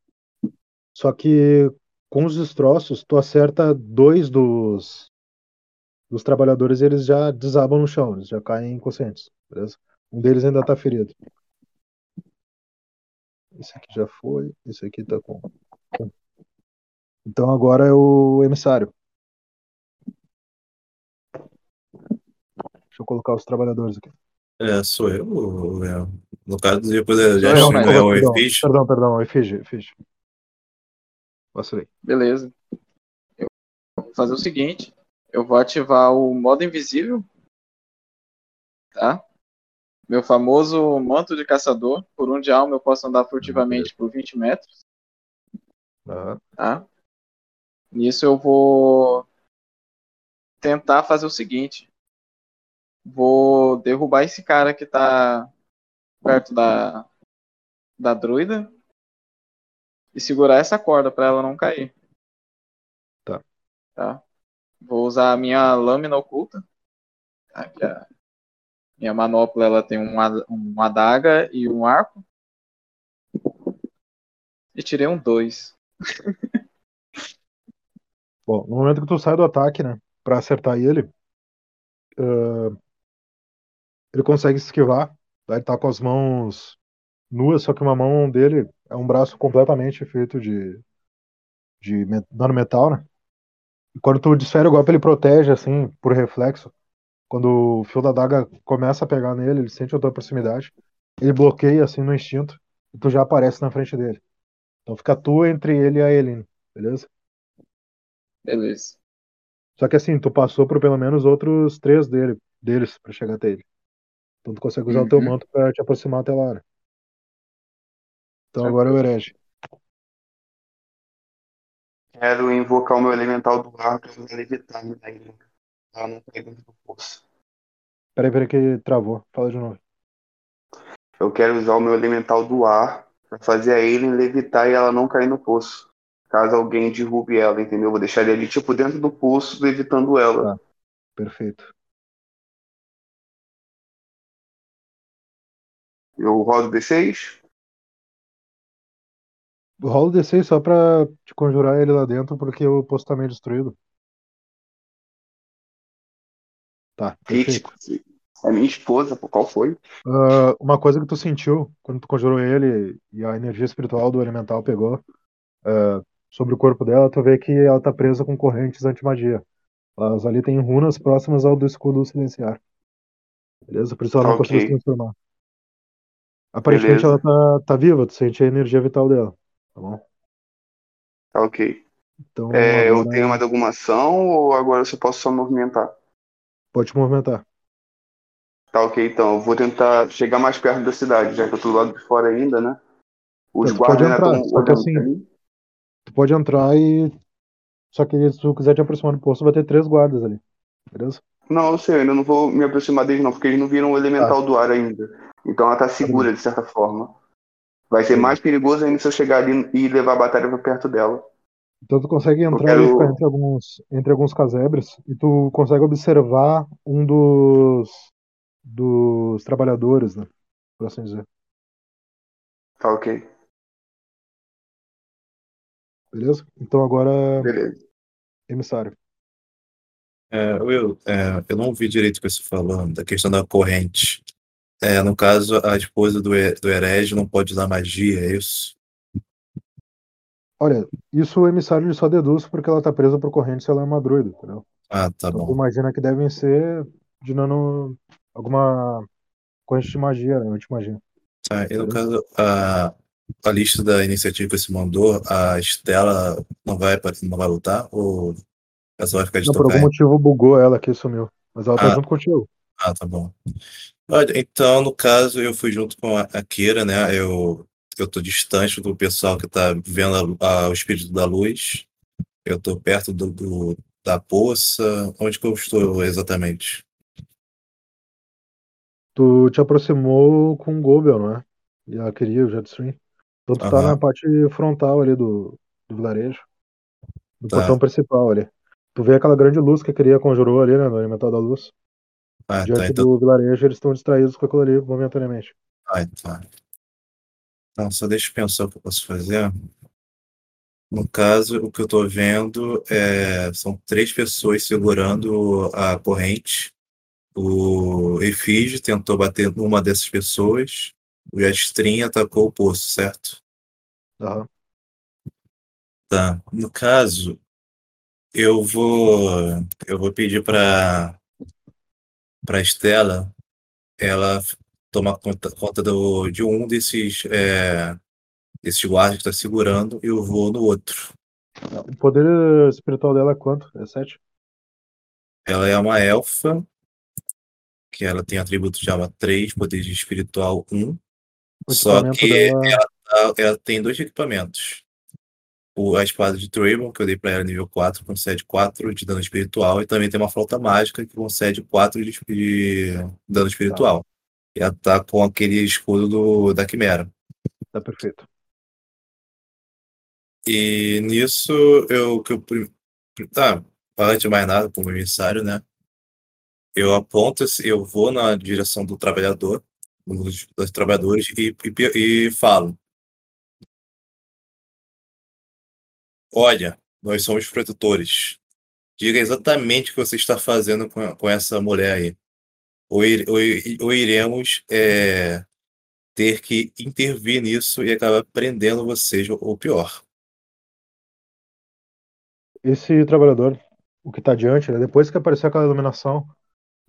Speaker 1: Só que com os destroços, tu acerta dois dos, dos trabalhadores e eles já desabam no chão, eles já caem inconscientes, beleza? Um deles ainda tá ferido. Esse aqui já foi, esse aqui tá com. Então agora é o emissário. Deixa eu colocar os trabalhadores aqui.
Speaker 4: É, sou eu. é- No caso, depois já é o
Speaker 1: perdão,
Speaker 4: Efige.
Speaker 1: perdão, perdão, Efígie, Efígie. Vacilei.
Speaker 2: Beleza. Eu vou fazer o seguinte. Eu vou ativar o modo invisível. Tá? Meu famoso manto de caçador. Por um de alma eu posso andar furtivamente por 20 metros.
Speaker 1: Aham.
Speaker 2: Tá? Nisso eu vou tentar fazer o seguinte. Vou derrubar esse cara que tá perto da, da druida e segurar essa corda para ela não cair.
Speaker 1: Tá.
Speaker 2: Tá? Vou usar a minha lâmina oculta. Tá? A minha manopla ela tem uma, uma adaga e um arco. E tirei um 2.
Speaker 1: Bom, no momento que tu sai do ataque, né, pra acertar ele, ah, ele consegue se esquivar, tá? ele tá com as mãos nuas, só que uma mão dele é um braço completamente feito de, de me- nanometal, né? E quando tu desfere o golpe, ele protege, assim, por reflexo. Quando o fio da daga começa a pegar nele, ele sente a tua proximidade, ele bloqueia, assim, no instinto, e tu já aparece na frente dele. Então fica tu entre ele e a Eileen, beleza?
Speaker 2: Beleza.
Speaker 1: Só que assim, tu passou por pelo menos outros três dele, deles pra chegar até ele. Então tu consegue usar o teu
Speaker 3: Uhum.
Speaker 1: manto pra te aproximar até lá. né? Então agora é o herege.
Speaker 3: Quero invocar o meu elemental do ar pra me levitar né? Aí, Ela não dentro do poço.
Speaker 1: Peraí, peraí que travou. Fala de novo.
Speaker 3: Eu quero usar o meu elemental do ar pra fazer a Aileen levitar e ela não cair no poço. Caso alguém derrube ela, entendeu? Vou deixar ele ali, tipo, dentro do poço, levitando ela.
Speaker 1: Tá. Perfeito.
Speaker 3: Eu rodo D6.
Speaker 1: Rola o D6 só pra te conjurar ele lá dentro, porque o poço tá meio destruído. Tá, perfeito.
Speaker 3: É minha esposa, pô, qual foi?
Speaker 1: Ah, uma coisa que tu sentiu quando tu conjurou ele e a energia espiritual do elemental pegou ah, sobre o corpo dela, tu vê que ela tá presa com correntes anti-magia. Elas ali têm runas próximas ao do escudo silenciar. Beleza? Por isso ela não
Speaker 3: Ok.
Speaker 1: conseguiu se transformar. Aparentemente
Speaker 3: Beleza.
Speaker 1: ela tá, tá viva, tu sente a energia vital dela. Tá bom?
Speaker 3: Tá ok.
Speaker 1: Então
Speaker 3: É, eu
Speaker 1: agora
Speaker 3: tenho mais alguma ação ou agora eu só posso só movimentar?
Speaker 1: pode te movimentar.
Speaker 3: Tá ok, então. Eu vou tentar chegar mais perto da cidade, já que eu tô do lado de fora ainda, né? Os
Speaker 1: Então, pode
Speaker 3: guardas
Speaker 1: entrar,
Speaker 3: estão olhando
Speaker 1: assim-. Tu pode entrar e. Só que se tu quiser te aproximar do posto, vai ter três guardas ali. Beleza?
Speaker 3: Não, eu sei, eu ainda não vou me aproximar deles não, porque eles não viram o elemental do ar ainda. Então ela tá segura, de certa forma. Vai ser mais perigoso ainda se eu chegar ali e levar a batalha pra perto dela.
Speaker 1: Então tu consegue entrar
Speaker 3: quero-
Speaker 1: ficar entre alguns, entre alguns casebres e tu consegue observar um dos, dos trabalhadores, né? Por assim dizer.
Speaker 3: Tá ok.
Speaker 1: Beleza? Então agora,
Speaker 3: Beleza.
Speaker 1: emissário.
Speaker 4: É, Will, é, eu não ouvi direito o que você falou da questão da corrente. É, no caso, a esposa do, do herege não pode usar magia, é isso?
Speaker 1: Olha, isso o emissário só deduz porque ela tá presa por corrente se ela é uma druida, entendeu?
Speaker 4: Ah, tá
Speaker 1: Então
Speaker 4: bom.
Speaker 1: imagina que devem ser de nano. alguma corrente de magia, né? Anti-magia.
Speaker 4: Tá, e no caso, a, a lista da iniciativa que você mandou, a Estela não vai, não vai lutar? Ou ela só vai ficar de
Speaker 1: Não, por algum motivo bugou ela aqui e sumiu. Mas ela tá
Speaker 4: Ah.
Speaker 1: junto contigo.
Speaker 4: Ah, tá bom. Olha, então, no caso, eu fui junto com a, a Keira, né? Eu, eu tô distante do pessoal que tá vendo a- a- o espírito da luz. Eu tô perto do, do- da poça. Onde que eu estou exatamente?
Speaker 1: Tu te aproximou com o Gobel, não é? E a queria o Jetstream. Então tu tá
Speaker 4: Aham.
Speaker 1: na parte frontal ali do, do vilarejo. Do
Speaker 4: Tá.
Speaker 1: portão principal ali. Tu vê aquela grande luz que a queria conjurou ali, né? No elemental da luz.
Speaker 4: Ah, tá.
Speaker 1: Diante
Speaker 4: Então,
Speaker 1: do vilarejo, eles estão distraídos com aquilo ali momentaneamente.
Speaker 4: ah, tá. Então, só deixa eu pensar o que eu posso fazer. No caso, o que eu tô vendo é, são três pessoas segurando a corrente. O Efígie tentou bater numa dessas pessoas. O Jetstream atacou o poço, certo?
Speaker 1: Aham.
Speaker 4: Tá. No caso, eu vou eu vou pedir para para Estela ela toma conta, conta do, de um desses, é, desses guardas que está segurando e eu vou no outro.
Speaker 1: O poder espiritual dela é quanto? É 7?
Speaker 4: Ela é uma elfa, que ela tem atributos de alma 3, poder de espiritual 1.
Speaker 1: O
Speaker 4: Só que
Speaker 1: dela-
Speaker 4: ela, tá- ela tem dois equipamentos. O, a espada de Trayvon, que eu dei pra ela nível 4, concede 4 de dano espiritual. E também tem uma flauta mágica que concede 4 de, de dano espiritual. E ela tá com aquele escudo do, da Quimera.
Speaker 1: Tá perfeito.
Speaker 4: E nisso, eu que eu. Tá, antes de mais nada, como emissário, né? Eu aponto, eu vou na direção do trabalhador, dos, dos trabalhadores, e, e, e falo: Olha, nós somos protetores. Diga exatamente o que você está fazendo com, com essa mulher aí. Ou, ir- ou, ou iremos é, ter que intervir nisso e acabar prendendo vocês, ou pior.
Speaker 1: Esse trabalhador, o que tá adiante, né, depois que apareceu aquela iluminação,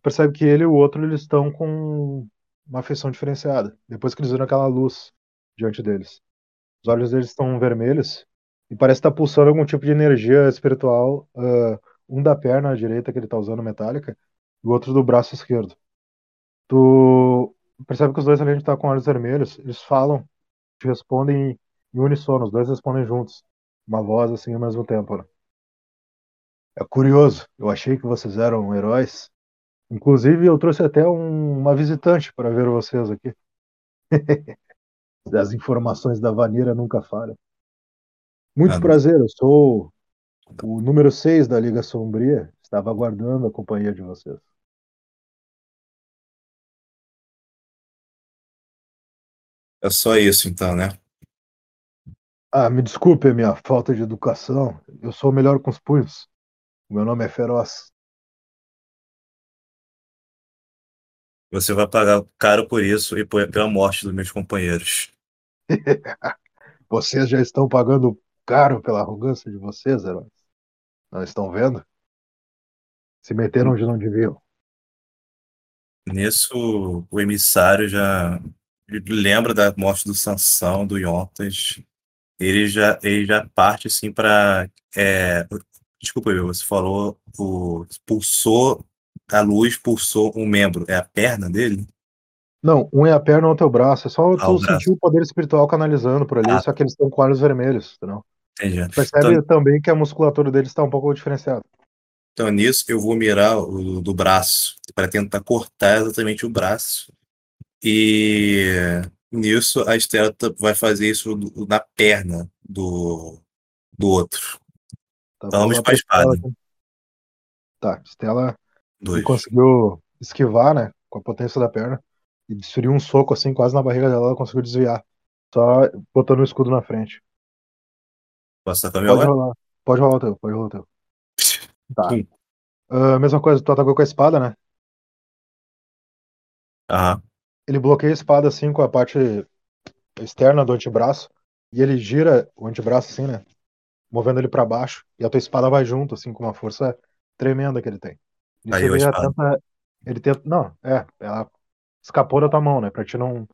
Speaker 1: percebe que ele e o outro eles estão com uma afeição diferenciada. Depois que eles viram aquela luz diante deles. Os olhos deles estão vermelhos e parece estar pulsando algum tipo de energia espiritual. ah, um da perna direita que ele tá usando metálica e o outro do braço esquerdo. Tu percebe que os dois além de estar com olhos vermelhos, eles falam, te respondem em, em unissono, os dois respondem juntos. Uma voz assim ao mesmo tempo. né? É curioso, eu achei que vocês eram heróis. Inclusive, eu trouxe até um- uma visitante para ver vocês aqui. As informações da Vanira nunca falham. Muito
Speaker 4: Ah,
Speaker 1: prazer, eu sou o número 6 da Liga Sombria. Estava aguardando a companhia de vocês.
Speaker 4: É só isso, então, né?
Speaker 1: Ah, me desculpe a minha falta de educação. Eu sou o melhor com os punhos. Meu nome é Feroz.
Speaker 4: Você vai pagar caro por isso e por- pela morte dos meus companheiros.
Speaker 1: Vocês já estão pagando caro pela arrogância de vocês, heróis. Não estão vendo? Se meteram onde não deviam.
Speaker 4: Nisso, o emissário já lembra da morte do Sansão, do Yontas. Ele já, ele já parte assim para. desculpa, Will, você falou o pulsou a luz, pulsou um membro. É a perna dele?
Speaker 1: Não, um é a perna, outro é o braço. É só
Speaker 4: Ah, o
Speaker 1: tu
Speaker 4: braço.
Speaker 1: sentir o poder espiritual canalizando por ali,
Speaker 4: Ah.
Speaker 1: só que eles estão com olhos vermelhos, entendeu?
Speaker 4: Entendi.
Speaker 1: Percebe
Speaker 4: Então,
Speaker 1: também que a musculatura deles está um pouco diferenciada.
Speaker 4: então, nisso, eu vou mirar o do braço para tentar cortar exatamente o braço. E nisso, a Estela vai fazer isso na perna do, do outro.
Speaker 1: Tá,
Speaker 4: Vamos
Speaker 1: lá
Speaker 4: pra espada.
Speaker 1: Estela. Tá, Estela
Speaker 4: Dois.
Speaker 1: conseguiu esquivar, né, com a potência da perna, e desferiu um soco assim, quase na barriga dela, ela conseguiu desviar. Só botando o escudo na frente.
Speaker 4: Posso sacar meu
Speaker 1: Pode
Speaker 4: agora?
Speaker 1: rolar. Pode rolar o teu, pode rolar o teu. Tá. Ah, mesma coisa, tu atacou com a espada, né?
Speaker 4: Aham.
Speaker 1: Ele bloqueia a espada assim com a parte externa do antebraço e ele gira o antebraço assim, né? Movendo ele pra baixo e a tua espada vai junto assim com uma força tremenda que ele tem. Isso
Speaker 4: Caiu a
Speaker 1: ele já
Speaker 4: espada.
Speaker 1: tenta, ele tenta, não, é, ela escapou da tua mão, né? Pra te não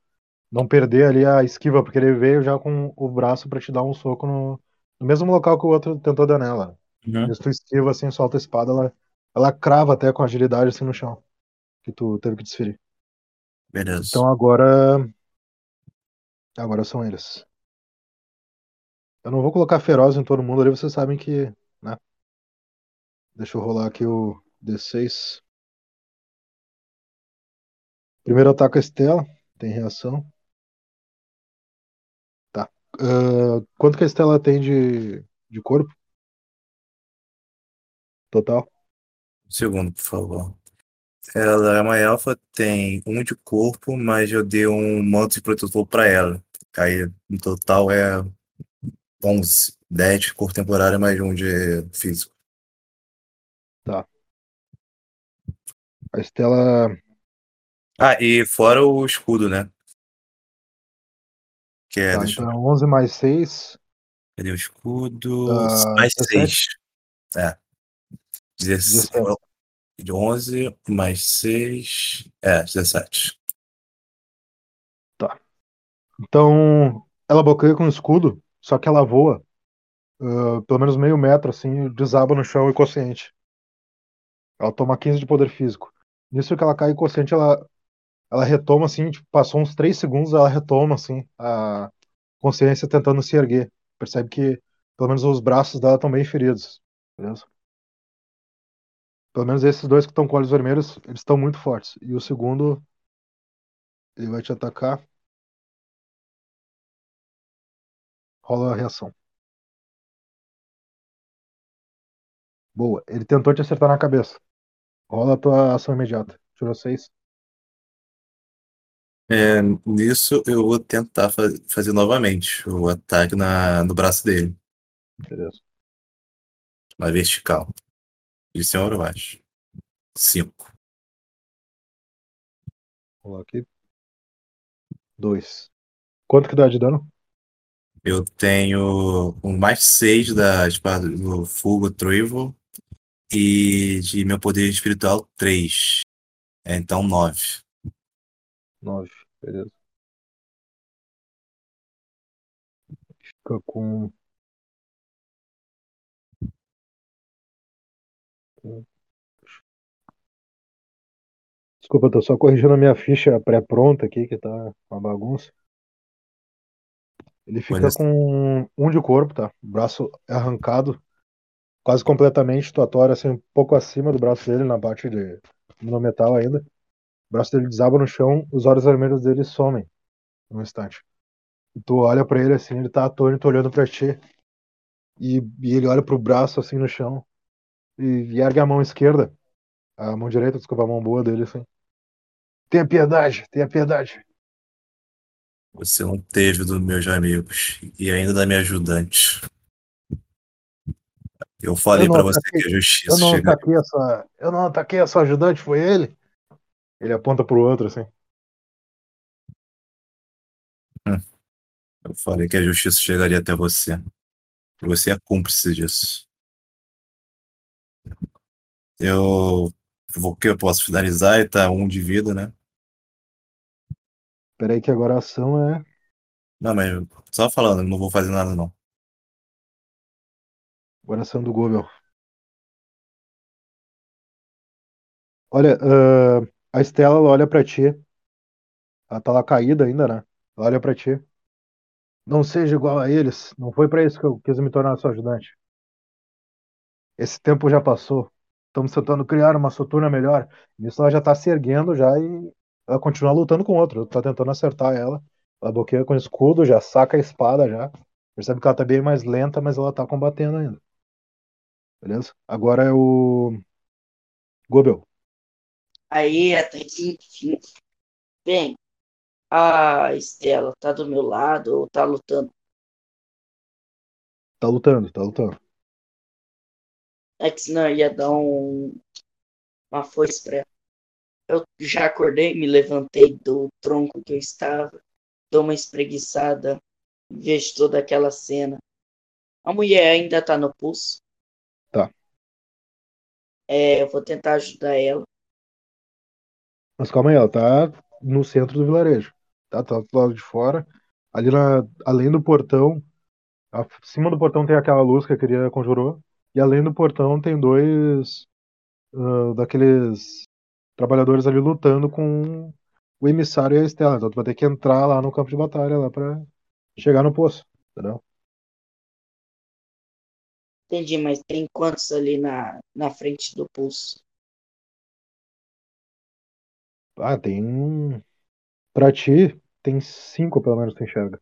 Speaker 1: não perder ali a esquiva, porque ele veio já com o braço pra te dar um soco no, no mesmo local que o outro tentou dar nela.
Speaker 4: Uhum.
Speaker 1: Se tu esquiva assim, solta a espada, ela ela crava até com agilidade assim no chão, que tu teve que desferir.
Speaker 4: Beleza.
Speaker 1: Então agora. Agora são eles. Eu não vou colocar feroz em todo mundo ali, vocês sabem que. Né? Deixa eu rolar aqui o D6. Primeiro ataque a Estela. Tem reação. Tá. Ah, quanto que a Estela tem de, de corpo? Total?
Speaker 4: Um segundo, por favor. Ela é uma elfa, tem um de corpo, mas eu dei um manto de protetor pra ela. Aí, no total, é 11. 10 de cor temporária, mais um de físico.
Speaker 1: A Estela.
Speaker 4: Ah, e fora o escudo, né? Que é,
Speaker 1: tá,
Speaker 4: deixa
Speaker 1: então, eu... 11 mais 6.
Speaker 4: Cadê o escudo?
Speaker 1: Uh,
Speaker 4: mais
Speaker 1: 17?
Speaker 4: 6. É.
Speaker 1: 17.
Speaker 4: 11 mais 6. É, 17. Tá.
Speaker 1: Então, ela bloqueia com o escudo, só que ela voa. Uh, pelo menos meio metro, assim, desaba no chão inconsciente. Ela toma 15 de poder físico. Nisso que ela cai inconsciente, ela ela retoma, assim, tipo, passou uns 3 segundos, ela retoma, assim, a consciência tentando se erguer. Percebe que, pelo menos, os braços dela estão bem feridos. Beleza? Pelo menos esses dois que estão com olhos vermelhos, eles estão muito fortes. E o segundo, ele vai te atacar. Rola a reação. Boa. Ele tentou te acertar na cabeça. Rola a tua ação imediata. Tirou 6.
Speaker 4: É, nisso eu vou tentar fa- fazer novamente o ataque na, no braço dele,
Speaker 1: Beleza.
Speaker 4: na vertical. De cima para baixo. Cinco.
Speaker 1: Vou lá aqui. 2. Quanto que dá de dano?
Speaker 4: Eu tenho um mais seis da espada do fogo Troivo e de meu poder espiritual três. É, então nove.
Speaker 1: 9. Beleza. Fica com. Desculpa, eu tô só corrigindo a minha ficha pré-pronta aqui, que tá uma bagunça. Ele fica
Speaker 4: Olha-
Speaker 1: com um de corpo, tá? O braço é arrancado quase completamente, tora assim, um pouco acima do braço dele, na parte de no metal ainda. O braço dele desaba no chão, os olhos vermelhos dele somem num instante. E tu olha pra ele assim, ele tá atônito olhando pra ti. E, e ele olha pro braço assim no chão e, e ergue a mão esquerda, a mão direita, desculpa, a mão boa dele assim. Tenha piedade, tenha piedade.
Speaker 4: Você não teve dos meus amigos e ainda da minha ajudante. Eu falei
Speaker 1: Eu não
Speaker 4: pra você que a
Speaker 1: Eu
Speaker 4: justiça
Speaker 1: não
Speaker 4: chega.
Speaker 1: ataquei essa. Eu não ataquei essa ajudante, foi ele? Ele aponta pro outro assim.
Speaker 4: Eu falei que a justiça chegaria até você. Você é cúmplice disso. Eu vou que eu posso finalizar e tá um de vida, né?
Speaker 1: Peraí que agora a ação é.
Speaker 4: Não, mas só falando, não vou fazer nada não.
Speaker 1: Agora a ação do Gobel. Olha, ah, a Estela ela olha pra ti. Ela tá lá caída ainda, né? Ela olha pra ti. Não seja igual a eles. Não foi pra isso que eu quis me tornar sua ajudante. Esse tempo já passou. Estamos tentando criar uma soturna melhor. Nisso ela já tá se erguendo já e ela continua lutando com o outro. Tá tentando acertar ela. Ela bloqueia com escudo, já saca a espada já. Percebe que ela tá bem mais lenta, mas ela tá combatendo ainda. Beleza? Agora é o. Gobel.
Speaker 5: Aí, até que enfim. Bem, a Estela tá do meu lado ou tá lutando?
Speaker 1: Tá lutando, tá lutando.
Speaker 5: É que senão eu ia dar um, uma foice pra ela. Eu já acordei, me levantei do tronco que eu estava, dou uma espreguiçada, vejo toda aquela cena. A mulher ainda tá no pulso.
Speaker 1: Tá.
Speaker 5: É, eu vou tentar ajudar ela.
Speaker 1: Mas calma aí, ela tá no centro do vilarejo. Tá, tá do lado de fora. Ali na, além do portão, acima do portão tem aquela luz que a queria conjurou. E além do portão tem dois ah, daqueles trabalhadores ali lutando com o emissário e a Estela. Então tu vai ter que entrar lá no campo de batalha lá pra chegar no poço. Entendeu?
Speaker 5: Entendi, mas tem quantos ali na, na frente do pulso?
Speaker 1: Ah, tem. Pra ti, tem cinco pelo menos tu enxerga.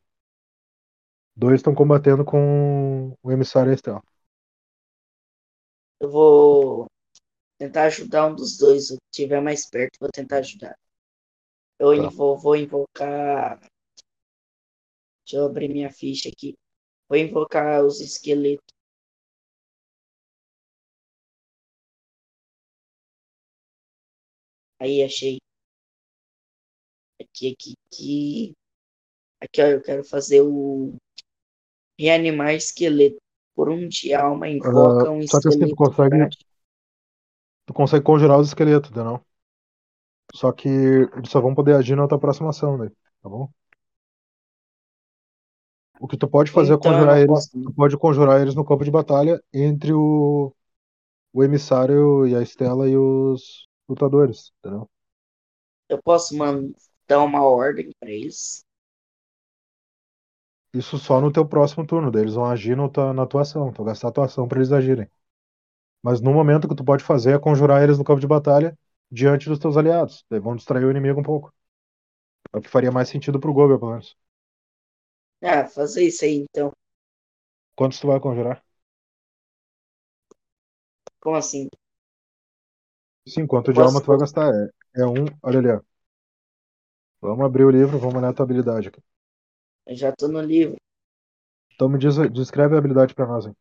Speaker 1: Dois estão combatendo com o emissário e a Estela.
Speaker 5: Eu vou tentar ajudar um dos dois. O que estiver mais perto, vou tentar ajudar. Eu
Speaker 1: Tá.
Speaker 5: vou invocar. Deixa eu abrir minha ficha aqui. Vou invocar os esqueletos. Aí, achei. Aqui, aqui, aqui. Aqui, ó, eu quero fazer o. Reanimar esqueleto. Por um de alma, invoca um
Speaker 1: Ah, só que assim, tu
Speaker 5: esqueleto.
Speaker 1: consegue-
Speaker 5: prático.
Speaker 1: Tu consegue conjurar os esqueletos, entendeu? Só que eles só vão poder agir na tua próxima ação, né? Tá bom? O que tu pode fazer
Speaker 5: Então
Speaker 1: é conjurar
Speaker 5: não
Speaker 1: eles. Tu pode conjurar eles no campo de batalha entre o, o emissário e a Estela e os lutadores, entendeu?
Speaker 5: Eu posso man- dar uma ordem pra eles.
Speaker 1: Isso só no teu próximo turno. Eles vão agir no tua- na tua ação. Tu vai gastar a tua ação pra eles agirem. Mas no momento que tu pode fazer é conjurar eles no campo de batalha diante dos teus aliados. Daí vão distrair o inimigo um pouco. É o que faria mais sentido pro Gobel, pelo menos.
Speaker 5: Ah, fazer isso aí então.
Speaker 1: Quantos tu vai conjurar?
Speaker 5: Como assim?
Speaker 1: Sim, quanto de
Speaker 5: Posso-
Speaker 1: alma tu vai gastar? É, é um. Olha ali, ó. Vamos abrir o livro, vamos olhar a tua habilidade aqui.
Speaker 5: Eu já tô no livro.
Speaker 1: Então me diz, descreve a habilidade pra nós, hein?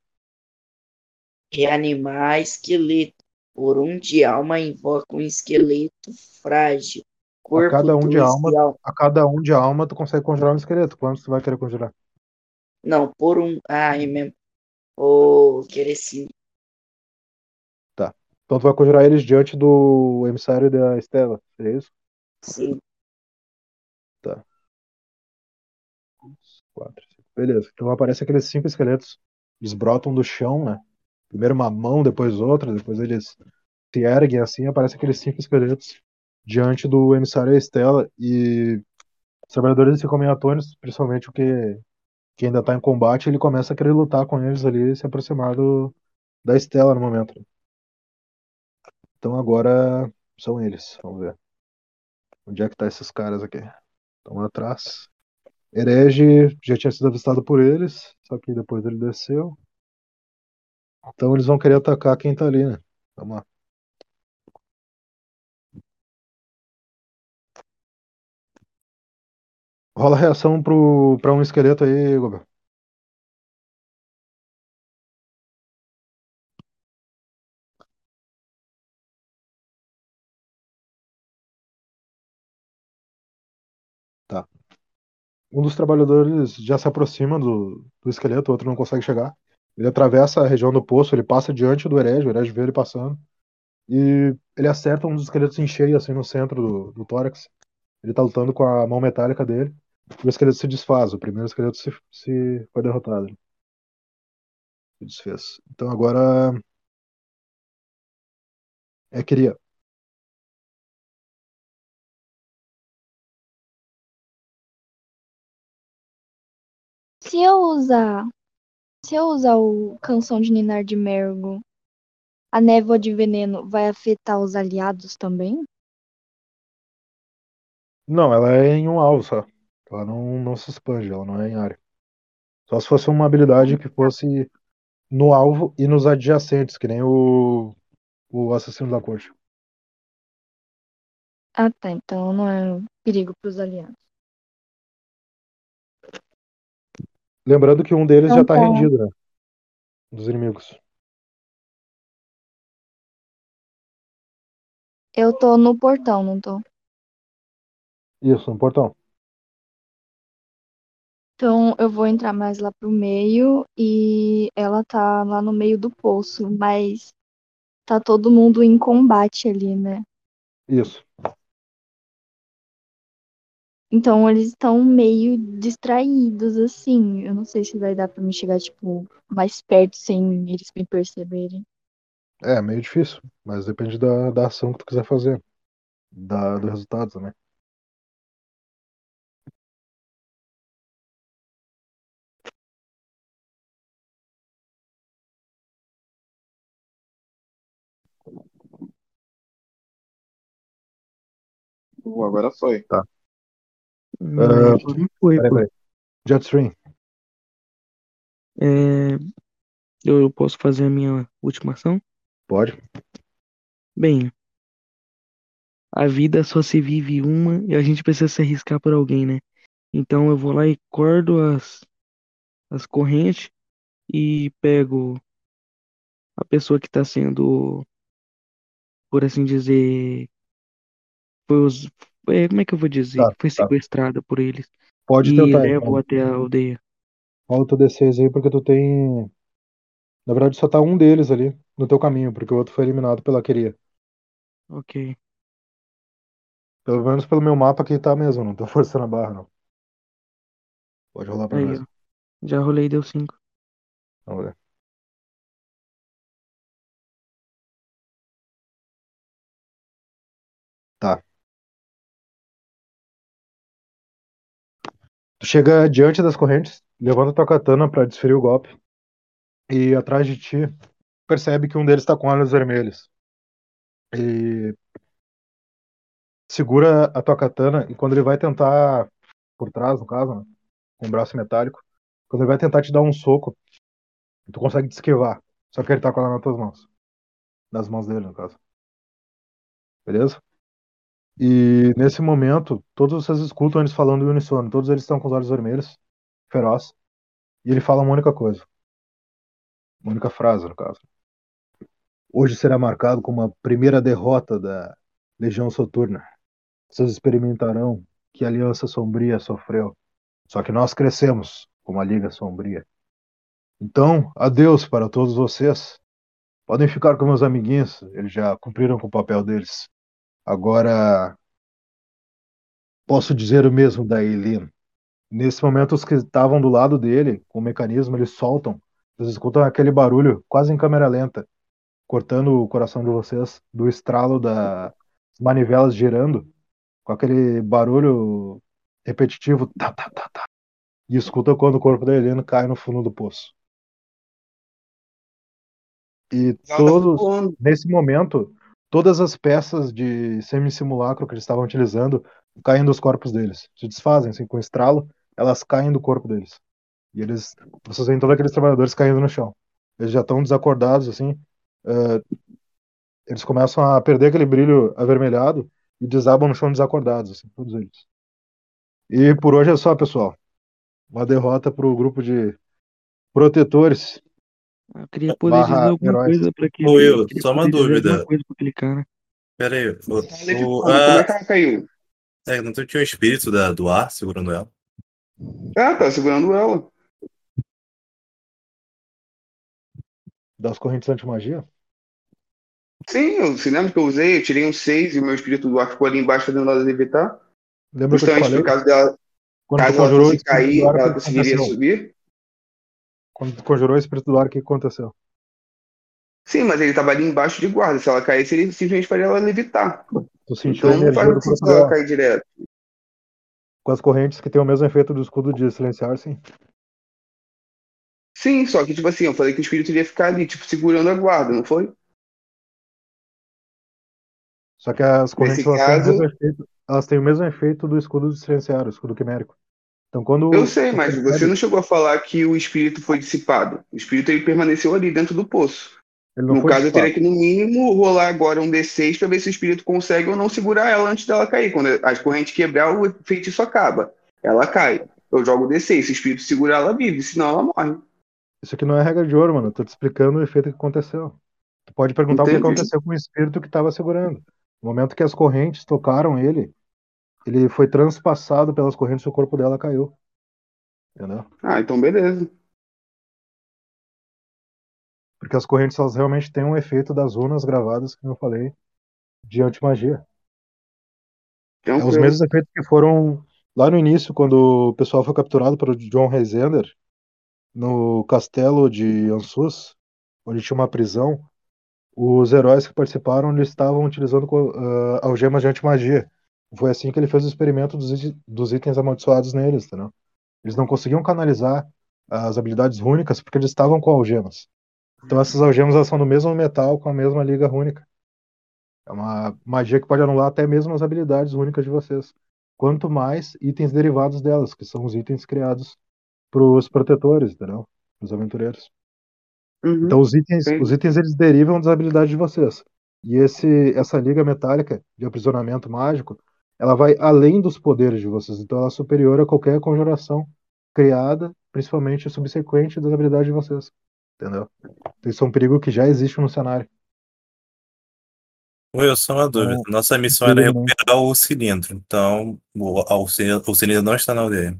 Speaker 5: Reanimar esqueleto. Por um de alma invoca um esqueleto frágil. Corpo
Speaker 1: cada um de alma-
Speaker 5: alma.
Speaker 1: A cada um de alma tu consegue conjurar um esqueleto. Quantos tu vai querer conjurar?
Speaker 5: Não, por um. Ah, é mesmo. Ô, querer sim.
Speaker 1: Então tu vai conjurar eles diante do emissário da Estela. É isso?
Speaker 5: Sim.
Speaker 1: Quatro, cinco. Beleza. Então aparecem aqueles cinco esqueletos. Eles brotam do chão, né? Primeiro uma mão, depois outra, depois eles se erguem assim, aparecem aqueles cinco esqueletos diante do emissário Estela e os trabalhadores ficam meio atônitos, principalmente o que, que ainda tá em combate, ele começa a querer lutar com eles ali e se aproximar do, da Estela no momento. Então agora são eles. Vamos ver. Onde é que tá esses caras aqui? Estão atrás. Herege já tinha sido avistado por eles, só que depois ele desceu. Então eles vão querer atacar quem tá ali, né? Vamos lá. Rola reação pro, pra um esqueleto aí, Gobel. Tá. Um dos trabalhadores já se aproxima do, do esqueleto, o outro não consegue chegar. Ele atravessa a região do poço, ele passa diante do herege, o herege vê ele passando. E ele acerta um dos esqueletos em cheio, assim, no centro do, do tórax. Ele tá lutando com a mão metálica dele. O esqueleto se desfaz. O primeiro esqueleto se, se foi derrotado. Se desfez. Então agora. É queria.
Speaker 6: Se eu usar. Se eu usar o canção de Ninar de Mergo, a névoa de veneno vai afetar os aliados também?
Speaker 1: Não, ela é em um alvo só. Ela não, não se expande, ela não é em área. Só se fosse uma habilidade que fosse no alvo e nos adjacentes, que nem o, o assassino da corte.
Speaker 6: Ah, tá. Então não é um perigo para os aliados.
Speaker 1: Lembrando que um deles
Speaker 6: Então
Speaker 1: já tá rendido, né? Dos inimigos.
Speaker 6: Eu tô no portão, não tô?
Speaker 1: Isso, no portão.
Speaker 6: Então eu vou entrar mais lá pro meio e ela tá lá no meio do poço, mas tá todo mundo em combate ali, né?
Speaker 1: Isso.
Speaker 6: Então eles estão meio distraídos, assim. Eu não sei se vai dar pra me chegar, tipo, mais perto sem eles me perceberem.
Speaker 1: É, meio difícil, mas depende da, da ação que tu quiser fazer. Da, do resultado também.
Speaker 2: Uh, agora foi.
Speaker 7: Não,
Speaker 1: Ah,
Speaker 7: não foi,
Speaker 1: Peraí,
Speaker 7: pô.
Speaker 1: peraí. Jetstream.
Speaker 7: É, eu posso fazer a minha última ação?
Speaker 1: Pode?
Speaker 7: Bem, a vida só se vive uma e a gente precisa se arriscar por alguém, né? Então eu vou lá e cordo as, as correntes e pego a pessoa que tá sendo, por assim dizer, foi os, é, como é que eu vou dizer?
Speaker 1: Tá,
Speaker 7: foi
Speaker 1: tá.
Speaker 7: sequestrada por eles
Speaker 1: Pode
Speaker 7: e
Speaker 1: tentar.
Speaker 7: levo
Speaker 1: então.
Speaker 7: até a aldeia.
Speaker 1: Rola o teu D6 aí, porque tu tem. Na verdade, só tá um deles ali no teu caminho, porque o outro foi eliminado pela queria.
Speaker 7: Ok.
Speaker 1: Pelo menos pelo meu mapa aqui tá mesmo, não tô forçando a barra, não. Pode rolar pra
Speaker 7: Aí, ó. Já rolei, deu 5.
Speaker 1: Vamos ver. Tu chega diante das correntes, levanta tua katana pra desferir o golpe. E atrás de ti, percebe que um deles tá com olhos vermelhos. E segura a tua katana e quando ele vai tentar por trás, no caso, né, com o braço metálico, quando ele vai tentar te dar um soco, tu consegue te esquivar. Só que ele tá com ela nas tuas mãos. Nas mãos dele, no caso. Beleza? E nesse momento, todos vocês escutam eles falando em unissono. Todos eles estão com os olhos vermelhos, feroz. E ele fala uma única coisa. Uma única frase, no caso. Hoje será marcado como a primeira derrota da Legião Soturna. Vocês experimentarão que a Aliança Sombria sofreu. Só que nós crescemos como a Liga Sombria. Então, adeus para todos vocês. Podem ficar com meus amiguinhos, eles já cumpriram com o papel deles. Agora, posso dizer o mesmo da Eileen. Nesse momento, os que estavam do lado dele, com o mecanismo, eles soltam. Vocês escutam aquele barulho, quase em câmera lenta, cortando o coração de vocês, do estralo das manivelas girando, com aquele barulho repetitivo, tá, tá, tá, tá. E escuta quando o corpo da Helena cai no fundo do poço. E
Speaker 3: tá
Speaker 1: todos, nesse momento, todas as peças de semi-simulacro que eles estavam utilizando caem dos corpos deles. Se desfazem, assim, com estralo, elas caem do corpo deles. E eles, vocês veem todos aqueles trabalhadores caindo no chão. Eles já estão desacordados, assim. eh, eles começam a perder aquele brilho avermelhado e desabam no chão desacordados, assim, todos eles. E por hoje é só, pessoal. Uma derrota pro grupo de protetores.
Speaker 7: Eu queria poder
Speaker 1: Barra
Speaker 7: dizer alguma
Speaker 1: heróis.
Speaker 7: coisa pra aquele.
Speaker 4: Ô, Will, só uma dúvida.
Speaker 7: coisa pra aquele cara.
Speaker 4: Pera aí. O,
Speaker 3: Tá levitando,
Speaker 4: o-
Speaker 3: Como é
Speaker 4: ah,
Speaker 3: que ela caiu?
Speaker 4: é, não tinha o espírito da, do ar segurando ela?
Speaker 3: Ah, tá segurando ela.
Speaker 1: Das correntes anti-magia?
Speaker 3: Sim, eu, você lembra que eu usei? Eu tirei um 6 e o meu espírito do ar ficou ali embaixo fazendo ela levitar.
Speaker 1: Lembra que eu
Speaker 3: Justamente
Speaker 1: falei?
Speaker 3: por causa dela,
Speaker 1: Quando
Speaker 3: caso ela
Speaker 1: conjurou o
Speaker 3: fosse cair,
Speaker 1: o
Speaker 3: ela
Speaker 1: que
Speaker 3: conseguiria subir.
Speaker 1: Quando conjurou o espírito do ar, o que aconteceu?
Speaker 3: Sim, mas ele tava ali embaixo de guarda. Se ela caísse, ele simplesmente faria ela levitar.
Speaker 1: Tu sentiu
Speaker 3: Então não faz sentido ela cair direto.
Speaker 1: Com as correntes que tem o mesmo efeito do escudo de silenciar, sim.
Speaker 3: Sim, só que, tipo assim, eu falei que o espírito iria ficar ali, tipo, segurando a guarda, não foi?
Speaker 1: Só que as correntes elas o
Speaker 3: caso-
Speaker 1: efeito, elas têm o mesmo efeito do escudo de silenciar, o escudo quimérico. Então quando.
Speaker 3: Eu sei, mas você não chegou a falar que o espírito foi dissipado. O espírito ele permaneceu ali dentro do poço. No caso, eu
Speaker 1: dissipado.
Speaker 3: teria que, no mínimo, rolar agora um D6 pra ver se o espírito consegue ou não segurar ela antes dela cair. Quando as correntes quebrar, o feitiço acaba. Ela cai. Eu jogo o D6. Se o espírito segurar, ela vive. Senão, ela morre.
Speaker 1: Isso aqui não é regra de ouro, mano. Eu tô te explicando o efeito que aconteceu. Tu pode perguntar o que
Speaker 3: Entendi.
Speaker 1: aconteceu com o espírito que estava segurando. No momento que as correntes tocaram ele, ele foi transpassado pelas correntes e o corpo dela caiu. Entendeu?
Speaker 3: Ah, então beleza.
Speaker 1: Porque as correntes elas realmente têm um efeito das runas gravadas, que eu falei, de antimagia. É os mesmos efeitos que foram lá no início, quando o pessoal foi capturado pelo John Reisender, no castelo de Ansus, onde tinha uma prisão. Os heróis que participaram eles estavam utilizando ah, algemas de antimagia. Foi assim que ele fez o experimento dos, dos itens amaldiçoados neles, entendeu? Eles não conseguiam canalizar as habilidades rúnicas porque eles estavam com algemas. Então essas algemas são do mesmo metal com a mesma liga rúnica. É uma magia que pode anular até mesmo as habilidades únicas de vocês. Quanto mais itens derivados delas, que são os itens criados para os protetores, entendeu? Os aventureiros.
Speaker 3: Uhum.
Speaker 1: Então os itens, os itens eles derivam das habilidades de vocês. E esse essa liga metálica de aprisionamento mágico, ela vai além dos poderes de vocês. Então ela é superior a qualquer conjuração criada, principalmente subsequente das habilidades de vocês. Entendeu? Então isso é um perigo que já existe no cenário.
Speaker 4: Will, só uma dúvida.
Speaker 1: Não,
Speaker 4: Nossa missão era recuperar o cilindro. Então, o, o cilindro, o cilindro não está na aldeia.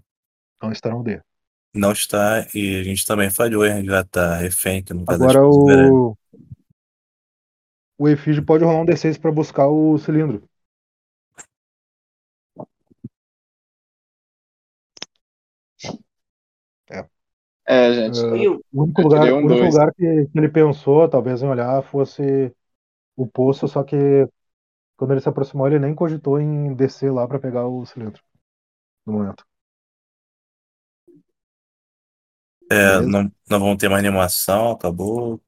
Speaker 1: Não está na aldeia.
Speaker 4: Não está, e a gente também falhou em resgatar refém, que no caso
Speaker 1: Agora
Speaker 4: é o.
Speaker 1: O Efígio pode rolar um D6 para buscar o cilindro. É.
Speaker 2: Gente.
Speaker 5: Will,
Speaker 1: o único
Speaker 2: Eu
Speaker 1: lugar,
Speaker 2: um
Speaker 1: o único lugar que, que ele pensou, talvez, em olhar, fosse o poço, só que quando ele se aproximou, ele nem cogitou em descer lá pra pegar o cilindro. No momento.
Speaker 4: É, não, não vão ter mais animação, acabou.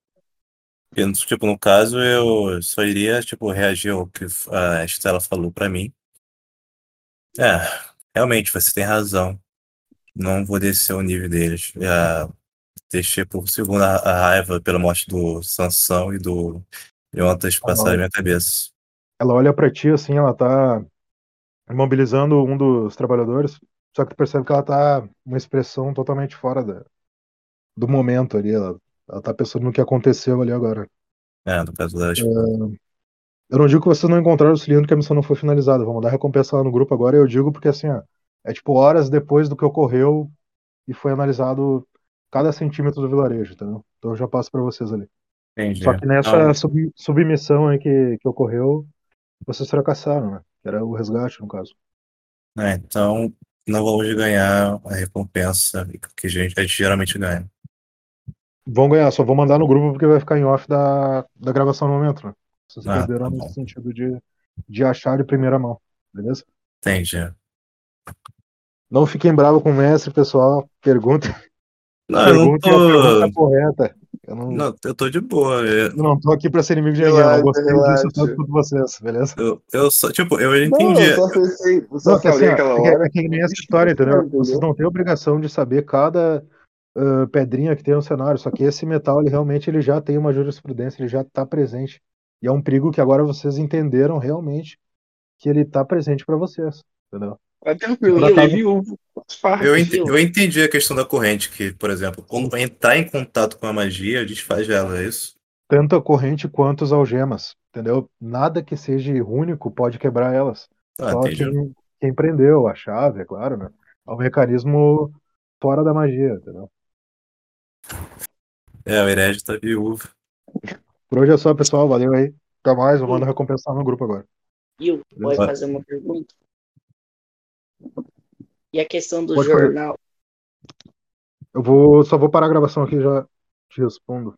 Speaker 4: E, tipo, no caso, eu só iria, tipo, reagir ao que a Estela falou pra mim. É, realmente, você tem razão. Não vou descer o nível deles. Já deixei por segundo a, a raiva pela morte do Sansão e do Leontas passar na minha cabeça.
Speaker 1: Ela olha pra ti assim, ela tá imobilizando um dos trabalhadores, só que tu percebe que ela tá uma expressão totalmente fora da, do momento ali. Ela, ela tá pensando no que aconteceu ali agora.
Speaker 4: É, no caso da esposa.
Speaker 1: Eu não digo que vocês não encontraram o cilindro que a missão não foi finalizada. Vamos dar recompensa lá no grupo agora. Eu digo porque assim, ó, é tipo horas depois do que ocorreu e foi analisado cada centímetro do vilarejo, entendeu? Então eu já passo pra vocês ali.
Speaker 4: Entendi.
Speaker 1: Só que nessa
Speaker 4: Não,
Speaker 1: sub- submissão aí que, que ocorreu, vocês fracassaram, né? Que era o resgate, no caso.
Speaker 4: é, então, não vamos ganhar a recompensa que a gente, a gente geralmente ganha.
Speaker 1: Vão ganhar, só vou mandar no grupo porque vai ficar em off da, da gravação no momento, né? Vocês
Speaker 4: Ah,
Speaker 1: perderam
Speaker 4: tá
Speaker 1: nesse
Speaker 4: bom.
Speaker 1: sentido de, de achar de primeira mão, beleza?
Speaker 4: Entendi.
Speaker 1: Não fiquem bravos com o mestre, pessoal. Pergunta,
Speaker 4: Não, eu não
Speaker 1: pergunta a pergunta
Speaker 4: tô.
Speaker 1: correta. Eu não,
Speaker 4: Não, eu tô de boa. Eu,
Speaker 1: eu não tô aqui pra ser inimigo de ninguém. Eu não gostei disso tanto quanto vocês, beleza?
Speaker 4: eu, eu só, tipo, eu
Speaker 3: Não,
Speaker 4: entendi.
Speaker 3: eu só pensei, eu só
Speaker 1: Não, que assim,
Speaker 3: falei
Speaker 1: ó,
Speaker 3: aquela
Speaker 1: é que-
Speaker 3: hora.
Speaker 1: é que nem essa história, entendeu? Vocês não têm obrigação de saber cada ah, pedrinha que tem no cenário, só que esse metal, ele realmente ele já tem uma jurisprudência, ele já está presente. E é um perigo que agora vocês entenderam realmente que ele está presente para vocês, entendeu?
Speaker 3: Tranquilo, faz parte.
Speaker 4: Eu, ente-
Speaker 5: viu?
Speaker 4: eu entendi a questão da corrente, que, por exemplo, quando vai entrar em contato com a magia, desfaz ela, é isso?
Speaker 1: Tanto a corrente quanto as algemas, entendeu? Nada que seja único pode quebrar elas.
Speaker 4: Ah,
Speaker 1: Só
Speaker 4: entendi.
Speaker 1: quem, quem prendeu a chave, é claro, né? É um mecanismo fora da magia, entendeu?
Speaker 4: É, o herege tá viúvo.
Speaker 1: Por hoje é só, pessoal. Valeu aí. Até mais. Eu mando recompensar no grupo agora.
Speaker 5: Pode
Speaker 4: Vai.
Speaker 5: fazer uma pergunta? E a questão do
Speaker 1: Pode fazer.
Speaker 5: jornal?
Speaker 1: Eu vou, só vou parar a gravação aqui já te respondo.